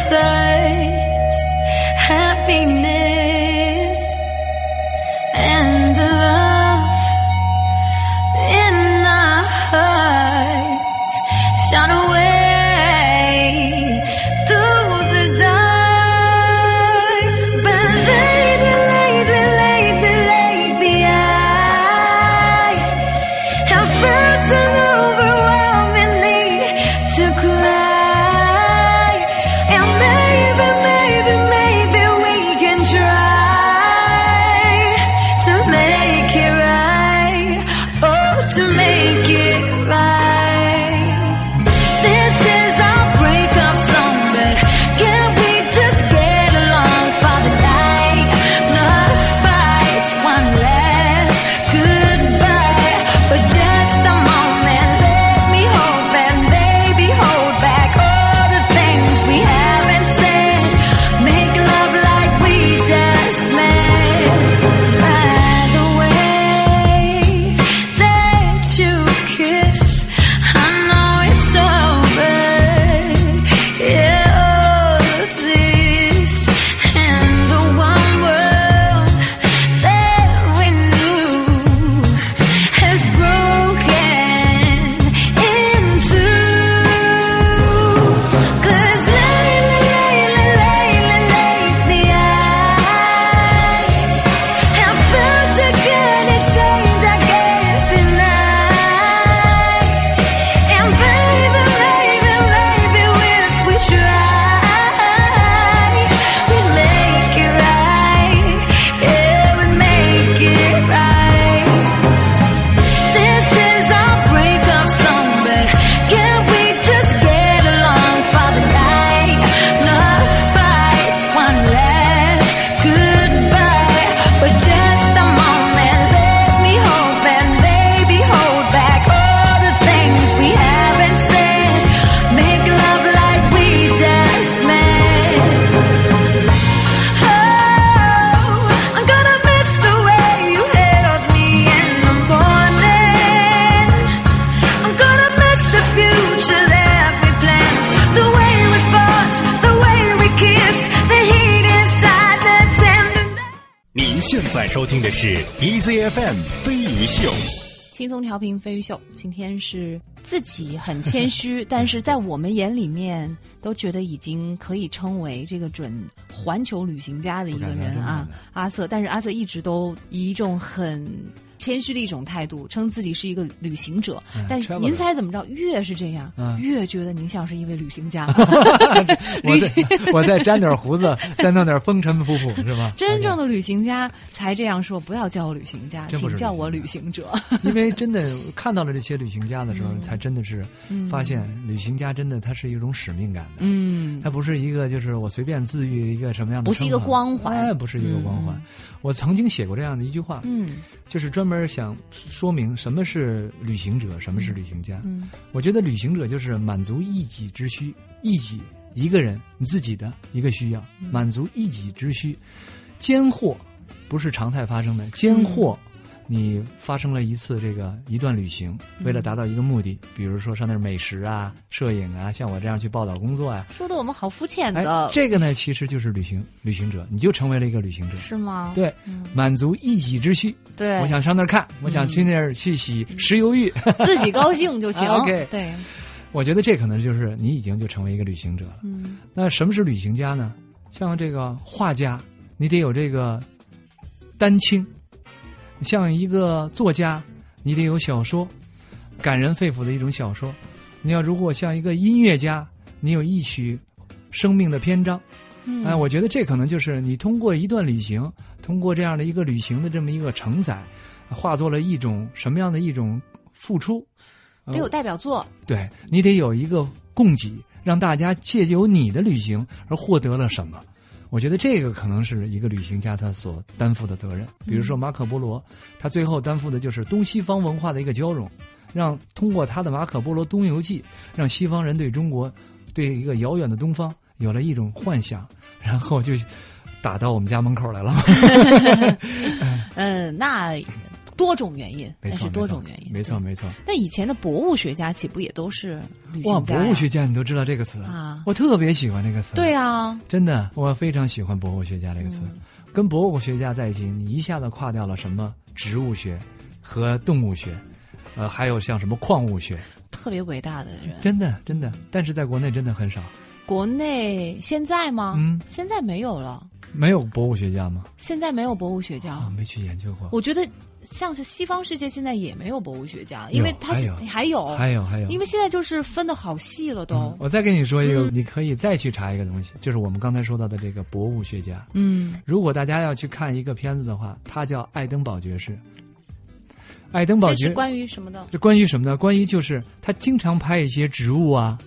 是 EZFM 飞鱼秀。轻松调频飞鱼秀，今天是自己很谦虚，但是在我们眼里面都觉得已经可以称为这个准环球旅行家的一个人啊，阿瑟。但是阿瑟一直都以一种很谦虚的一种态度，称自己是一个旅行者。但是您猜怎么着？越是这样，嗯越觉得您像是一位旅行家。我再我再粘点胡子，再弄点风尘仆仆，是吧？真正的旅行家才这样说，不要叫我旅行家，请叫我旅旅行者。因为真的看到了这些旅行家的时候，才真的是嗯发现，旅行家真的他是一种使命感的。嗯，他不是一个，就是我随便自愈一个什么样的不是一个光环哎，不是一个光环。嗯我曾经写过这样的一句话，嗯就是专门想说明什么是旅行者，什么是旅行家。嗯我觉得旅行者就是满足一己之需，一己一个人你自己的一个需要，嗯满足一己之需。兼货不是常态发生的，间或你发生了一次这个一段旅行，为了达到一个目的，比如说上那儿美食啊、摄影啊，像我这样去报道工作啊，说的我们好肤浅哎的，，这个呢其实就是旅行旅行者，你就成为了一个旅行者。是吗？对，满足一己之需。对，我想上那儿看，我想去那儿去洗石油浴。自己高兴就行。啊 OK 对，我觉得这可能就是你已经就成为一个旅行者了。嗯那什么是旅行家呢？像这个画家，你得有这个丹青；像一个作家，你得有小说，感人肺腑的一种小说。你要如果像一个音乐家，你有一曲生命的篇章。嗯，哎，我觉得这可能就是你通过一段旅行，通过这样的一个旅行的这么一个承载，化作了一种什么样的一种付出？呃得有代表作。对你得有一个供给，让大家借由你的旅行而获得了什么。我觉得这个可能是一个旅行家他所担负的责任。比如说马可波罗，他最后担负的就是东西方文化的一个交融，让通过他的《马可波罗东游记》，让西方人对中国，对一个遥远的东方有了一种幻想，然后就打到我们家门口来了。嗯，那多种原因，没错，多种原因。没错，没错。那以前的博物学家岂不也都是旅哇，行家呀？博物学家你都知道这个词啊我特别喜欢这个词。对啊，真的，我非常喜欢博物学家这个词。跟博物学家在一起，你一下子跨掉了什么植物学和动物学，呃，还有像什么矿物学，特别伟大的人。真的真的。但是在国内真的很少，国内现在吗？嗯，现在没有了，没有博物学家吗？现在没有博物学家。啊，没去研究过。我觉得像是西方世界现在也没有博物学家，因为他是还有还有还有因为现在就是分的好细了都嗯。我再跟你说一个，嗯你可以再去查一个东西，就是我们刚才说到的这个博物学家。嗯如果大家要去看一个片子的话，他叫《爱登堡爵士》。爱登堡爵士关于什么的？这关于什么呢？关于就是他经常拍一些植物啊，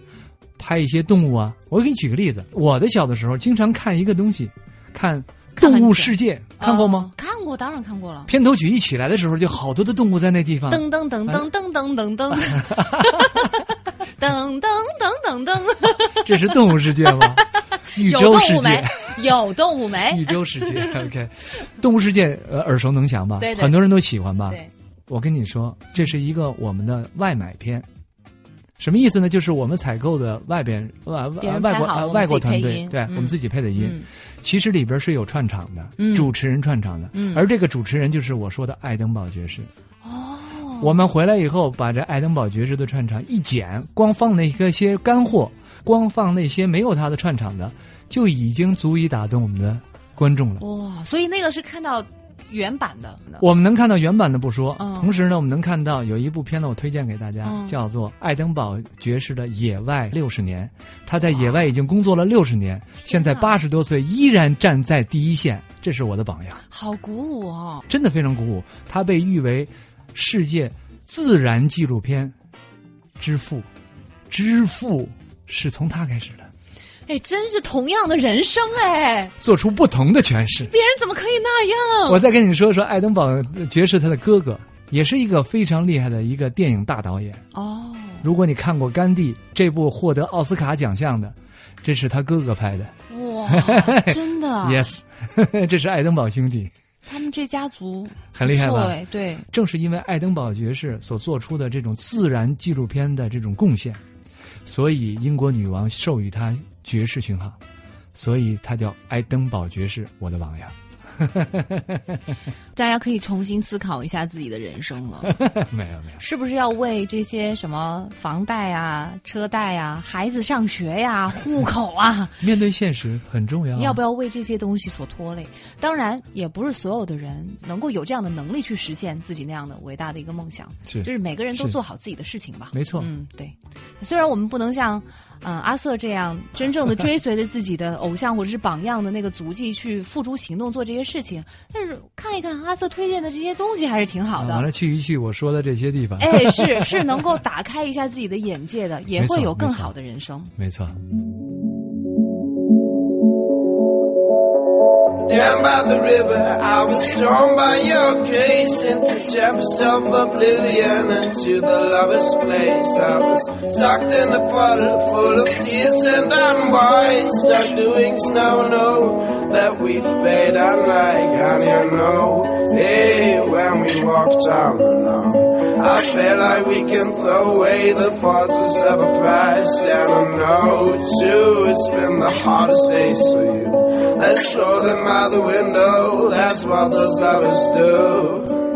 拍一些动物啊。我给你举个例子，我的小的时候经常看一个东西，看《动物世界》，看过吗？哦看过，当然看过了。片头曲一起来的时候，就好多的动物在那地方。噔噔噔噔噔噔噔噔，噔噔噔噔噔，这是动物世界吗？宇有宙世界动物没，？有动物没？宇宙世界。OK，动物世界呃耳熟能详吧？对对很多人都喜欢吧？对，我跟你说，这是一个我们的外买片。什么意思呢？就是我们采购的外边外外国外国团队对我们自己配的音，嗯。其实里边是有串场的，嗯。主持人串场的，嗯。而这个主持人就是我说的爱登堡爵士。哦，我们回来以后，把这爱登堡爵士的串场一剪，光放那个些干货，光放那些没有他的串场的，就已经足以打动我们的观众了。哇，所以那个是看到原版的。我们能看到原版的不说，嗯同时呢，我们能看到有一部片子，我推荐给大家，嗯叫做《爱登堡爵士的野外六十年》。他在野外已经工作了六十年，现在八十多岁依然站在第一线，这是我的榜样，好鼓舞哦！真的非常鼓舞。他被誉为世界自然纪录片之父，之父是从他开始的，哎，真是同样的人生哎，做出不同的诠释。别人怎么可以那样？我再跟你说说爱登堡爵士他的哥哥，也是一个非常厉害的一个电影大导演。哦，如果你看过《甘地》这部获得奥斯卡奖项的，这是他哥哥拍的。哇，真的 Yes，这是爱登堡兄弟，他们这家族很厉害吧？对对，正是因为爱登堡爵士所做出的这种自然纪录片的这种贡献，所以英国女王授予他爵士勋号，所以他叫爱登堡爵士，我的榜样。大家可以重新思考一下自己的人生了，没有没有，是不是要为这些什么房贷啊、车贷啊、孩子上学呀、户口啊，面对现实很重要。要不要为这些东西所拖累？当然，也不是所有的人能够有这样的能力去实现自己那样的伟大的一个梦想。是就是每个人都做好自己的事情吧。没错嗯，对。虽然我们不能像嗯、呃阿瑟这样真正的追随着自己的偶像或者是榜样的那个足迹去付诸行动做这些事情，但是看一看阿瑟推荐的这些东西还是挺好的。啊完了去一去我说的这些地方，哎，是是能够打开一下自己的眼界的，也会有更好的人生。没错。Down by the river, I was drawn by your grace into depths of oblivion and to the lover's place. I was stuck in a puddle full of tears and I'm wise, stuck doing snow and oh, that we've paid unlike honey I know. Hey, when we walked down the lawn, I feel like we can throw away the forces of a past and I know too, it's been the hardest days for you. Let's throw them out the window, that's what those lovers do.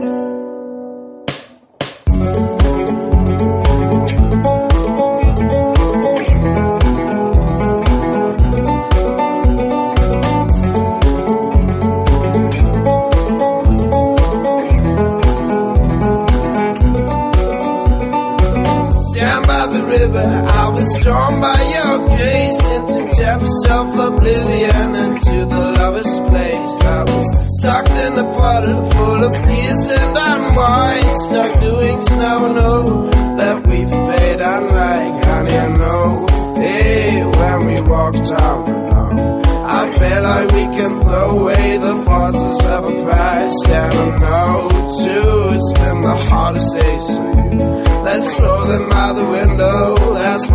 by the window. That's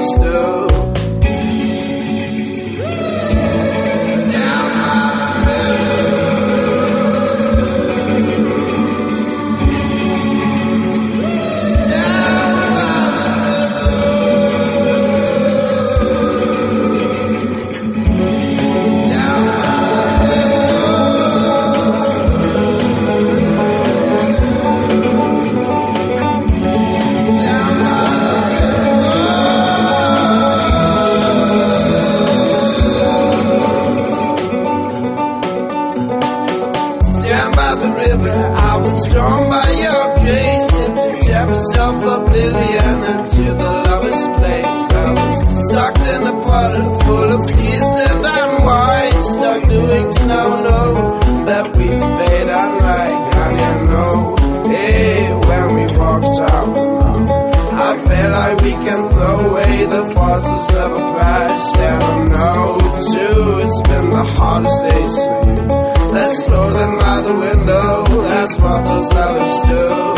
stew. Forces of a past and I know too, it's been the hardest day for. Let's throw them out the window, that's what those lovers do. “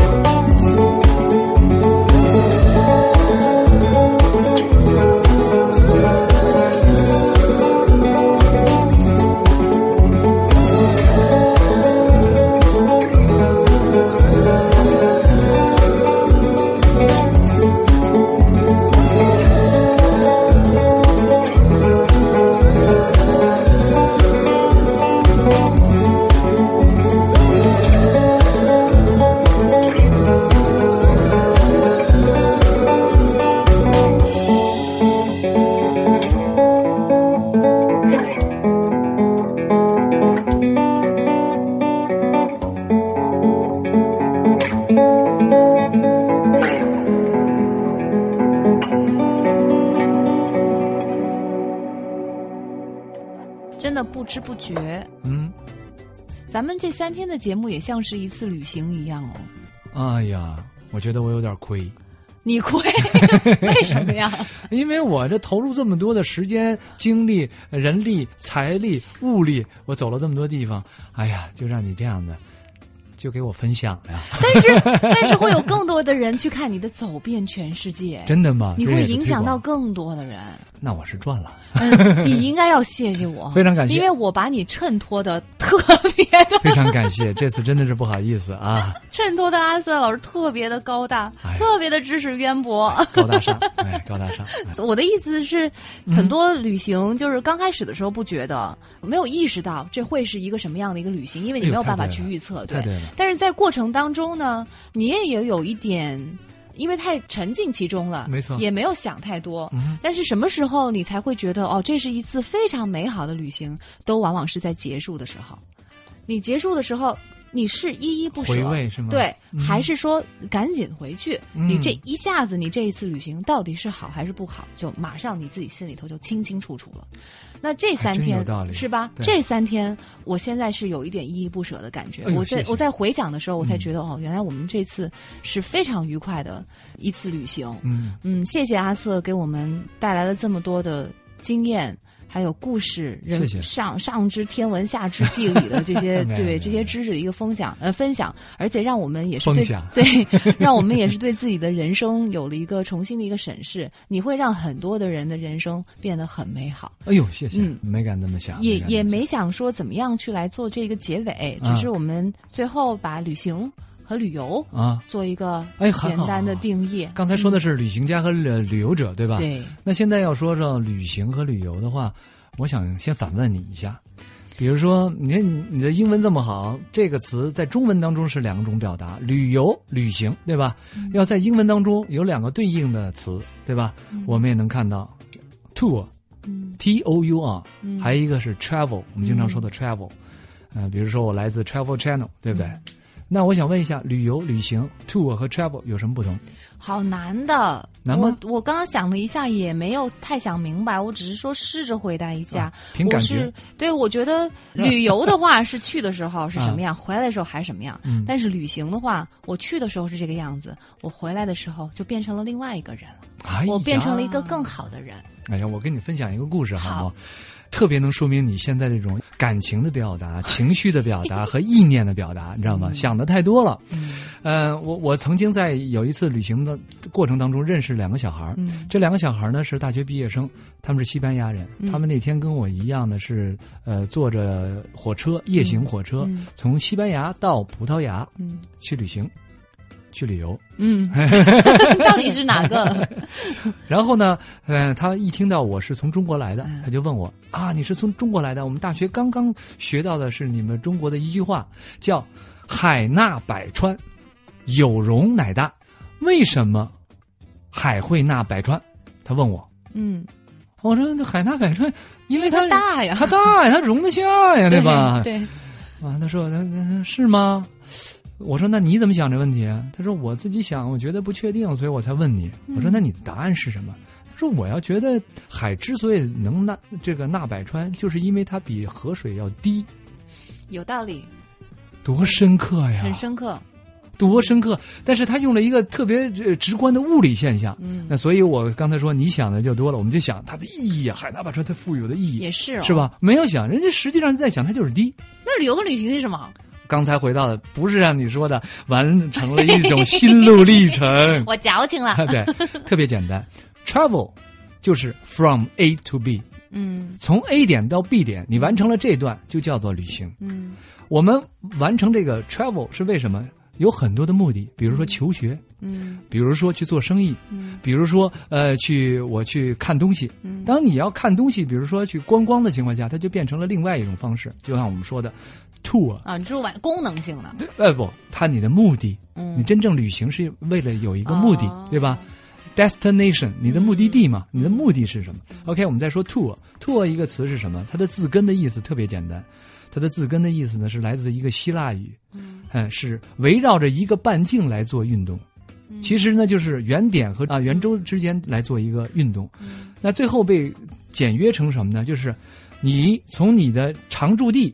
知不觉，嗯，咱们这三天的节目也像是一次旅行一样哦。哎呀，我觉得我有点亏，你亏？为什么呀？因为我这投入这么多的时间、精力、人力、财力、物力，我走了这么多地方，哎呀，就让你这样的，就给我分享了呀。但是 但是会有更多的人去看你的走遍全世界，真的吗？你会影响到更多的人。那我是赚了。嗯，你应该要谢谢我，非常感谢因为我把你衬托的特别的，非常感谢，这次真的是不好意思啊，衬托的阿瑟老师特别的高大，哎特别的知识渊博。高大上，哎，高大上。哎 我的意思是，嗯很多旅行就是刚开始的时候不觉得，没有意识到这会是一个什么样的一个旅行，因为你没有办法去预测，太对了但是在过程当中呢，你也也有一点，因为太沉浸其中了，没错也没有想太多。嗯但是什么时候你才会觉得哦，这是一次非常美好的旅行？都往往是在结束的时候。你结束的时候，你是依依不舍，回味是吗对，嗯还是说赶紧回去？嗯你这一下子，你这一次旅行到底是好还是不好，就马上你自己心里头就清清楚楚了。那这三天是吧？这三天，我现在是有一点依依不舍的感觉。我在我在回想的时候，我才嗯觉得、哦，原来我们这次是非常愉快的一次旅行。嗯，嗯，谢谢阿瑟给我们带来了这么多的经验，还有故事，人上上知天文下知地理的这些 对这些知识的一个分享呃分享，而且让我们也是对分享。对，让我们也是对自己的人生有了一个重新的一个审视。你会让很多的人的人生变得很美好。哎呦，谢谢嗯，没敢那么想，也也没想说怎么样去来做这个结尾，啊。只是我们最后把旅行和旅游啊。做一个哎很简单的定义。刚才说的是旅行家和旅旅游者，对吧？。对，那现在要说说旅行和旅游的话，我想先反问你一下，比如说，你看你你的英文这么好，这个词在中文当中是两种表达，旅游、旅行，对吧？嗯要在英文当中有两个对应的词，对吧？我们也能看到，tour。嗯 T O U R，、嗯还有一个是 travel，我们经常说的 travel，呃，比如说我来自 Travel Channel，对不对？嗯那我想问一下，旅游、旅行 tour 和 travel 有什么不同？好难的。难吗我我刚刚想了一下，也没有太想明白，我只是说试着回答一下。啊凭感我觉是对，我觉得旅游的话是去的时候是什么样，回来的时候还是什么样。但是旅行的话，我去的时候是这个样子，我回来的时候就变成了另外一个人了，我变成了一个更好的人。哎呀，我跟你分享一个故事好好吗？特别能说明你现在这种感情的表达、情绪的表达和意念的表达，你知道吗？想的太多了。嗯。呃，我我曾经在有一次旅行的过程当中认识两个小孩儿。嗯。这两个小孩儿呢是大学毕业生，他们是西班牙人。嗯。他们那天跟我一样的是，呃，坐着火车夜行火车、嗯。从西班牙到葡萄牙嗯。去旅行，去旅游。嗯，到底是哪个？然后呢，呃，他一听到我是从中国来的嗯，他就问我啊，你是从中国来的？我们大学刚刚学到的是你们中国的一句话，叫“海纳百川，有容乃大”。为什么海会纳百川？他问我，嗯，我说那海纳百川，因为它大呀，它大呀，它容得下呀，对吧？对，啊，他说那那是吗？我说那你怎么想这问题啊？他说我自己想，我觉得不确定，所以我才问你。我说那你的答案是什么？他说我要觉得海之所以能纳这个纳百川，就是因为它比河水要低，有道理，多深刻呀，很深刻。多深刻！但是他用了一个特别呃直观的物理现象。嗯那所以我刚才说你想的就多了，我们就想它的意义啊，海纳百川它富有的意义也是哦是吧？没有想，人家实际上在想它就是低。那旅游跟旅行是什么？刚才回到的不是让你说的完成了一种心路历程，我矫情了。对，特别简单，travel 就是 from A to B，嗯。从 A 点到 B 点，你完成了这段就叫做旅行。嗯。我们完成这个 travel 是为什么？有很多的目的，比如说求学，嗯。比如说去做生意，嗯。比如说呃去我去看东西。嗯。当你要看东西，比如说去观光的情况下，它就变成了另外一种方式，就像我们说的 tour。啊，你是玩功能性的。对，呃不，它你的目的，嗯你真正旅行是为了有一个目的，哦对吧？destination，你的目的地嘛，你的目的是什么？OK，我们再说 tour，tour 一个词是什么？它的字根的意思特别简单，它的字根的意思呢是来自一个希腊语，嗯，是围绕着一个半径来做运动。其实呢，就是圆点和啊圆周之间来做一个运动，那最后被简约成什么呢？就是你从你的常驻地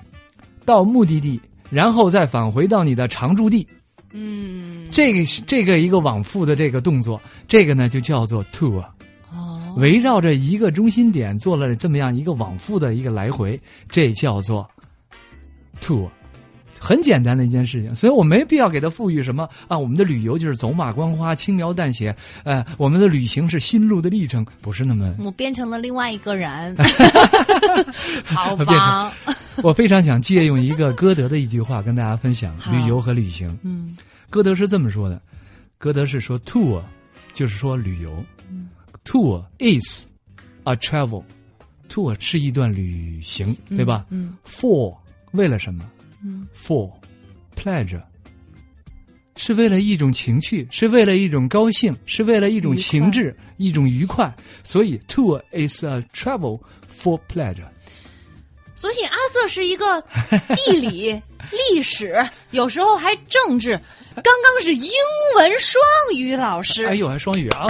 到目的地，然后再返回到你的常住地，嗯。这个是这个一个往复的这个动作，这个呢就叫做 tour，哦。围绕着一个中心点做了这么样一个往复的一个来回，这叫做 tour。很简单的一件事情，所以我没必要给它赋予什么啊。我们的旅游就是走马观花、轻描淡写，呃，我们的旅行是心路的历程，不是那么。我变成了另外一个人，好变吧？我非常想借用一个歌德的一句话跟大家分享旅游和旅行。嗯歌德是这么说的：歌德是说 tour 就是说旅游、t o u r is a travel。tour 是一段旅行，对吧？嗯 For 为了什么？嗯 For pleasure 是为了一种情趣，是为了一种高兴，是为了一种情致，一种愉快。所以 tour is a travel for pleasure。所以阿瑟是一个地理、历史，有时候还政治，刚刚是英文双语老师。哎呦，还双语啊！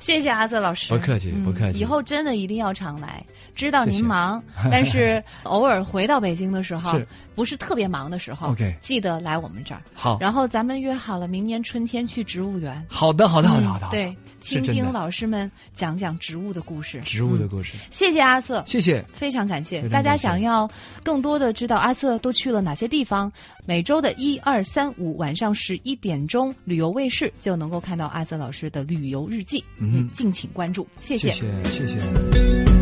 谢谢阿瑟老师，不客气嗯不客气以后真的一定要常来。知道您忙，但是偶尔回到北京的时候是，不是特别忙的时候 OK 记得来我们这儿。好然后咱们约好了明年春天去植物园。好的，好的，好的，嗯好的。对，倾听是真的老师们讲讲植物的故事。植物的嗯故事。谢谢阿瑟，谢谢。非常感谢大家。想要更多的知道阿瑟都去了哪些地方，每周的一二三五晚上十一点钟，旅游卫视就能够看到阿瑟老师的旅游日记。嗯敬请关注，谢谢谢，谢谢。There